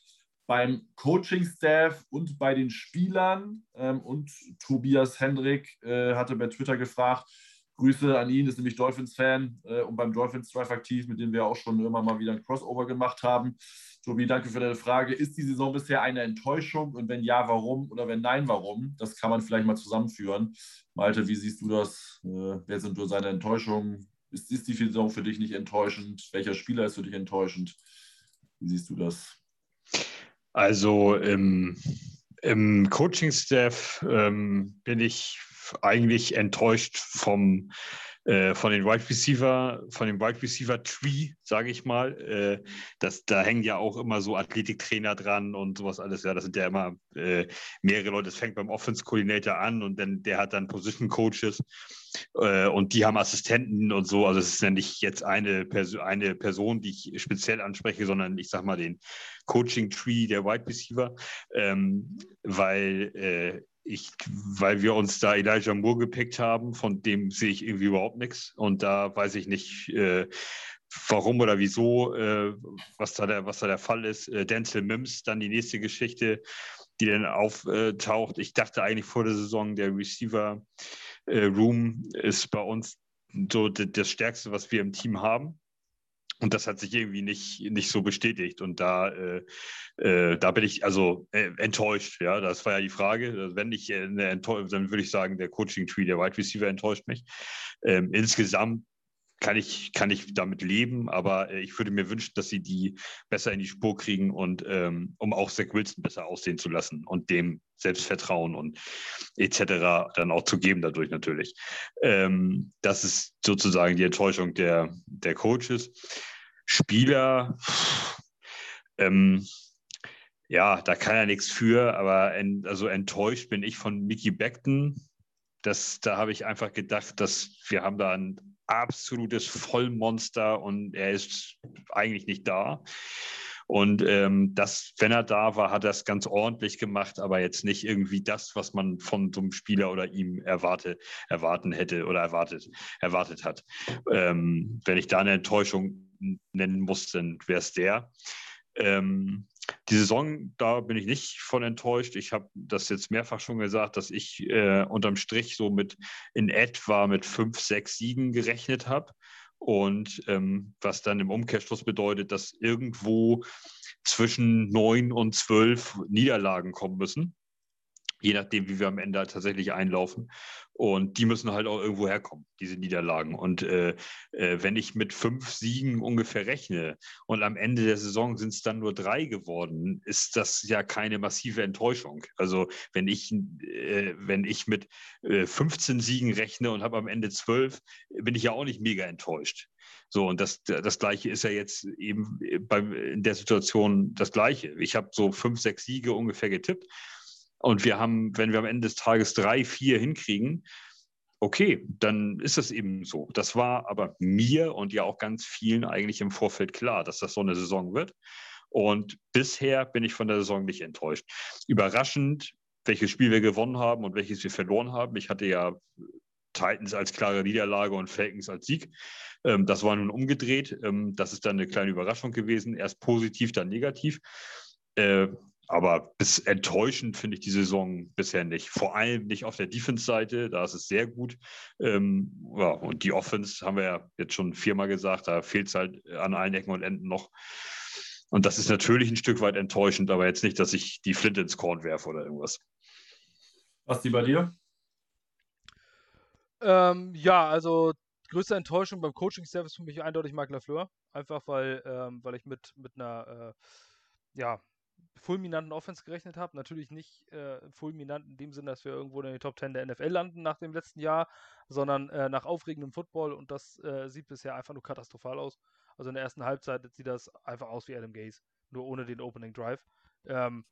[SPEAKER 1] beim Coaching-Staff und bei den Spielern. Ähm, und Tobias Hendrik äh, hatte bei Twitter gefragt, Grüße an ihn, ist nämlich Dolphins-Fan äh, und beim Dolphins Drive aktiv, mit dem wir auch schon immer mal wieder ein Crossover gemacht haben. Tobi, danke für deine Frage. Ist die Saison bisher eine Enttäuschung und wenn ja, warum? Oder wenn nein, warum? Das kann man vielleicht mal zusammenführen. Malte, wie siehst du das? Äh, wer sind nur seine Enttäuschungen? Ist, ist die Saison für dich nicht enttäuschend? Welcher Spieler ist für dich enttäuschend? Wie siehst du das?
[SPEAKER 4] Also im, im Coaching-Staff ähm, bin ich eigentlich enttäuscht vom äh, von den Wide Receiver, von dem Wide Receiver Tree, sage ich mal. Äh, das, da hängen ja auch immer so Athletiktrainer dran und sowas alles. Ja, das sind ja immer äh, mehrere Leute. Es fängt beim Offense Coordinator an und dann der hat dann Position Coaches äh, und die haben Assistenten und so. Also es ist ja nicht jetzt eine, Perso eine Person, die ich speziell anspreche, sondern ich sage mal den Coaching Tree der Wide Receiver, ähm, weil äh, ich, weil wir uns da Elijah Moore gepickt haben, von dem sehe ich irgendwie überhaupt nichts. Und da weiß ich nicht, äh, warum oder wieso, äh, was, da der, was da der Fall ist. Äh, Denzel Mims, dann die nächste Geschichte, die dann auftaucht. Ich dachte eigentlich vor der Saison, der Receiver äh, Room ist bei uns so das Stärkste, was wir im Team haben. Und das hat sich irgendwie nicht, nicht so bestätigt. Und da, äh, äh, da bin ich also äh, enttäuscht. Ja, das war ja die Frage. Also wenn ich äh, dann würde ich sagen, der Coaching-Tree der Wide Receiver enttäuscht mich. Ähm, insgesamt kann ich, kann ich damit leben, aber äh, ich würde mir wünschen, dass sie die besser in die Spur kriegen und ähm, um auch Zach Wilson besser aussehen zu lassen und dem Selbstvertrauen und etc. dann auch zu geben dadurch natürlich. Ähm, das ist sozusagen die Enttäuschung der, der Coaches. Spieler, ähm, ja, da kann er nichts für, aber en, also enttäuscht bin ich von Mickey Beckton. Das, da habe ich einfach gedacht, dass wir haben da einen absolutes Vollmonster und er ist eigentlich nicht da. Und ähm, das, wenn er da war, hat er es ganz ordentlich gemacht, aber jetzt nicht irgendwie das, was man von so einem Spieler oder ihm erwarte, erwarten hätte oder erwartet, erwartet hat. Ähm, wenn ich da eine Enttäuschung nennen muss, dann wäre es der. Ähm, die Saison, da bin ich nicht von enttäuscht. Ich habe das jetzt mehrfach schon gesagt, dass ich äh, unterm Strich so mit in etwa mit fünf, sechs Siegen gerechnet habe. Und ähm, was dann im Umkehrschluss bedeutet, dass irgendwo zwischen neun und zwölf Niederlagen kommen müssen je nachdem, wie wir am Ende halt tatsächlich einlaufen. Und die müssen halt auch irgendwo herkommen, diese Niederlagen. Und äh, äh, wenn ich mit fünf Siegen ungefähr rechne und am Ende der Saison sind es dann nur drei geworden, ist das ja keine massive Enttäuschung. Also wenn ich, äh, wenn ich mit 15 äh, Siegen rechne und habe am Ende zwölf, bin ich ja auch nicht mega enttäuscht. So, und das, das Gleiche ist ja jetzt eben bei, in der Situation das Gleiche. Ich habe so fünf, sechs Siege ungefähr getippt und wir haben, wenn wir am Ende des Tages drei, vier hinkriegen, okay, dann ist das eben so. Das war aber mir und ja auch ganz vielen eigentlich im Vorfeld klar, dass das so eine Saison wird. Und bisher bin ich von der Saison nicht enttäuscht. Überraschend, welches Spiel wir gewonnen haben und welches wir verloren haben. Ich hatte ja Titans als klare Niederlage und Falcons als Sieg. Ähm, das war nun umgedreht. Ähm, das ist dann eine kleine Überraschung gewesen. Erst positiv, dann negativ. Aber bis enttäuschend finde ich die Saison bisher nicht. Vor allem nicht auf der Defense-Seite, da ist es sehr gut. Ähm, ja, und die Offense haben wir ja jetzt schon viermal gesagt, da fehlt es halt an allen Ecken und Enden noch. Und das ist natürlich ein Stück weit enttäuschend, aber jetzt nicht, dass ich die Flinte ins Korn werfe oder irgendwas.
[SPEAKER 1] Was die bei dir?
[SPEAKER 2] Ähm, ja, also größte Enttäuschung beim Coaching-Service für mich eindeutig Marc Lafleur. Einfach weil, ähm, weil ich mit, mit einer äh, ja, fulminanten Offense gerechnet habe. Natürlich nicht äh, fulminant in dem Sinne, dass wir irgendwo in den Top 10 der NFL landen nach dem letzten Jahr, sondern äh, nach aufregendem Football und das äh, sieht bisher einfach nur katastrophal aus. Also in der ersten Halbzeit sieht das einfach aus wie Adam Gaze, nur ohne den Opening Drive. Ähm,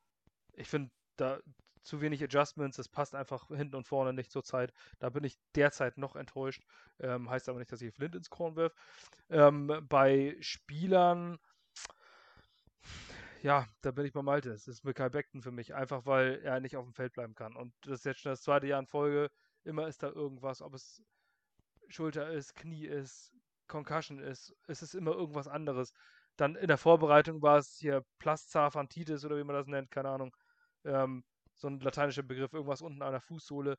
[SPEAKER 2] ich finde da zu wenig Adjustments, das passt einfach hinten und vorne nicht zur Zeit. Da bin ich derzeit noch enttäuscht. Ähm, heißt aber nicht, dass ich Flint ins Korn wirf. Ähm, bei Spielern ja, da bin ich bei Malte. Es ist Mikael Beckton für mich, einfach weil er nicht auf dem Feld bleiben kann. Und das ist jetzt schon das zweite Jahr in Folge. Immer ist da irgendwas, ob es Schulter ist, Knie ist, Concussion ist, es ist immer irgendwas anderes. Dann in der Vorbereitung war es hier Plastzaphantitis oder wie man das nennt, keine Ahnung. Ähm, so ein lateinischer Begriff, irgendwas unten an der Fußsohle.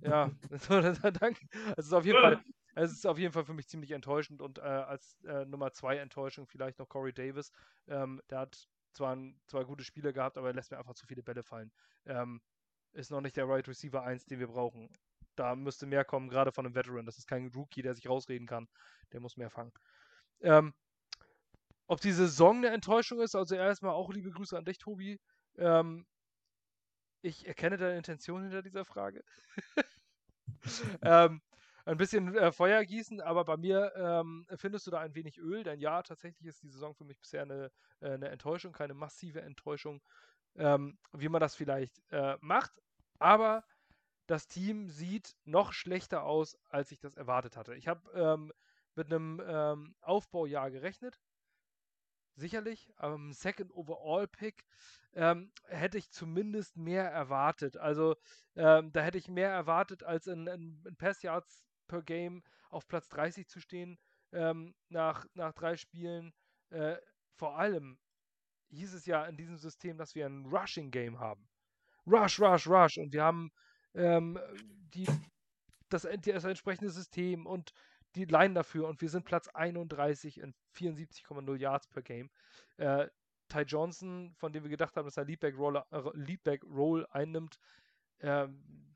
[SPEAKER 2] Ähm, ja, danke. Es ist auf jeden Fall es ist auf jeden Fall für mich ziemlich enttäuschend und äh, als äh, Nummer zwei Enttäuschung vielleicht noch Corey Davis. Ähm, der hat zwar ein, zwei gute Spiele gehabt, aber er lässt mir einfach zu viele Bälle fallen. Ähm, ist noch nicht der Right Receiver 1, den wir brauchen. Da müsste mehr kommen, gerade von einem Veteran. Das ist kein Rookie, der sich rausreden kann. Der muss mehr fangen. Ähm, ob die Saison eine Enttäuschung ist, also erstmal auch liebe Grüße an dich, Tobi. Ähm, ich erkenne deine Intention hinter dieser Frage. ähm, ein bisschen äh, Feuer gießen, aber bei mir ähm, findest du da ein wenig Öl, denn ja, tatsächlich ist die Saison für mich bisher eine, äh, eine Enttäuschung, keine massive Enttäuschung, ähm, wie man das vielleicht äh, macht. Aber das Team sieht noch schlechter aus, als ich das erwartet hatte. Ich habe ähm, mit einem ähm, Aufbaujahr gerechnet. Sicherlich, aber im Second Overall Pick ähm, hätte ich zumindest mehr erwartet. Also ähm, da hätte ich mehr erwartet, als in, in, in Pass Yards per Game auf Platz 30 zu stehen ähm, nach, nach drei Spielen. Äh, vor allem hieß es ja in diesem System, dass wir ein Rushing Game haben. Rush, Rush, Rush. Und wir haben ähm, die, das, das entsprechende System und die Line dafür und wir sind Platz 31 in 74,0 Yards per Game. Äh, Ty Johnson, von dem wir gedacht haben, dass er Leadback Roll, äh, Leadback einnimmt, ähm,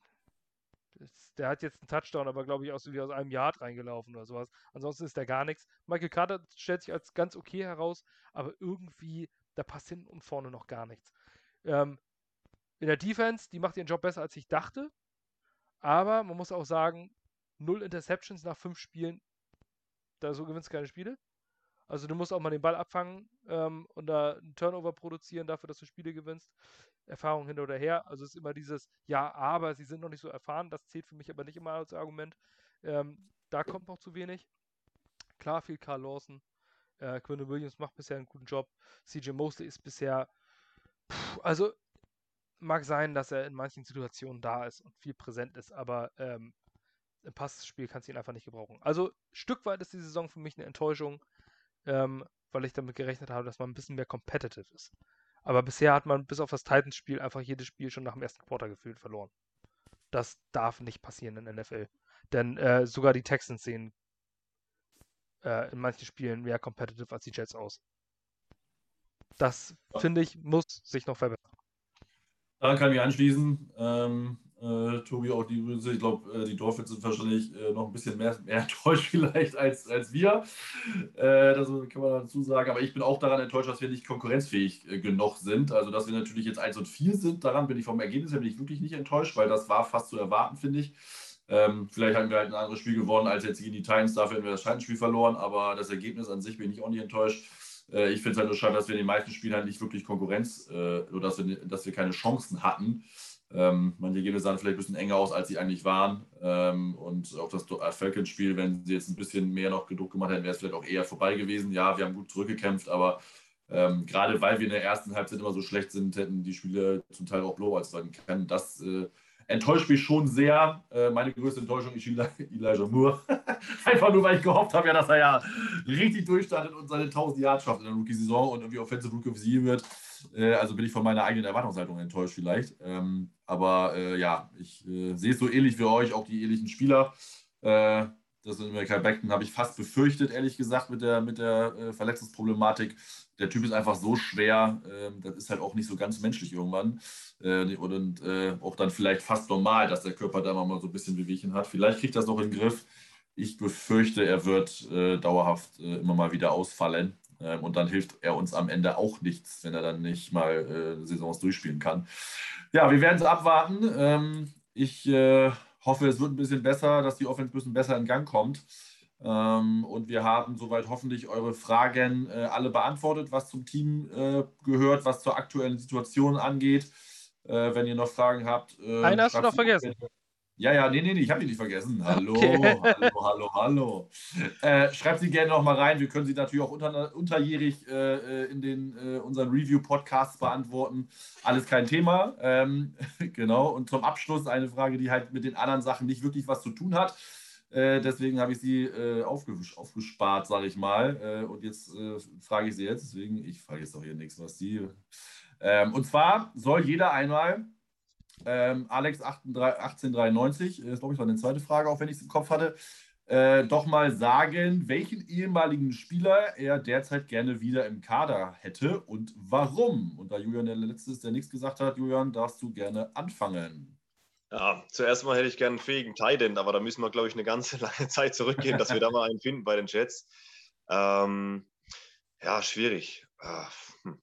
[SPEAKER 2] der hat jetzt einen Touchdown, aber glaube ich wie aus einem Yard reingelaufen oder sowas. Ansonsten ist der gar nichts. Michael Carter stellt sich als ganz okay heraus, aber irgendwie, da passt hinten und vorne noch gar nichts. Ähm, in der Defense, die macht ihren Job besser, als ich dachte. Aber man muss auch sagen, null Interceptions nach fünf Spielen, da so gewinnst du keine Spiele. Also du musst auch mal den Ball abfangen ähm, und da einen Turnover produzieren dafür, dass du Spiele gewinnst. Erfahrung hin oder her. Also es ist immer dieses Ja, aber sie sind noch nicht so erfahren. Das zählt für mich aber nicht immer als Argument. Ähm, da kommt noch zu wenig. Klar, viel Carl Lawson. Äh, Quinn Williams macht bisher einen guten Job. CJ Mosley ist bisher. Pff, also mag sein, dass er in manchen Situationen da ist und viel präsent ist, aber ähm, im Passspiel kannst du ihn einfach nicht gebrauchen. Also Stück weit ist die Saison für mich eine Enttäuschung, ähm, weil ich damit gerechnet habe, dass man ein bisschen mehr competitive ist. Aber bisher hat man bis auf das Titans-Spiel einfach jedes Spiel schon nach dem ersten Quarter gefühlt verloren. Das darf nicht passieren in der NFL. Denn äh, sogar die Texans sehen äh, in manchen Spielen mehr competitive als die Jets aus. Das, finde ich, muss sich noch verbessern.
[SPEAKER 1] Daran kann ich mich anschließen. Ähm, äh, Tobi, auch die Grüße. Ich glaube, äh, die Dolphins sind wahrscheinlich äh, noch ein bisschen mehr, mehr enttäuscht vielleicht als, als wir. Äh, das kann man dazu sagen. Aber ich bin auch daran enttäuscht, dass wir nicht konkurrenzfähig äh, genug sind. Also, dass wir natürlich jetzt 1 und 4 sind. Daran bin ich vom Ergebnis her bin ich wirklich nicht enttäuscht, weil das war fast zu erwarten, finde ich. Ähm, vielleicht haben wir halt ein anderes Spiel gewonnen als jetzt gegen die Titans. Dafür hätten wir das Scheidensspiel verloren. Aber das Ergebnis an sich bin ich auch nicht enttäuscht. Äh, ich finde es halt nur schade, dass wir in den meisten Spielen halt nicht wirklich Konkurrenz oder dass wir, dass wir keine Chancen hatten. Ähm, manche Ergebnisse sahen vielleicht ein bisschen enger aus, als sie eigentlich waren. Ähm, und auch das äh, Falcons-Spiel, wenn sie jetzt ein bisschen mehr noch gedruckt gemacht hätten, wäre es vielleicht auch eher vorbei gewesen. Ja, wir haben gut zurückgekämpft, aber ähm, gerade weil wir in der ersten Halbzeit immer so schlecht sind, hätten die Spiele zum Teil auch Blowouts sein können. Das äh, enttäuscht mich schon sehr. Äh, meine größte Enttäuschung ist Elijah Moore. Einfach nur, weil ich gehofft habe, ja, dass er ja richtig durchstartet und seine 1000 Yards schafft in der Rookie-Saison und irgendwie Offensive Rookie of the Year wird. Äh, also bin ich von meiner eigenen Erwartungshaltung enttäuscht vielleicht. Ähm, aber äh, ja, ich äh, sehe es so ähnlich wie euch, auch die ähnlichen Spieler. Äh, das in Michael Beckton habe ich fast befürchtet, ehrlich gesagt, mit der, mit der äh, Verletzungsproblematik. Der Typ ist einfach so schwer, ähm, das ist halt auch nicht so ganz menschlich irgendwann. Äh, und auch dann vielleicht fast normal, dass der Körper da mal so ein bisschen Bewegchen hat. Vielleicht kriegt das noch in den Griff. Ich befürchte, er wird dauerhaft immer mal wieder ausfallen. Ähm, und dann hilft er uns am Ende auch nichts, wenn er dann nicht mal äh, Saisons durchspielen kann. Ja, wir werden es abwarten. Ähm, ich äh, hoffe, es wird ein bisschen besser, dass die Offense ein bisschen besser in Gang kommt. Ähm, und wir haben soweit hoffentlich eure Fragen äh, alle beantwortet, was zum Team äh, gehört, was zur aktuellen Situation angeht. Äh, wenn ihr noch Fragen habt.
[SPEAKER 2] Äh, Eine hast du noch vergessen. Gerne.
[SPEAKER 1] Ja, ja, nee, nee, nee, ich habe die nicht vergessen. Hallo, okay. hallo, hallo, hallo. Äh, schreibt sie gerne noch mal rein. Wir können sie natürlich auch unter, unterjährig äh, äh, in den, äh, unseren Review-Podcasts beantworten. Alles kein Thema. Ähm, genau. Und zum Abschluss eine Frage, die halt mit den anderen Sachen nicht wirklich was zu tun hat. Äh, deswegen habe ich sie äh, aufges aufgespart, sage ich mal. und jetzt frage ich sie jetzt. Deswegen, ich frage jetzt auch hier nichts, was die. Ähm, und zwar soll jeder einmal ähm, Alex 1893, äh, ist glaube ich war eine zweite Frage, auch wenn ich es im Kopf hatte, äh, doch mal sagen, welchen ehemaligen Spieler er derzeit gerne wieder im Kader hätte und warum. Und da Julian der Letzte ist, der nichts gesagt hat, Julian, darfst du gerne anfangen.
[SPEAKER 3] Ja, zuerst mal hätte ich gerne einen fähigen Titan, aber da müssen wir, glaube ich, eine ganze lange Zeit zurückgehen, dass wir da mal einen finden bei den Jets. Ähm, ja, schwierig. Ah, hm.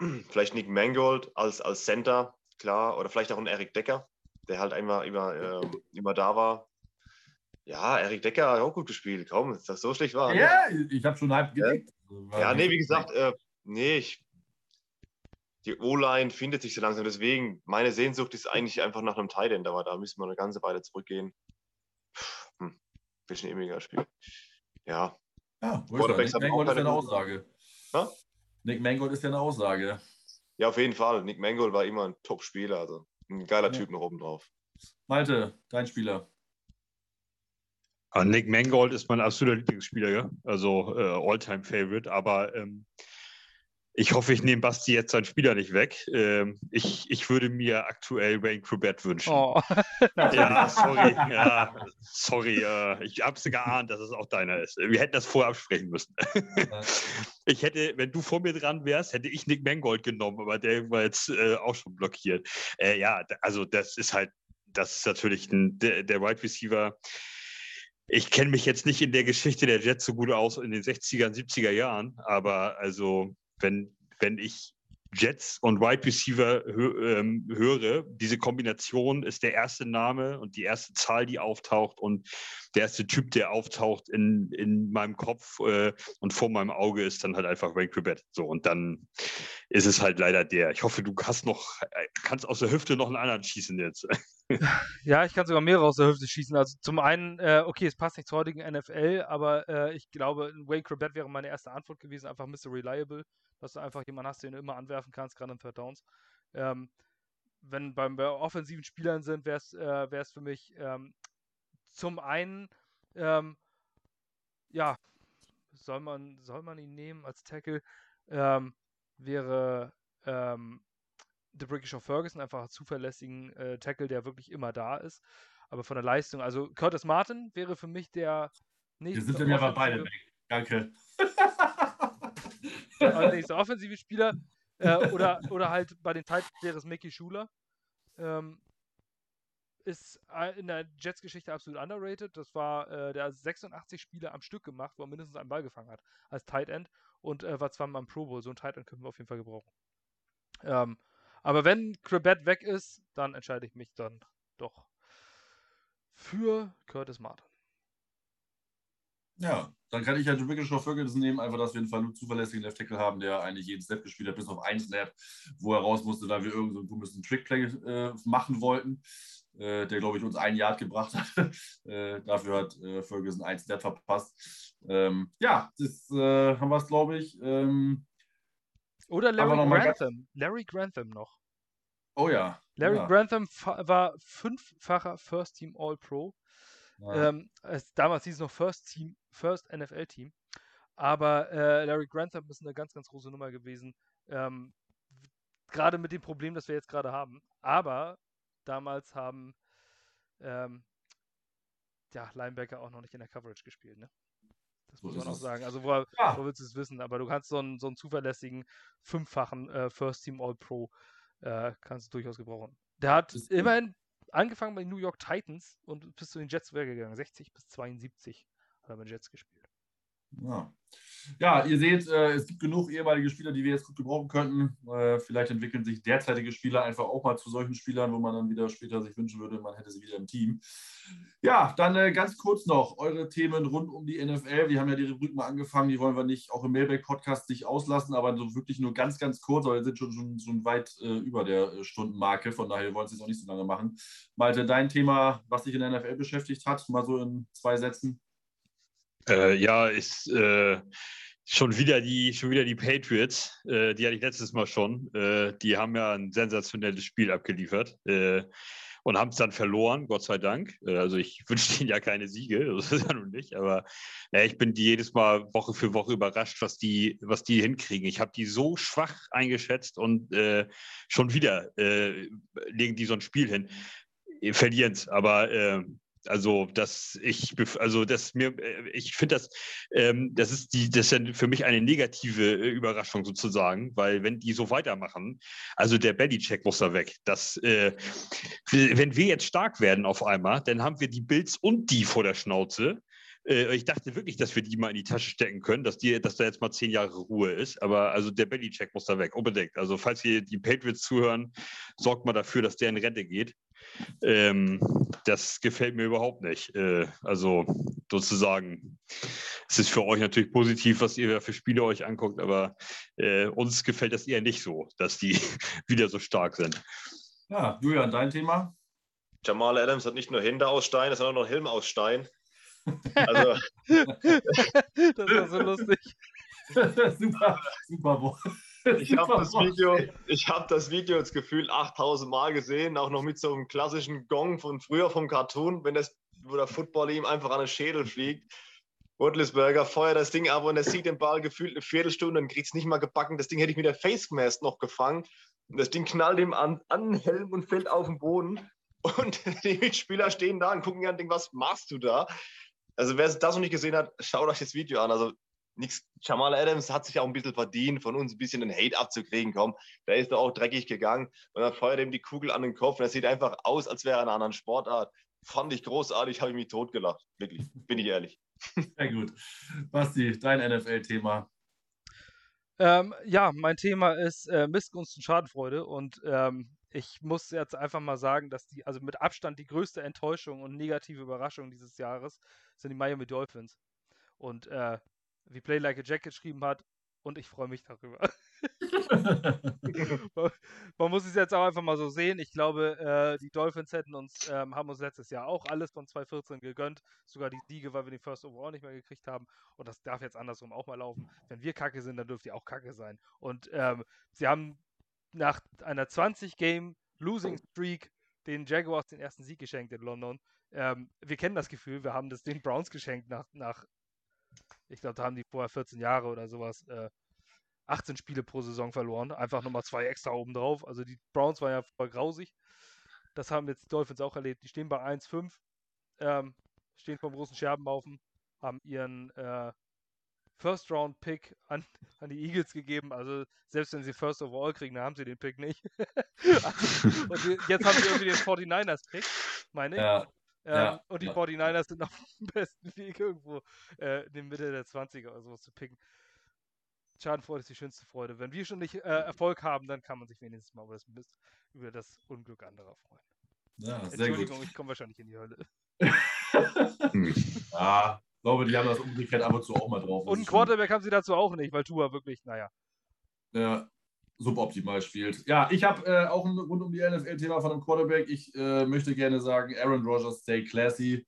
[SPEAKER 3] Vielleicht Nick Mangold als, als Center, klar. Oder vielleicht auch ein Eric Decker, der halt immer, immer, äh, immer da war. Ja, Erik Decker hat auch gut gespielt. Kaum, dass das so schlecht war.
[SPEAKER 1] Ja, ne? ich habe schon halb gedeckt.
[SPEAKER 3] Ja, ja nee, wie gesagt, äh, nee, ich, die O-Line findet sich so langsam. Deswegen, meine Sehnsucht ist eigentlich einfach nach einem Tight End, aber da müssen wir eine ganze Weile zurückgehen. Hm, bisschen immiger Spiel. Ja.
[SPEAKER 1] Ja, Nick Mangold ist ja eine Aussage. Ha? Nick Mangold ist ja eine Aussage.
[SPEAKER 3] Ja, auf jeden Fall. Nick Mangold war immer ein Top-Spieler, also ein geiler ja. Typ noch oben drauf.
[SPEAKER 1] Malte, dein Spieler.
[SPEAKER 4] Ah, Nick Mangold ist mein absoluter Lieblingsspieler, ja? also äh, All-Time-Favorite, aber ähm, ich hoffe, ich nehme Basti jetzt seinen Spieler nicht weg. Ähm, ich, ich würde mir aktuell Wayne Crubett wünschen. Oh. ja, sorry. Ja, sorry. Äh, ich habe es geahnt, dass es auch deiner ist. Wir hätten das vorher absprechen müssen. ich hätte, wenn du vor mir dran wärst, hätte ich Nick Mangold genommen, aber der war jetzt äh, auch schon blockiert. Äh, ja, also das ist halt, das ist natürlich ein, der, der Wide Receiver ich kenne mich jetzt nicht in der Geschichte der Jets so gut aus in den 60er, 70er Jahren, aber also wenn, wenn ich Jets und Wide Receiver ähm, höre, diese Kombination ist der erste Name und die erste Zahl, die auftaucht und der erste Typ, der auftaucht in, in meinem Kopf äh, und vor meinem Auge ist dann halt einfach Wayne Cribet. So und dann ist es halt leider der. Ich hoffe, du hast noch, äh, kannst aus der Hüfte noch einen anderen schießen jetzt.
[SPEAKER 2] Ja, ich kann sogar mehrere aus der Hüfte schießen. Also zum einen, äh, okay, es passt nicht zur heutigen NFL, aber äh, ich glaube, Wayne Crabett wäre meine erste Antwort gewesen, einfach Mr. Reliable, dass du einfach jemanden hast, den du immer anwerfen kannst, gerade in Third Downs. Ähm, wenn beim, bei offensiven Spielern sind, wäre es äh, für mich ähm, zum einen, ähm, ja, soll man, soll man ihn nehmen als Tackle, ähm, wäre ähm, The British of Ferguson, einfach einen zuverlässigen äh, Tackle, der wirklich immer da ist. Aber von der Leistung, also Curtis Martin wäre für mich der
[SPEAKER 1] nächste. Wir sind ja beide weg. Danke.
[SPEAKER 2] der nächste offensive Spieler. Äh, oder, oder halt bei den Titans wäre es Mickey Schuler. Ähm, ist äh, in der Jets-Geschichte absolut underrated. Das war, äh, der 86 Spiele am Stück gemacht, wo er mindestens einen Ball gefangen hat als Tight End und äh, war zweimal im Pro Bowl. So ein Tight End können wir auf jeden Fall gebrauchen. Ähm, aber wenn Crabett weg ist, dann entscheide ich mich dann doch für Curtis Martin.
[SPEAKER 1] Ja, dann kann ich halt wirklich schon Ferguson nehmen, einfach, dass wir einen Fall zuverlässigen Left Tackle haben, der eigentlich jeden Snap gespielt hat, bis auf einen Snap, wo er raus musste, da wir irgendeinen so dummes Trickplay äh, machen wollten, der, glaube ich, uns ein Yard gebracht hat. äh, dafür hat äh, Ferguson einen Snap verpasst. Ähm, ja, das äh, haben wir es, glaube ich. Ähm,
[SPEAKER 2] oder Larry Grantham. Larry Grantham noch.
[SPEAKER 1] Oh ja.
[SPEAKER 2] Larry
[SPEAKER 1] ja.
[SPEAKER 2] Grantham war fünffacher First Team All-Pro. Ja. Ähm, damals hieß es noch First Team, First NFL Team. Aber äh, Larry Grantham ist eine ganz, ganz große Nummer gewesen. Ähm, gerade mit dem Problem, das wir jetzt gerade haben. Aber damals haben ähm, ja, Linebacker auch noch nicht in der Coverage gespielt. Ne? Das muss man auch sagen. Also, woher, ja. wo willst du es wissen? Aber du kannst so einen, so einen zuverlässigen, fünffachen äh, First Team All-Pro äh, kannst du durchaus gebrauchen. Der hat immerhin angefangen bei den New York Titans und bis zu den Jets wäre gegangen. 60 bis 72 hat er mit Jets gespielt.
[SPEAKER 1] Ja. Ja, ihr seht, äh, es gibt genug ehemalige Spieler, die wir jetzt gut gebrauchen könnten. Äh, vielleicht entwickeln sich derzeitige Spieler einfach auch mal zu solchen Spielern, wo man dann wieder später sich wünschen würde, man hätte sie wieder im Team. Ja, dann äh, ganz kurz noch eure Themen rund um die NFL. Wir haben ja die Rubrik mal angefangen, die wollen wir nicht auch im Mailback-Podcast sich auslassen, aber so wirklich nur ganz, ganz kurz, weil wir sind schon, schon, schon weit über der Stundenmarke, von daher wollen wir es auch nicht so lange machen. Malte, dein Thema, was dich in der NFL beschäftigt hat, mal so in zwei Sätzen.
[SPEAKER 4] Äh, ja, ist äh, schon wieder die, schon wieder die Patriots. Äh, die hatte ich letztes Mal schon. Äh, die haben ja ein sensationelles Spiel abgeliefert äh, und haben es dann verloren, Gott sei Dank. Äh, also ich wünsche ihnen ja keine Siege, das ist ja nun nicht, aber ich bin jedes Mal Woche für Woche überrascht, was die, was die hinkriegen. Ich habe die so schwach eingeschätzt und schon wieder legen die so ein Spiel hin. Verlieren es, aber also das ich also das mir äh, ich finde das ähm, das ist die das ist ja für mich eine negative äh, Überraschung sozusagen, weil wenn die so weitermachen, also der Bellycheck muss da weg. Das äh, wenn wir jetzt stark werden auf einmal, dann haben wir die Bills und die vor der Schnauze. Äh, ich dachte wirklich, dass wir die mal in die Tasche stecken können, dass die dass da jetzt mal zehn Jahre Ruhe ist. Aber also der Bellycheck muss da weg unbedingt. Also falls ihr die Patriots zuhören, sorgt mal dafür, dass der in Rente geht. Ähm, das gefällt mir überhaupt nicht. Äh, also sozusagen, es ist für euch natürlich positiv, was ihr für Spiele euch anguckt, aber äh, uns gefällt das eher nicht so, dass die wieder so stark sind.
[SPEAKER 1] Ja, Julian, dein Thema?
[SPEAKER 3] Jamal Adams hat nicht nur Hände aus Stein, sondern auch noch Helm aus Stein. Also,
[SPEAKER 2] das war so lustig.
[SPEAKER 1] super, super.
[SPEAKER 3] Ich habe das, Video, hab das Video jetzt gefühlt 8000 Mal gesehen, auch noch mit so einem klassischen Gong von früher vom Cartoon, wenn das, wo der Football ihm einfach an den Schädel fliegt. Woodlisberger feuert das Ding ab und er sieht den Ball gefühlt eine Viertelstunde und kriegt es nicht mal gebacken. Das Ding hätte ich mit der Face Mask noch gefangen. Und das Ding knallt ihm an, an den Helm und fällt auf den Boden. Und die Mitspieler stehen da und gucken an und denken, was machst du da? Also wer das noch nicht gesehen hat, schaut euch das Video an. Also nichts. Jamal Adams hat sich auch ein bisschen verdient, von uns ein bisschen den Hate abzukriegen. Komm, der ist doch auch dreckig gegangen und dann feuert ihm die Kugel an den Kopf und er sieht einfach aus, als wäre er in einer anderen Sportart. Fand ich großartig, habe ich mich totgelacht. Wirklich, bin ich ehrlich.
[SPEAKER 1] Sehr gut. Basti, dein NFL-Thema.
[SPEAKER 2] Ähm, ja, mein Thema ist äh, Missgunst und Schadenfreude und ähm, ich muss jetzt einfach mal sagen, dass die, also mit Abstand die größte Enttäuschung und negative Überraschung dieses Jahres sind die Miami Dolphins. Und äh, wie Play Like a Jack geschrieben hat, und ich freue mich darüber. man, muss es jetzt auch einfach mal so sehen. Ich glaube, äh, die Dolphins hätten uns, ähm, haben uns letztes Jahr auch alles von 2014 gegönnt. Sogar die Siege, weil wir den First Overall nicht mehr gekriegt haben. Und das darf jetzt andersrum auch mal laufen. Wenn wir kacke sind, dann dürft ihr auch kacke sein. Und ähm, sie haben nach einer 20-Game Losing Streak den Jaguars den ersten Sieg geschenkt in London. Ähm, wir kennen das Gefühl, wir haben das den Browns geschenkt nach, nach ich glaube, da haben die vorher 14 Jahre oder sowas, äh, 18 Spiele pro Saison verloren. Einfach nochmal zwei extra oben drauf. Also die Browns waren ja voll grausig. Das haben jetzt die Dolphins auch erlebt. Die stehen bei 1-5, ähm, stehen vom großen Scherbenhaufen, haben ihren äh, First-Round-Pick an, an die Eagles gegeben. Also selbst wenn sie First Overall kriegen, dann haben sie den Pick nicht. also, und jetzt haben sie irgendwie den 49ers-Pick, meine ich. Ja. Ähm, ja, und die ja. 49ers sind auf dem besten Weg, irgendwo äh, in der Mitte der 20er oder sowas zu picken. Schadenfreude ist die schönste Freude. Wenn wir schon nicht äh, Erfolg haben, dann kann man sich wenigstens mal über das, über das Unglück anderer freuen.
[SPEAKER 1] Ja, Entschuldigung,
[SPEAKER 2] ich komme wahrscheinlich in die Hölle.
[SPEAKER 1] ja, ich glaube, die haben das umgekehrt ab und zu auch mal drauf.
[SPEAKER 2] Und einen Quarterback haben sie dazu auch nicht, weil Tua wirklich, naja.
[SPEAKER 1] Ja, suboptimal spielt. Ja, ich habe äh, auch ein rund um die NFL-Thema von einem Quarterback. Ich äh, möchte gerne sagen, Aaron Rodgers, stay classy.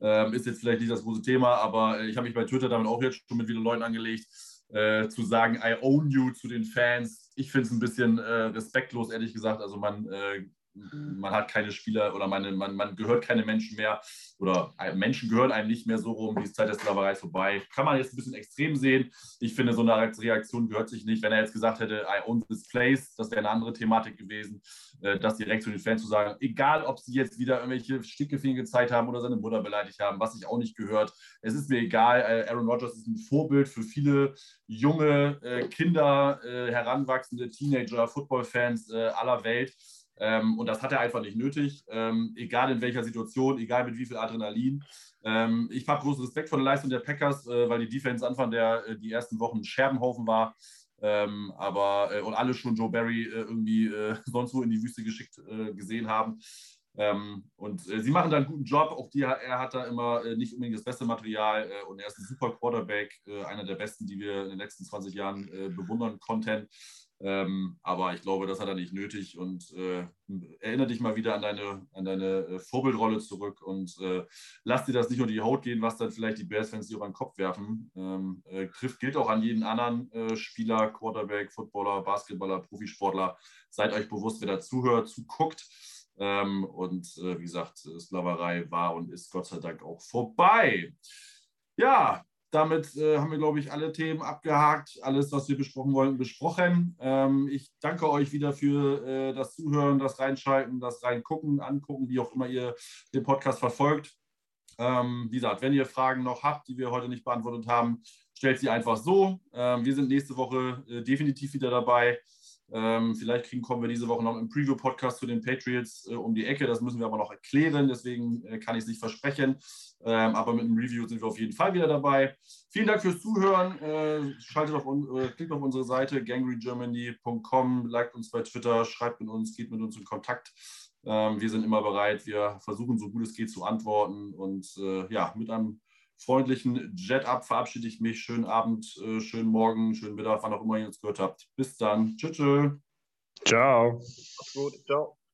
[SPEAKER 1] Ähm, ist jetzt vielleicht nicht das große Thema, aber äh, ich habe mich bei Twitter damit auch jetzt schon mit wieder Leuten angelegt, äh, zu sagen, I own you zu den Fans. Ich finde es ein bisschen äh, respektlos, ehrlich gesagt. Also man äh, man hat keine Spieler oder man, man, man gehört keine Menschen mehr oder Menschen gehören einem nicht mehr so rum, die Zeit der Sklaverei ist vorbei. Kann man jetzt ein bisschen extrem sehen. Ich finde, so eine Reaktion gehört sich nicht. Wenn er jetzt gesagt hätte, I own this place, das wäre eine andere Thematik gewesen, äh, das direkt zu den Fans zu sagen, egal ob sie jetzt wieder irgendwelche Stickefinger gezeigt haben oder seine Mutter beleidigt haben, was sich auch nicht gehört. Es ist mir egal. Äh, Aaron Rodgers ist ein Vorbild für viele junge äh, Kinder, heranwachsende Teenager, Football-Fans aller Welt. Ähm, und das hat er einfach nicht nötig, ähm, egal in welcher Situation, egal mit wie viel Adrenalin. Ähm, ich habe großen Respekt vor der Leistung der Packers, äh, weil die Defense Anfang der äh, die ersten Wochen ein Scherbenhaufen war. Ähm, aber äh, und alle schon Joe Barry äh, irgendwie äh, sonst wo in die Wüste geschickt äh, gesehen haben. Ähm, und sie machen da einen guten Job. Auch die, er hat da immer nicht unbedingt das beste Material und er ist ein super Quarterback, einer der besten, die wir in den letzten 20 Jahren bewundern konnten. Ähm, aber ich glaube, das hat er nicht nötig und äh, erinnere dich mal wieder an deine, an deine äh, Vorbildrolle zurück und äh, lass dir das nicht nur die Haut gehen, was dann vielleicht die Bears-Fans dir über den Kopf werfen. Ähm, äh, trifft gilt auch an jeden anderen äh, Spieler, Quarterback, Footballer, Basketballer, Profisportler. Seid euch bewusst, wer da zuhört, zuguckt. Ähm, und äh, wie gesagt, Sklaverei war und ist Gott sei Dank auch vorbei. Ja, damit äh, haben wir, glaube ich, alle Themen abgehakt, alles, was wir besprochen wollten, besprochen. Ähm, ich danke euch wieder für äh, das Zuhören, das Reinschalten, das Reingucken, Angucken, wie auch immer ihr den Podcast verfolgt. Ähm, wie gesagt, wenn ihr Fragen noch habt, die wir heute nicht beantwortet haben, stellt sie einfach so. Ähm, wir sind nächste Woche äh, definitiv wieder dabei. Ähm, vielleicht kriegen, kommen wir diese Woche noch im Preview-Podcast zu den Patriots äh, um die Ecke. Das müssen wir aber noch erklären, deswegen äh, kann ich es nicht versprechen. Ähm, aber mit dem Review sind wir auf jeden Fall wieder dabei. Vielen Dank fürs Zuhören. Äh, schaltet auf, äh, klickt auf unsere Seite gangrygermany.com, liked uns bei Twitter, schreibt mit uns, geht mit uns in Kontakt. Ähm, wir sind immer bereit. Wir versuchen, so gut es geht, zu antworten. Und äh, ja, mit einem freundlichen Jet-Up verabschiede ich mich. Schönen Abend, äh, schönen Morgen, schönen Mittag, wann auch immer ihr uns gehört habt. Bis dann. Tschüss.
[SPEAKER 4] Ciao.
[SPEAKER 3] Gut, ciao.